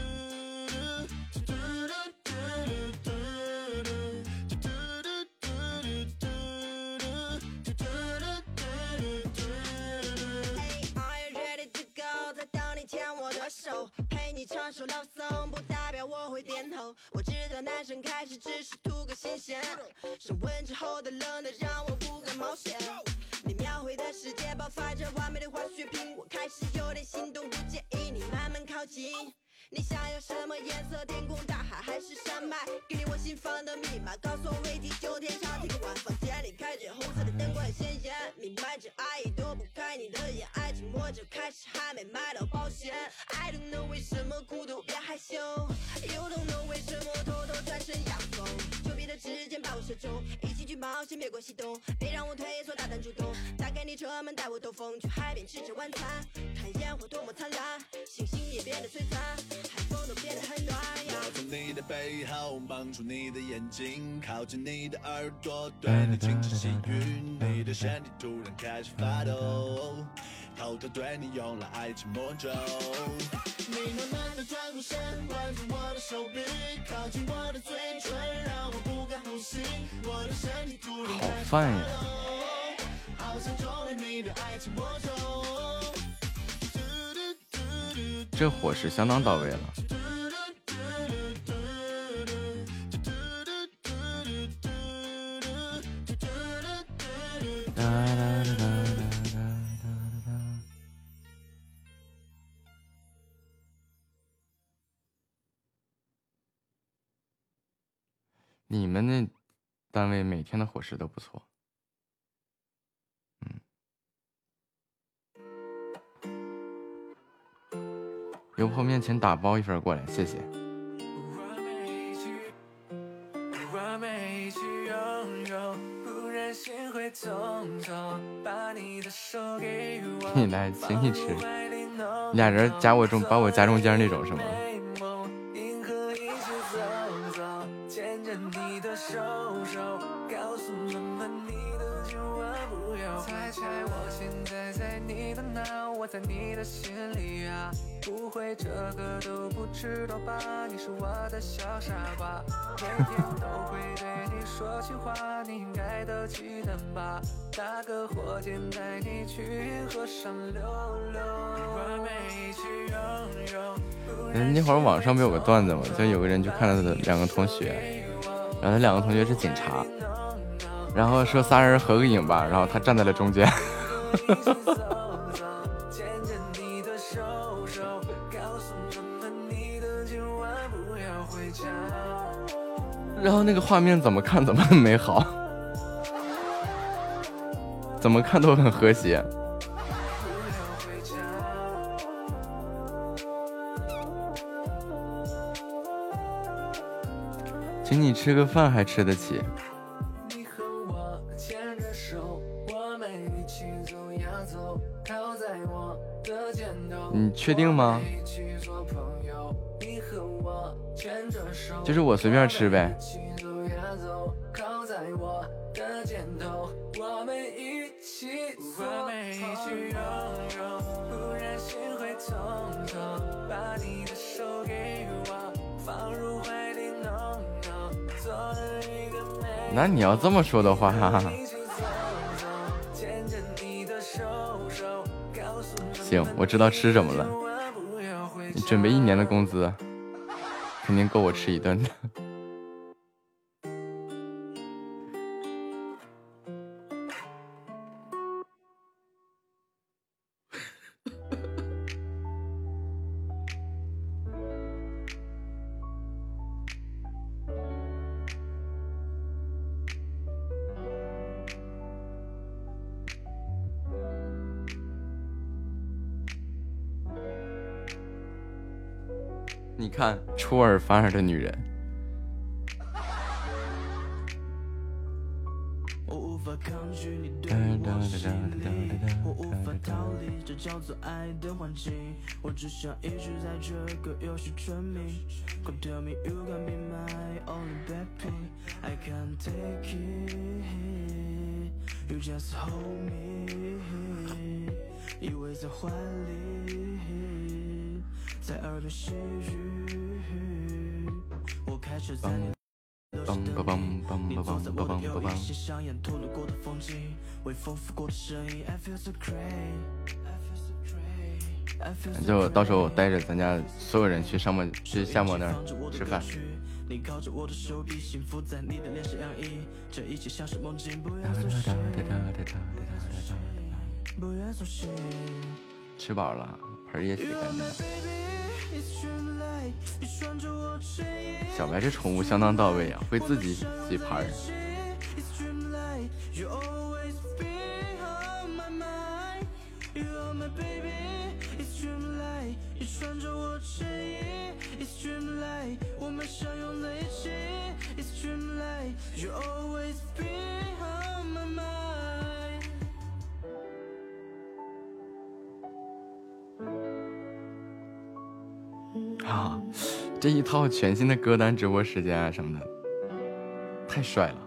唱首 love song，不代表我会点头。我知道男生开始只是图个新鲜，升温之后的冷的让我不敢冒险。你描绘的世界爆发着完美的化学品，我开始有点心动，不介意你慢慢靠近。你想要什么颜色？天空、大海还是山脉？给你我心房的密码，告诉我为地久天长。天晚房间里开着红色的灯光鲜艳，弥漫着爱意躲不开你的眼，爱情摸着开始还没买到保险。I don't know 为什么孤独别害羞，You don't know 为什么偷偷转身要走。时间把我射中，一起去冒险，别管西东，别让我退缩，大胆主动。打开你车门，带我兜风，去海边吃着晚餐，看烟火多么灿烂，星星也变得璀璨，海风都变得很暖呀。我从你的背后望出你的眼睛，靠近你的耳朵，对你轻声细语，你的身体突然开始发抖，偷偷对你用了爱情魔咒。你慢慢的转过身，关住我的手臂，靠近我的嘴唇，让我不敢呼吸。我的身体突然好开始饭呀！好想中了你的爱情魔咒。这伙食相当到位了。哒哒哒哒哒你们那单位每天的伙食都不错。嗯油泼面请打包一份过来，谢谢。我们一起拥有，不然心会痛痛。把你的手给我，你来，请你吃。俩人夹我中，把我夹中间那种是吗？我在你的心里啊，不会这个都不知道吧？你是我的小傻瓜，每天都会对你说情话，你应该都记得吧？打个火箭带你去银河上溜溜，我们一起拥有。嗯，那会儿网上不有个段子吗？就有个人去看了他的两个同学，然后他两个同学是警察，然后说仨人合个影吧，然后他站在了中间。<laughs> 然后那个画面怎么看怎么很美好，怎么看都很和谐。请你吃个饭还吃得起？你确定吗？就是我随便吃呗。那你要这么说的话，行，我知道吃什么了。你准备一年的工资。肯定够我吃一顿的。看出尔反尔的女人。在怀里在耳边细语。我开车在你。梆梆梆梆梆梆梆梆梆梆。香烟吐露过的风景，微风拂过的声音，I feel so great。就到时候我带着咱家所有人去上莫去夏沫那儿吃饭。你靠着我的手臂，幸福在你的脸上洋溢，这一切像是梦境，不愿不愿。吃饱了，盆也洗干净了。小白这宠物相当到位啊，会自己洗盘儿。啊，这一套全新的歌单直播时间啊什么的，太帅了。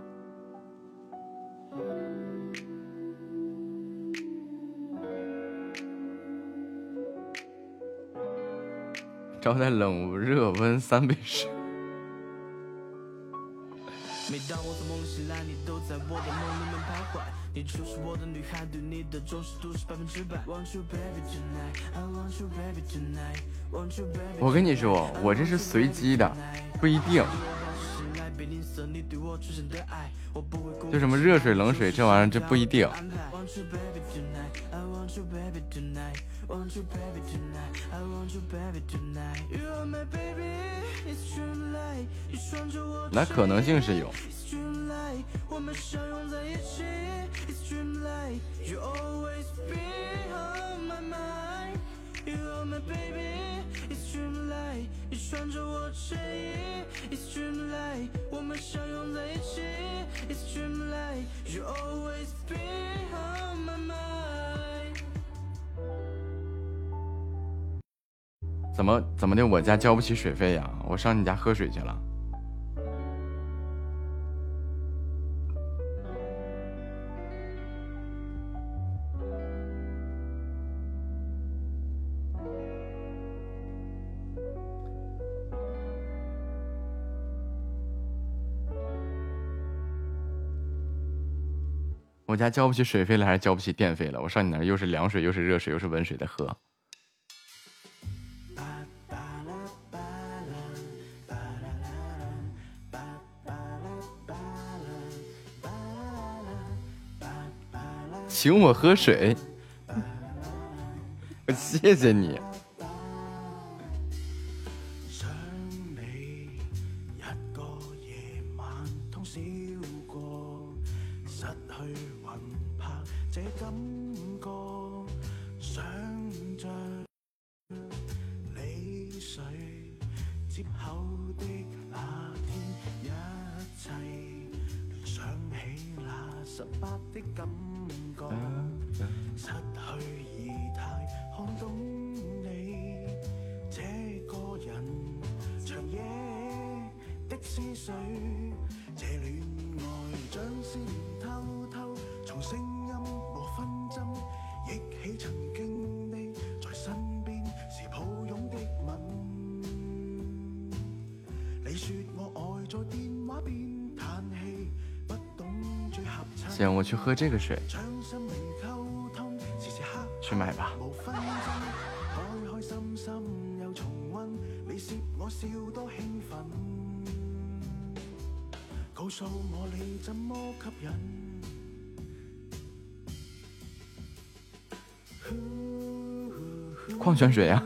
招待冷无热温三杯水。每当我从梦醒来，你都在我的梦里面徘徊。你就是我的女孩，对你的忠实度是百分之百。Want you baby tonight, I want you baby tonight, want you baby. 我跟你说，我这是随机的，不一定。就什么热水、冷水这玩意儿，这不一定。那可能性是有。You always be on my mind. You are my baby. It's dreamlight. 你穿着我衬衣。It's dreamlight. 我们相拥在一起。It's dreamlight. You always be on my mind. 怎么怎么的？我家交不起水费呀？我上你家喝水去了。我家交不起水费了，还是交不起电费了？我上你那儿又是凉水，又是热水，又是温水的喝。请我喝水，我 <laughs> 谢谢你。这个水，去买吧。無紛爭，開開心心又重溫，你攝我笑多興奮。告訴我你怎麼吸引？礦泉水呀、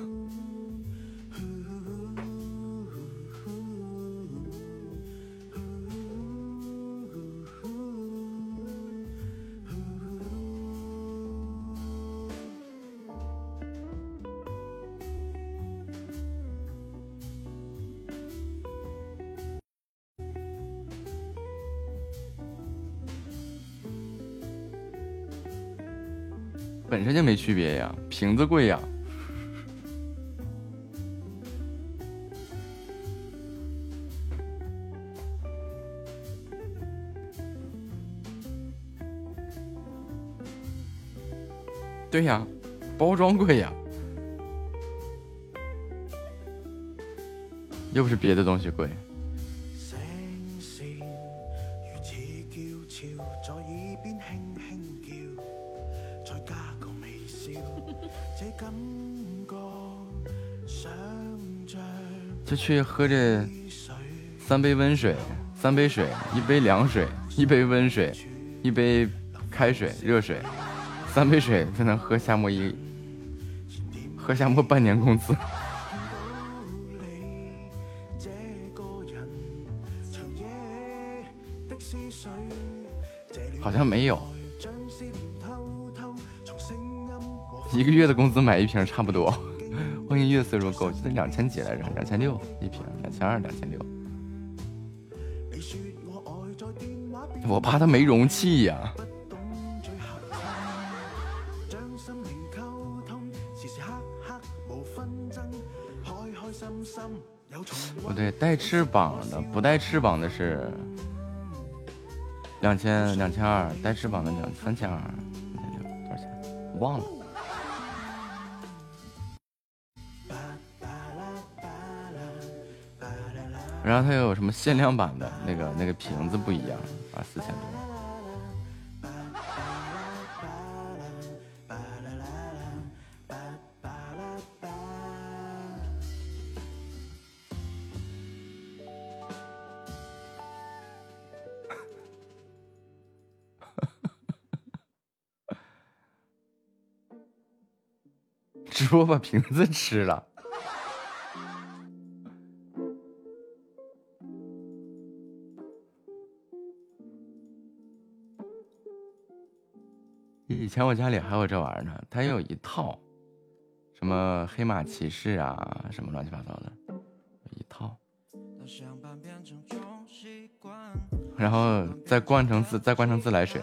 区别呀，瓶子贵呀。对呀，包装贵呀，又不是别的东西贵。去喝这三杯温水三杯水一杯凉水一杯温水一杯开水热水三杯水才能喝夏沫一喝夏沫半年工资。好像没有。一个月的工资买一瓶差不多。欢迎月色如钩，记得两千几来着，两千六一瓶，两千二，两千六。我怕它没容器呀、不对，带翅膀的，不带翅膀的是两千两千二，带翅膀的两三千二，三千六多少钱？忘了。然后它有什么限量版的那个那个瓶子不一样啊，四千多。直播把瓶子吃了。以前我家里还有这玩意儿呢，它有一套，什么黑马骑士啊，什么乱七八糟的，一套。然后再灌成自再灌成自来水。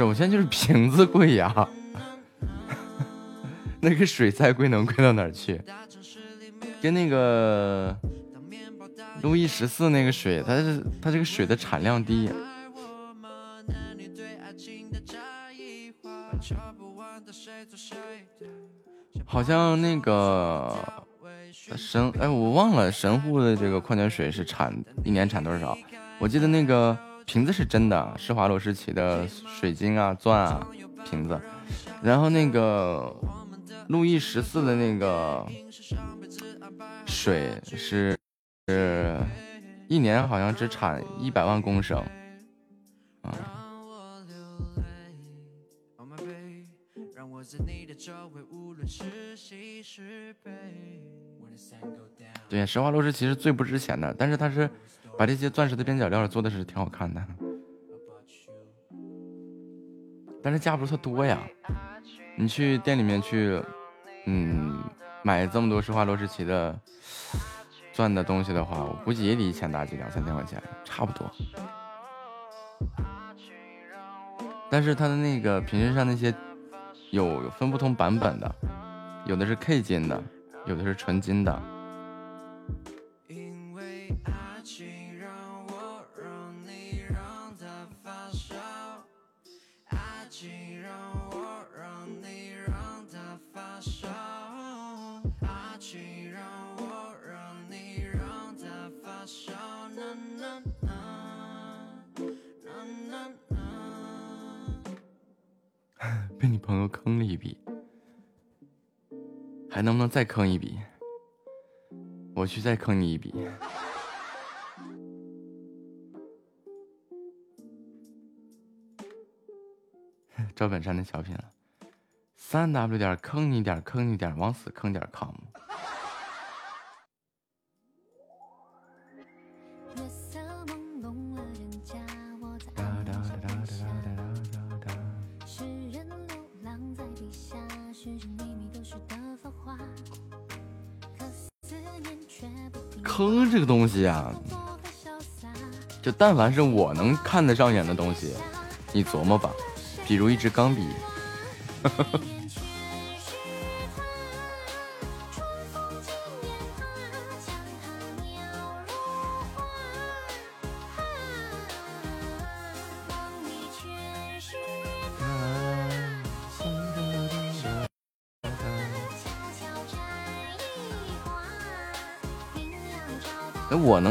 首先就是瓶子贵呀，<laughs> 那个水再贵能贵到哪儿去？跟那个路易十四那个水，它是它这个水的产量低。好像那个神哎，我忘了神户的这个矿泉水是产一年产多少？我记得那个瓶子是真的，施华洛世奇的水晶啊、钻啊瓶子，然后那个路易十四的那个水是是一年好像只产一百万公升，啊、让我在你的周围，无论是喜是悲。When the sun go down. 对，施华洛世奇是最不值钱的，但是它是把这些钻石的边角料做的是挺好看的，但是价不是特多呀。你去店里面去，嗯，买这么多施华洛世奇的钻的东西的话，我估计也得一千大几，两三千块钱，差不多。但是它的那个瓶身上那些有有分不同版本的，有的是 K 金的，有的是纯金的。因为爱被你朋友坑了一笔，还能不能再坑一笔？我去再坑你一笔。<laughs> 赵本山的小品了，三 w 点坑你点坑你点往死坑点 com。哼这个东西啊，就但凡是我能看得上眼的东西，你琢磨吧，比如一支钢笔。<laughs>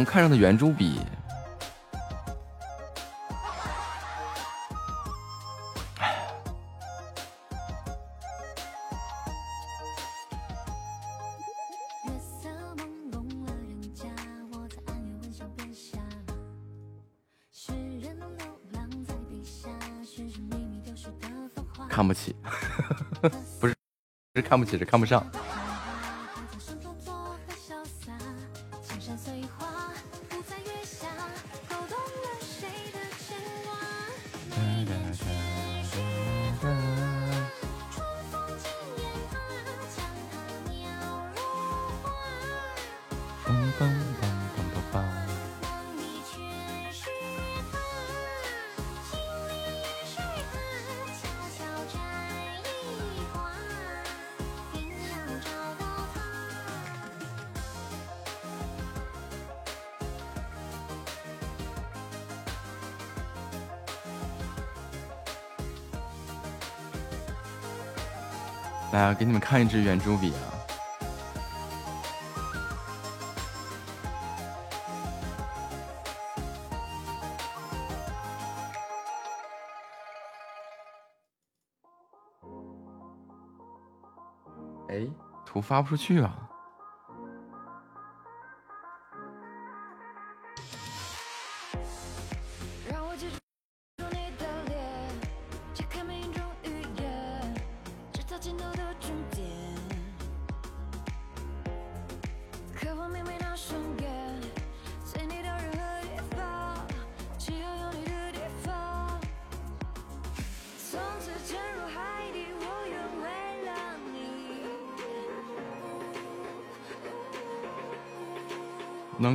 看上的圆珠笔，看不起，<laughs> 不是，是看不起，是看不上。给你们看一支圆珠笔啊！哎，图发不出去啊！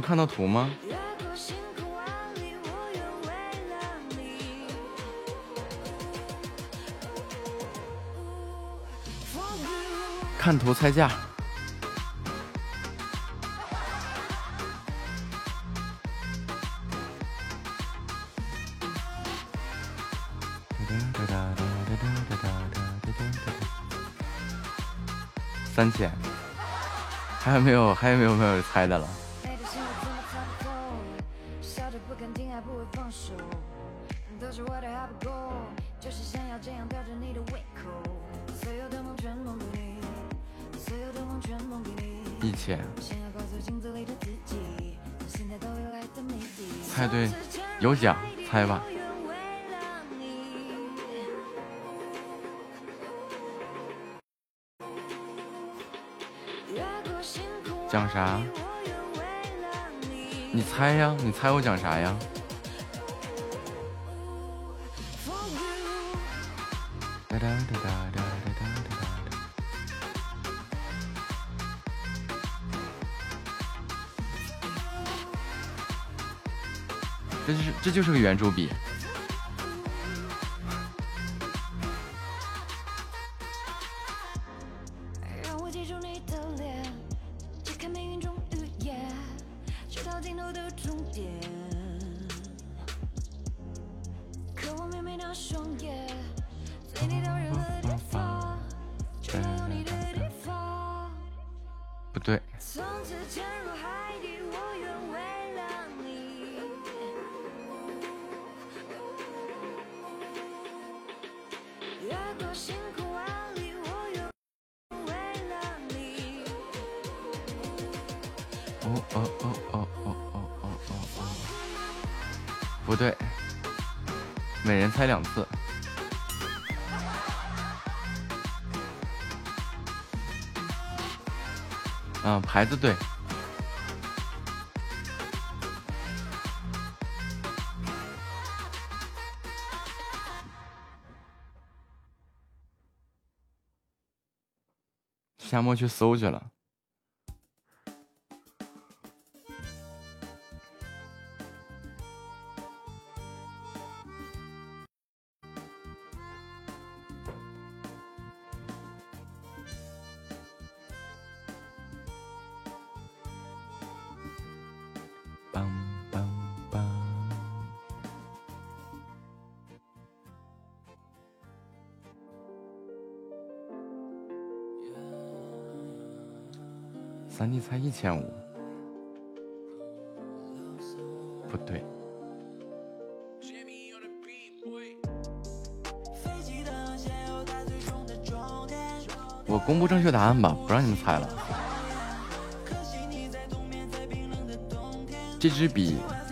看到图吗？看图猜价。三千，还有没有？还有没有没有猜的了？有奖，猜吧。讲啥？你猜呀，你猜我讲啥呀？就是个圆珠笔，连猜两次。嗯，牌子对。夏沫去搜去了。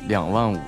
两万五，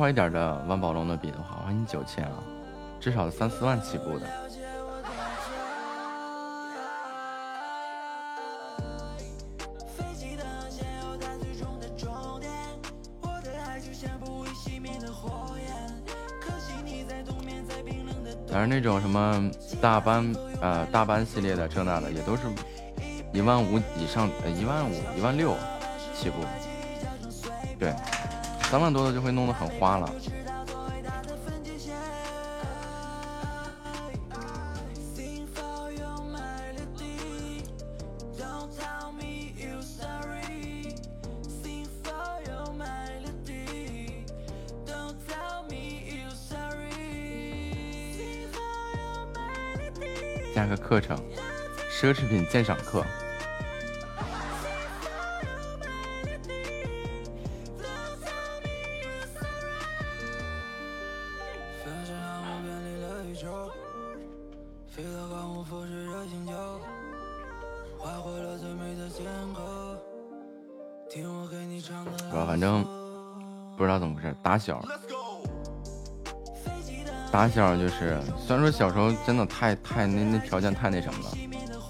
花花一点的万宝龙的笔的话，我给你九千啊，至少三四万起步的。飞机的先有它最终的终点，我的爱就像不会熄灭的火焰，可惜你在冬眠在冰冷的当然那种什么大班呃大班系列的这那的也都是一万五以上，呃一万五一万六起步。对，三万多的就会弄得很花了。加个课程，奢侈品鉴赏课。小，打小就是，虽然说小时候真的太太那那条件太那什么了，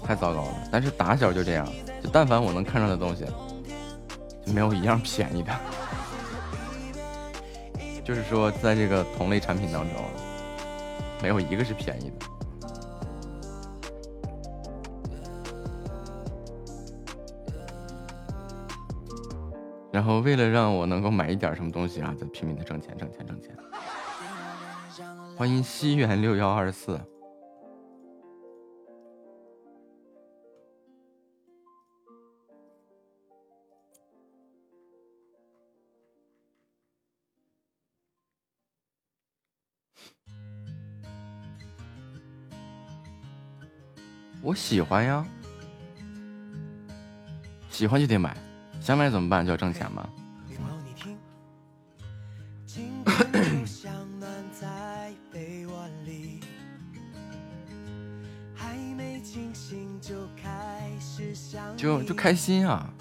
太糟糕了，但是打小就这样，就但凡我能看上的东西，就没有一样便宜的。<laughs> 就是说，在这个同类产品当中，没有一个是便宜。为了让我能够买一点什么东西啊，就拼命的挣钱，挣钱，挣钱。欢迎西元六幺二四。我喜欢呀，喜欢就得买，想买怎么办？就要挣钱嘛。情 <coughs> 感就就开心啊！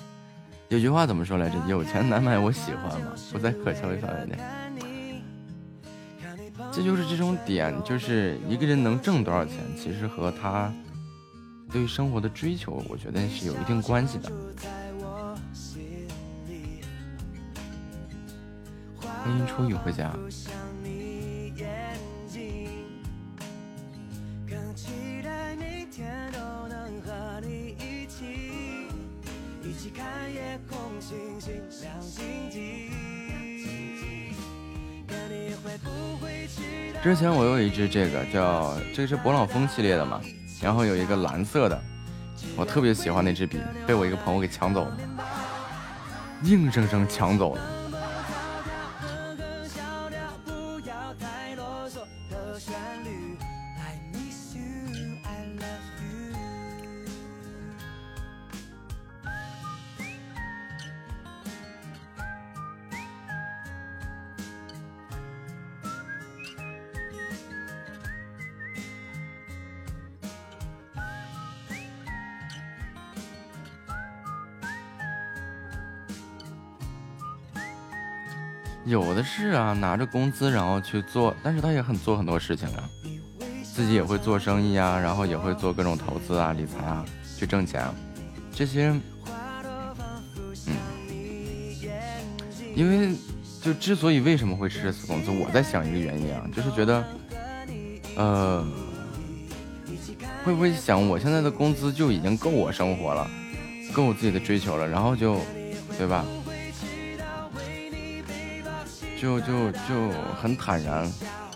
有句话怎么说来着？有钱难买我喜欢嘛，不再可消费范围内。这就是这种点，就是一个人能挣多少钱，其实和他对于生活的追求，我觉得是有一定关系的。不会期待之前我有一只这个叫这个是勃朗峰系列的嘛，然后有一个蓝色的，我特别喜欢那支笔，被我一个朋友给抢走了，硬生生抢走了。是啊，拿着工资然后去做，但是他也很做很多事情啊，自己也会做生意啊，然后也会做各种投资啊、理财啊，去挣钱，这些，嗯，因为就之所以为什么会吃死工资，我在想一个原因啊，就是觉得，呃，会不会想我现在的工资就已经够我生活了，够我自己的追求了，然后就，对吧？就就就很坦然，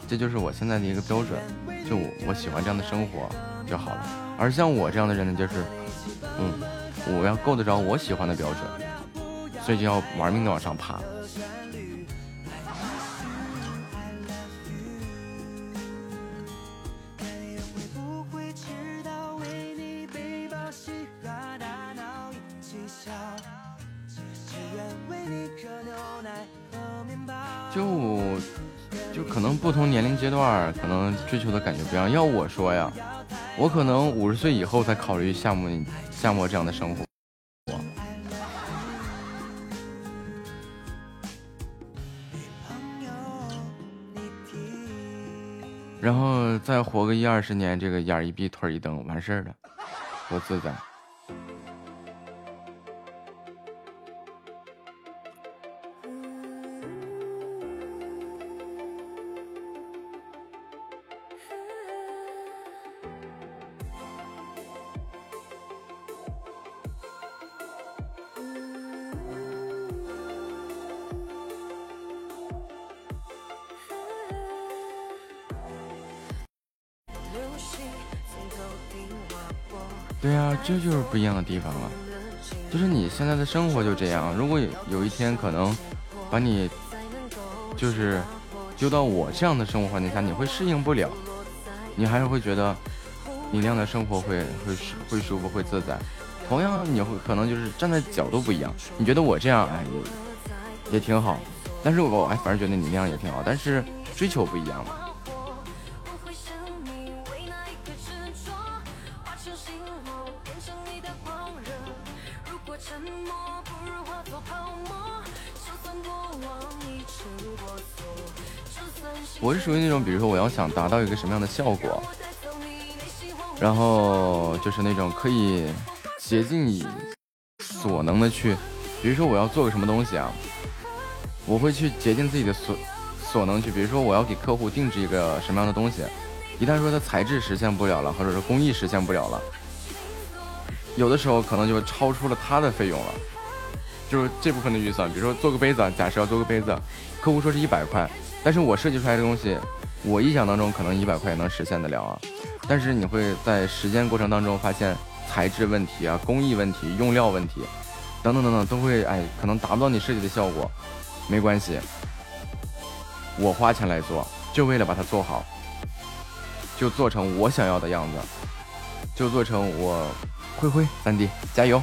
这就是我现在的一个标准，就我我喜欢这样的生活就好了。而像我这样的人呢，就是，嗯，我要够得着我喜欢的标准，所以就要玩命的往上爬。追求的感觉不一样。要我说呀，我可能五十岁以后才考虑夏目夏目这样的生活。然后再活个一二十年，这个眼一闭腿一蹬，完事儿了，多自在。这就是不一样的地方了。就是你现在的生活就这样，如果有有一天可能把你就是丢到我这样的生活环境下，你会适应不了，你还是会觉得你那样的生活会会会舒服会自在。同样，你会可能就是站在角度不一样，你觉得我这样哎也也挺好，但是我哎反正觉得你那样也挺好，但是追求不一样了。我是属于那种，比如说我要想达到一个什么样的效果，然后就是那种可以竭尽以所能的去，比如说我要做个什么东西啊，我会去竭尽自己的所所能去，比如说我要给客户定制一个什么样的东西，一旦说它材质实现不了了，或者是工艺实现不了了，有的时候可能就超出了他的费用了。就是这部分的预算，比如说做个杯子，假设要做个杯子，客户说是一百块，但是我设计出来的东西，我臆想当中可能一百块能实现得了啊。但是你会在实践过程当中发现材质问题啊、工艺问题、用料问题等等等等，都会哎可能达不到你设计的效果，没关系，我花钱来做，就为了把它做好，就做成我想要的样子，就做成我灰灰三弟加油。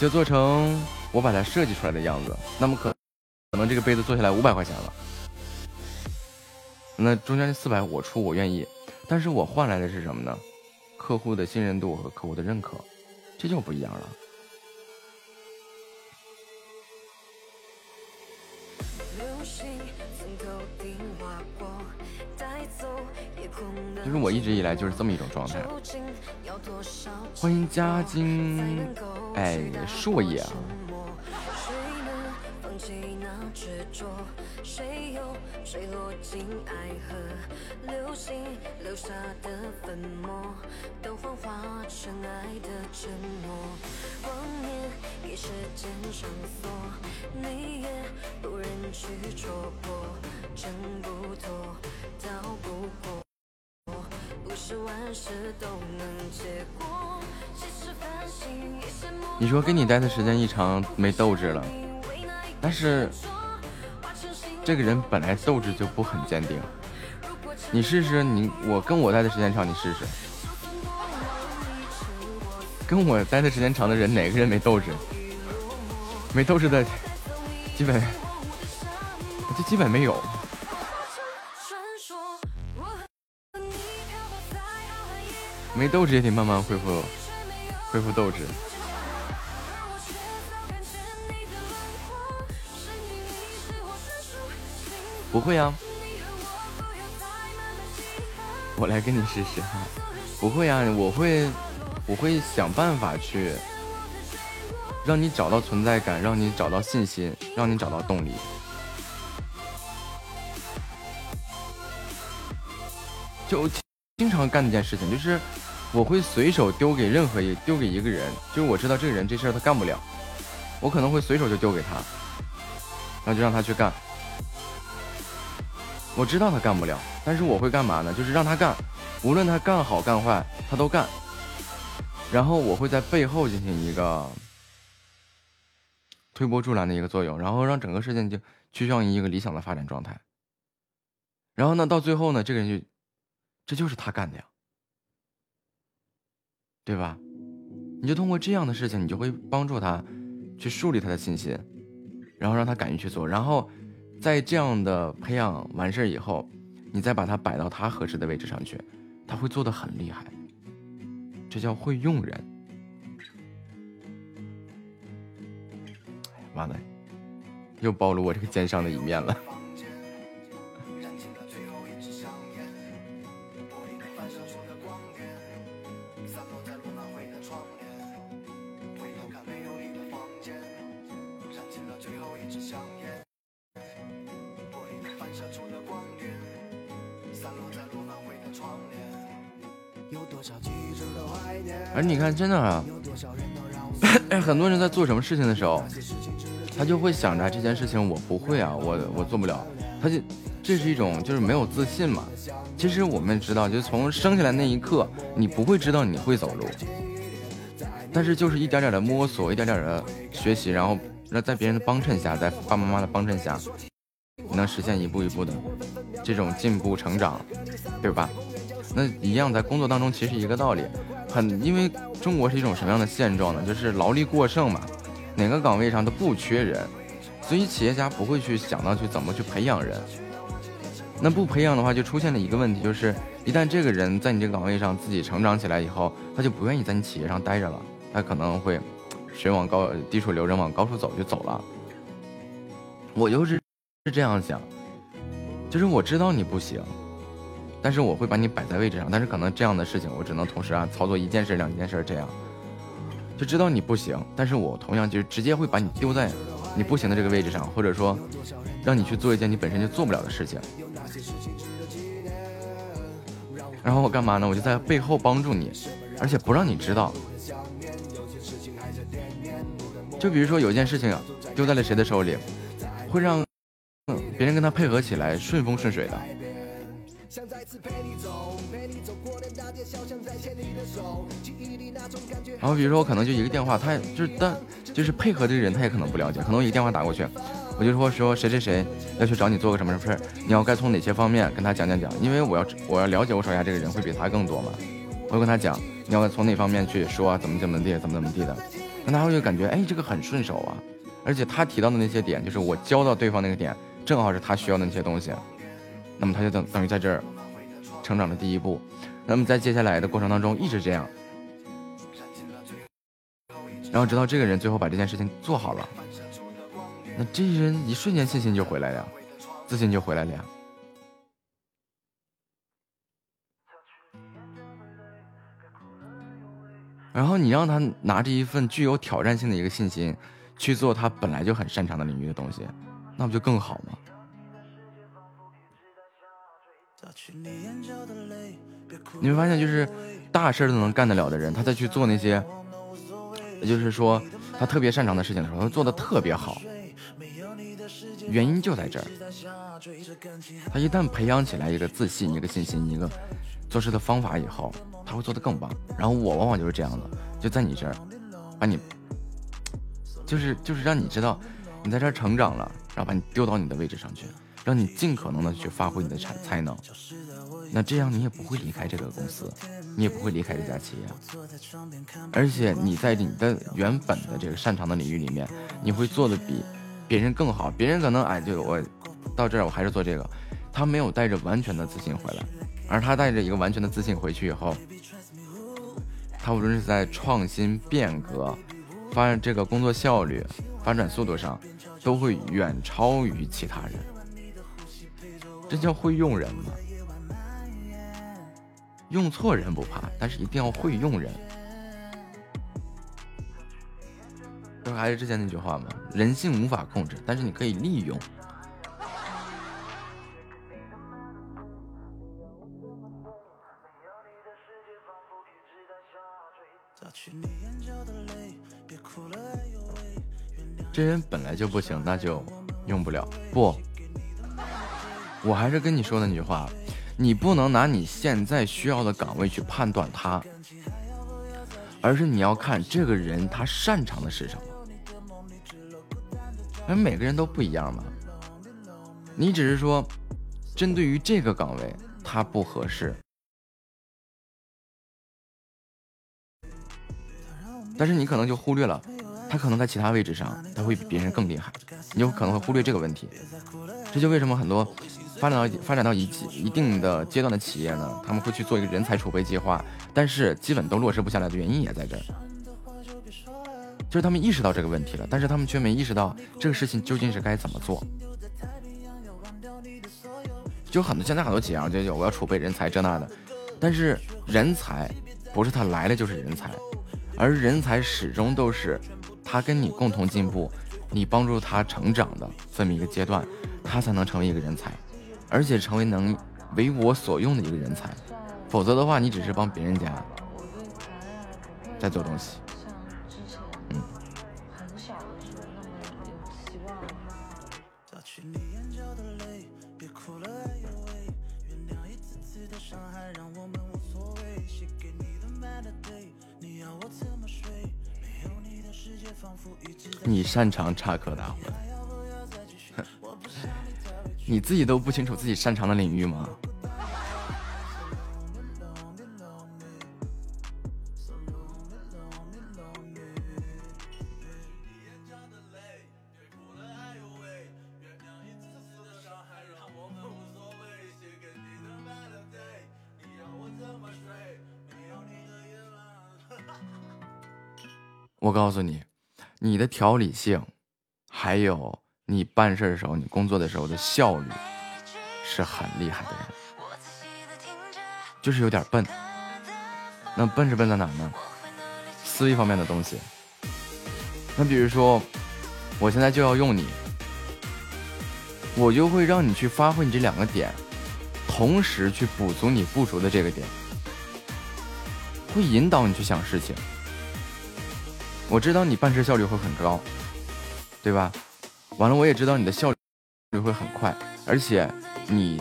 就做成我把它设计出来的样子，那么可可能这个杯子做下来五百块钱了，那中间这四百我出我愿意，但是我换来的是什么呢？客户的信任度和客户的认可，这就不一样了。就是我一直以来就是这么一种状态。欢迎嘉金，哎，硕爷啊！执着谁又坠落进爱河？流星留下的粉末，都幻化成爱的承诺。光年给时间上锁，你也不忍去戳破，挣不脱，逃不过。不是万事都能结果，其实繁星一些梦你说跟你待的时间一长没斗志了，但是这个人本来斗志就不很坚定。你试试，你我跟我待的时间长，你试试。跟我待的时间长的人，哪个人没斗志？没斗志的，基本就基本没有。没斗志也得慢慢恢复，恢复斗志。不会啊，我来跟你试试哈。不会啊，我会，我会想办法去让你找到存在感，让你找到信心，让你找到动力。就经常干的一件事情，就是我会随手丢给任何一丢给一个人，就是我知道这个人这事儿他干不了，我可能会随手就丢给他，然后就让他去干。我知道他干不了，但是我会干嘛呢？就是让他干，无论他干好干坏，他都干。然后我会在背后进行一个推波助澜的一个作用，然后让整个事情就趋向于一个理想的发展状态。然后呢，到最后呢，这个人就这就是他干的呀，对吧？你就通过这样的事情，你就会帮助他去树立他的信心，然后让他敢于去做，然后在这样的培养完事儿以后，你再把它摆到他合适的位置上去，他会做的很厉害。这叫会用人。完了，又暴露我这个奸商的一面了。而你看，真的啊，很多人在做什么事情的时候，他就会想着这件事情我不会啊，我我做不了，他就这是一种就是没有自信嘛。其实我们知道，就从生下来那一刻，你不会知道你会走路，但是就是一点点的摸索，一点点的学习，然后那在别人的帮衬下，在爸爸妈妈的帮衬下，能实现一步一步的这种进步成长，对吧？那一样在工作当中其实一个道理。很，因为中国是一种什么样的现状呢？就是劳力过剩嘛，哪个岗位上都不缺人，所以企业家不会去想到去怎么去培养人。那不培养的话，就出现了一个问题，就是一旦这个人在你这个岗位上自己成长起来以后，他就不愿意在你企业上待着了，他可能会水往高低处流，人往高处走就走了。我就是是这样想，就是我知道你不行。但是我会把你摆在位置上，但是可能这样的事情我只能同时啊操作一件事、两件事这样，就知道你不行，但是我同样就直接会把你丢在你不行的这个位置上，或者说让你去做一件你本身就做不了的事情。然后我干嘛呢？我就在背后帮助你，而且不让你知道。就比如说有一件事情丢在了谁的手里，会让别人跟他配合起来顺风顺水的。然后比如说我可能就一个电话，他就是但就是配合这个人，他也可能不了解，可能我一个电话打过去，我就说说谁谁谁要去找你做个什么事儿，你要该从哪些方面跟他讲讲讲，因为我要我要了解我手下这个人会比他更多嘛，我就跟他讲你要从哪方面去说怎么怎么地怎么怎么地的，那他会就感觉哎这个很顺手啊，而且他提到的那些点就是我教到对方那个点，正好是他需要的那些东西，那么他就等等于在这儿成长的第一步。那么在接下来的过程当中一直这样，然后直到这个人最后把这件事情做好了，那这些人一瞬间信心就回来了，自信就回来了呀。然后你让他拿着一份具有挑战性的一个信心去做他本来就很擅长的领域的东西，那不就更好吗？你会发现，就是大事都能干得了的人，他再去做那些，也就是说他特别擅长的事情的时候，他做的特别好。原因就在这儿，他一旦培养起来一个自信、一个信心、一个做事的方法以后，他会做的更棒。然后我往往就是这样的，就在你这儿，把你，就是就是让你知道，你在这儿成长了，然后把你丢到你的位置上去，让你尽可能的去发挥你的才才能。那这样你也不会离开这个公司，你也不会离开这家企业，而且你在你的原本的这个擅长的领域里面，你会做的比别人更好。别人可能哎，就我到这儿我还是做这个，他没有带着完全的自信回来，而他带着一个完全的自信回去以后，他无论是在创新变革、发展这个工作效率、发展速度上，都会远超于其他人。这叫会用人吗？用错人不怕，但是一定要会用人，对吧？还是之前那句话嘛，人性无法控制，但是你可以利用。这人本来就不行，那就用不了。不，我还是跟你说那句话，你不能拿你现在需要的岗位去判断他，而是你要看这个人他擅长的是什么。而每个人都不一样嘛，你只是说针对于这个岗位他不合适，但是你可能就忽略了。他可能在其他位置上，他会比别人更厉害，你有可能会忽略这个问题。这就为什么很多发展到发展到一一定的阶段的企业呢，他们会去做一个人才储备计划，但是基本都落实不下来的原因也在这儿，就是他们意识到这个问题了，但是他们却没意识到这个事情究竟是该怎么做。就很多现在很多企业啊，就就我要储备人才这那的，但是人才不是他来了就是人才，而人才始终都是。他跟你共同进步，你帮助他成长的这么一个阶段，他才能成为一个人才，而且成为能为我所用的一个人才。否则的话，你只是帮别人家在做东西。嗯。你擅长插科打诨，你自己都不清楚自己擅长的领域吗？我告诉你。你的条理性，还有你办事的时候，你工作的时候的效率，是很厉害的人，就是有点笨。那笨是笨在哪呢？思维方面的东西。那比如说，我现在就要用你，我就会让你去发挥你这两个点，同时去补足你不足的这个点，会引导你去想事情。我知道你办事效率会很高，对吧？完了，我也知道你的效率会很快，而且你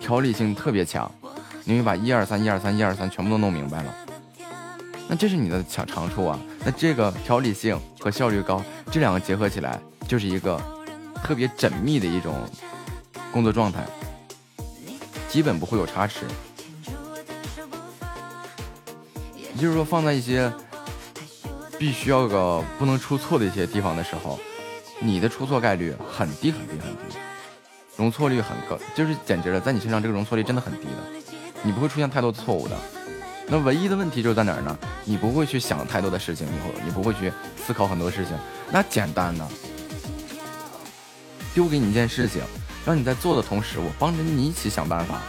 条理性特别强，你会把一二三、一二三、一二三全部都弄明白了。那这是你的强长处啊。那这个条理性和效率高这两个结合起来，就是一个特别缜密的一种工作状态，基本不会有差池。也就是说，放在一些。必须要个不能出错的一些地方的时候，你的出错概率很低很低很低，容错率很高，就是简直了，在你身上这个容错率真的很低的，你不会出现太多错误的。那唯一的问题就是在哪儿呢？你不会去想太多的事情，以后你不会去思考很多事情。那简单呢，丢给你一件事情，让你在做的同时，我帮着你一起想办法，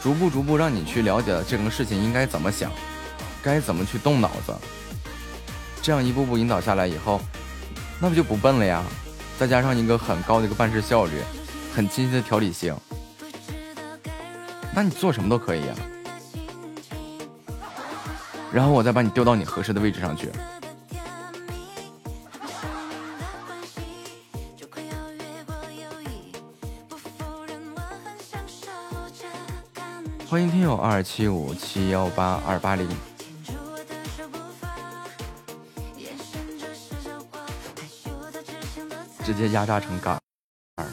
逐步逐步让你去了解这个事情应该怎么想，该怎么去动脑子。这样一步步引导下来以后，那不就不笨了呀？再加上一个很高的一个办事效率，很清晰的条理性，那你做什么都可以呀。然后我再把你丢到你合适的位置上去。欢迎听友二七五七幺八二八零。直接压榨成杆儿。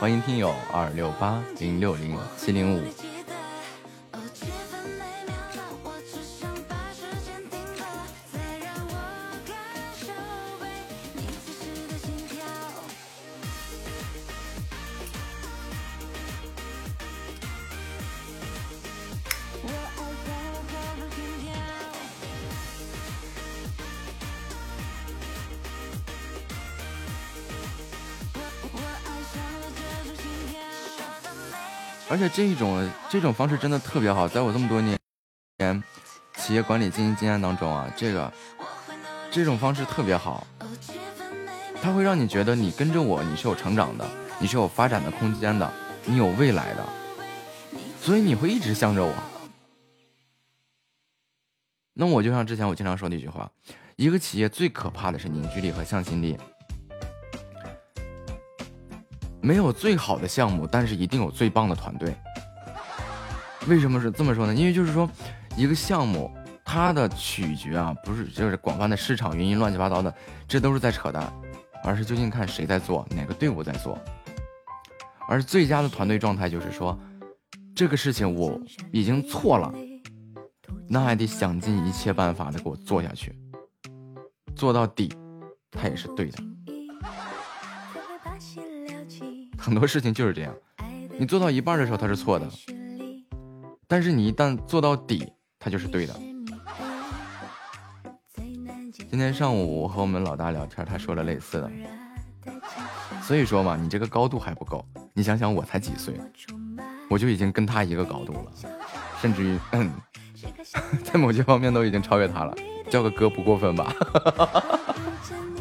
欢迎听友二六八零六零七零五。且这种这种方式真的特别好，在我这么多年，企业管理经营经验当中啊，这个这种方式特别好，它会让你觉得你跟着我，你是有成长的，你是有发展的空间的，你有未来的，所以你会一直向着我。那我就像之前我经常说那句话，一个企业最可怕的是凝聚力和向心力。没有最好的项目，但是一定有最棒的团队。为什么是这么说呢？因为就是说，一个项目它的取决啊，不是就是广泛的市场原因乱七八糟的，这都是在扯淡，而是究竟看谁在做，哪个队伍在做。而最佳的团队状态就是说，这个事情我已经错了，那还得想尽一切办法的给我做下去，做到底，它也是对的。很多事情就是这样，你做到一半的时候它是错的，但是你一旦做到底，它就是对的。今天上午我和我们老大聊天，他说了类似的，所以说嘛，你这个高度还不够。你想想，我才几岁，我就已经跟他一个高度了，甚至于，<laughs> 在某些方面都已经超越他了，叫个哥不过分吧？<laughs>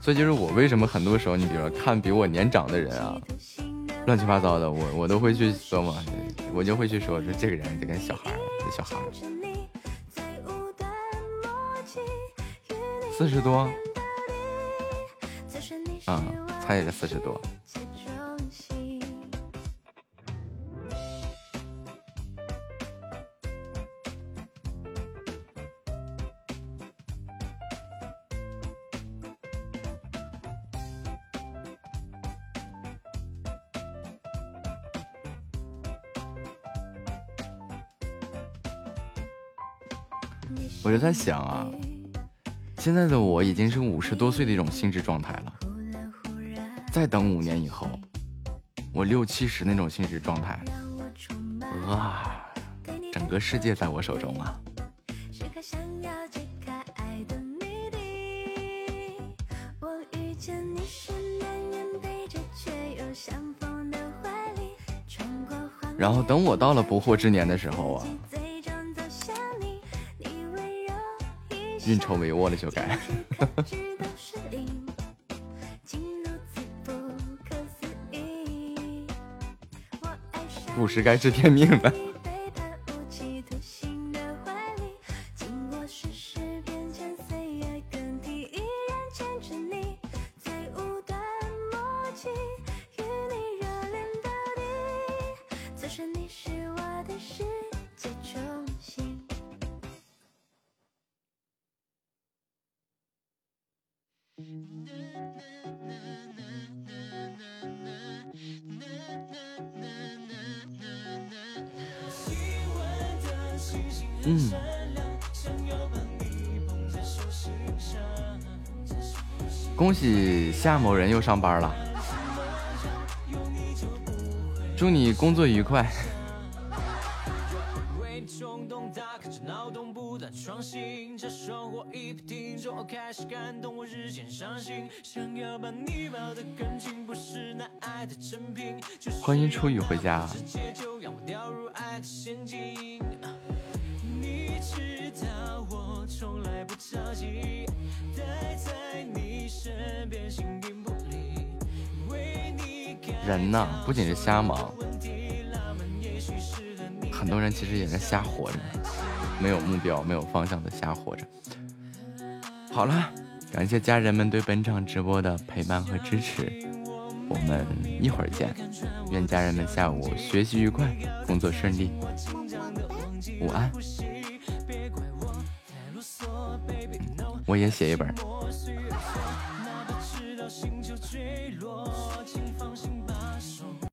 所以就是我为什么很多时候，你比如说看比我年长的人啊，乱七八糟的，我我都会去说嘛，我就会去说，说这个人就跟小孩儿，这小孩儿，四十多，啊，猜也是四十多。我就在想啊，现在的我已经是五十多岁的一种心智状态了，再等五年以后，我六七十那种心智状态，哇，整个世界在我手中啊！然后等我到了不惑之年的时候啊。运筹帷幄了就该，不是该知天命了。夏某人又上班了，祝你工作愉快。欢迎初雨回家。人呐，不仅是瞎忙，很多人其实也在瞎活着，没有目标、没有方向的瞎活着。好了，感谢家人们对本场直播的陪伴和支持，我们一会儿见。愿家人们下午学习愉快，工作顺利。午安。我也写一本。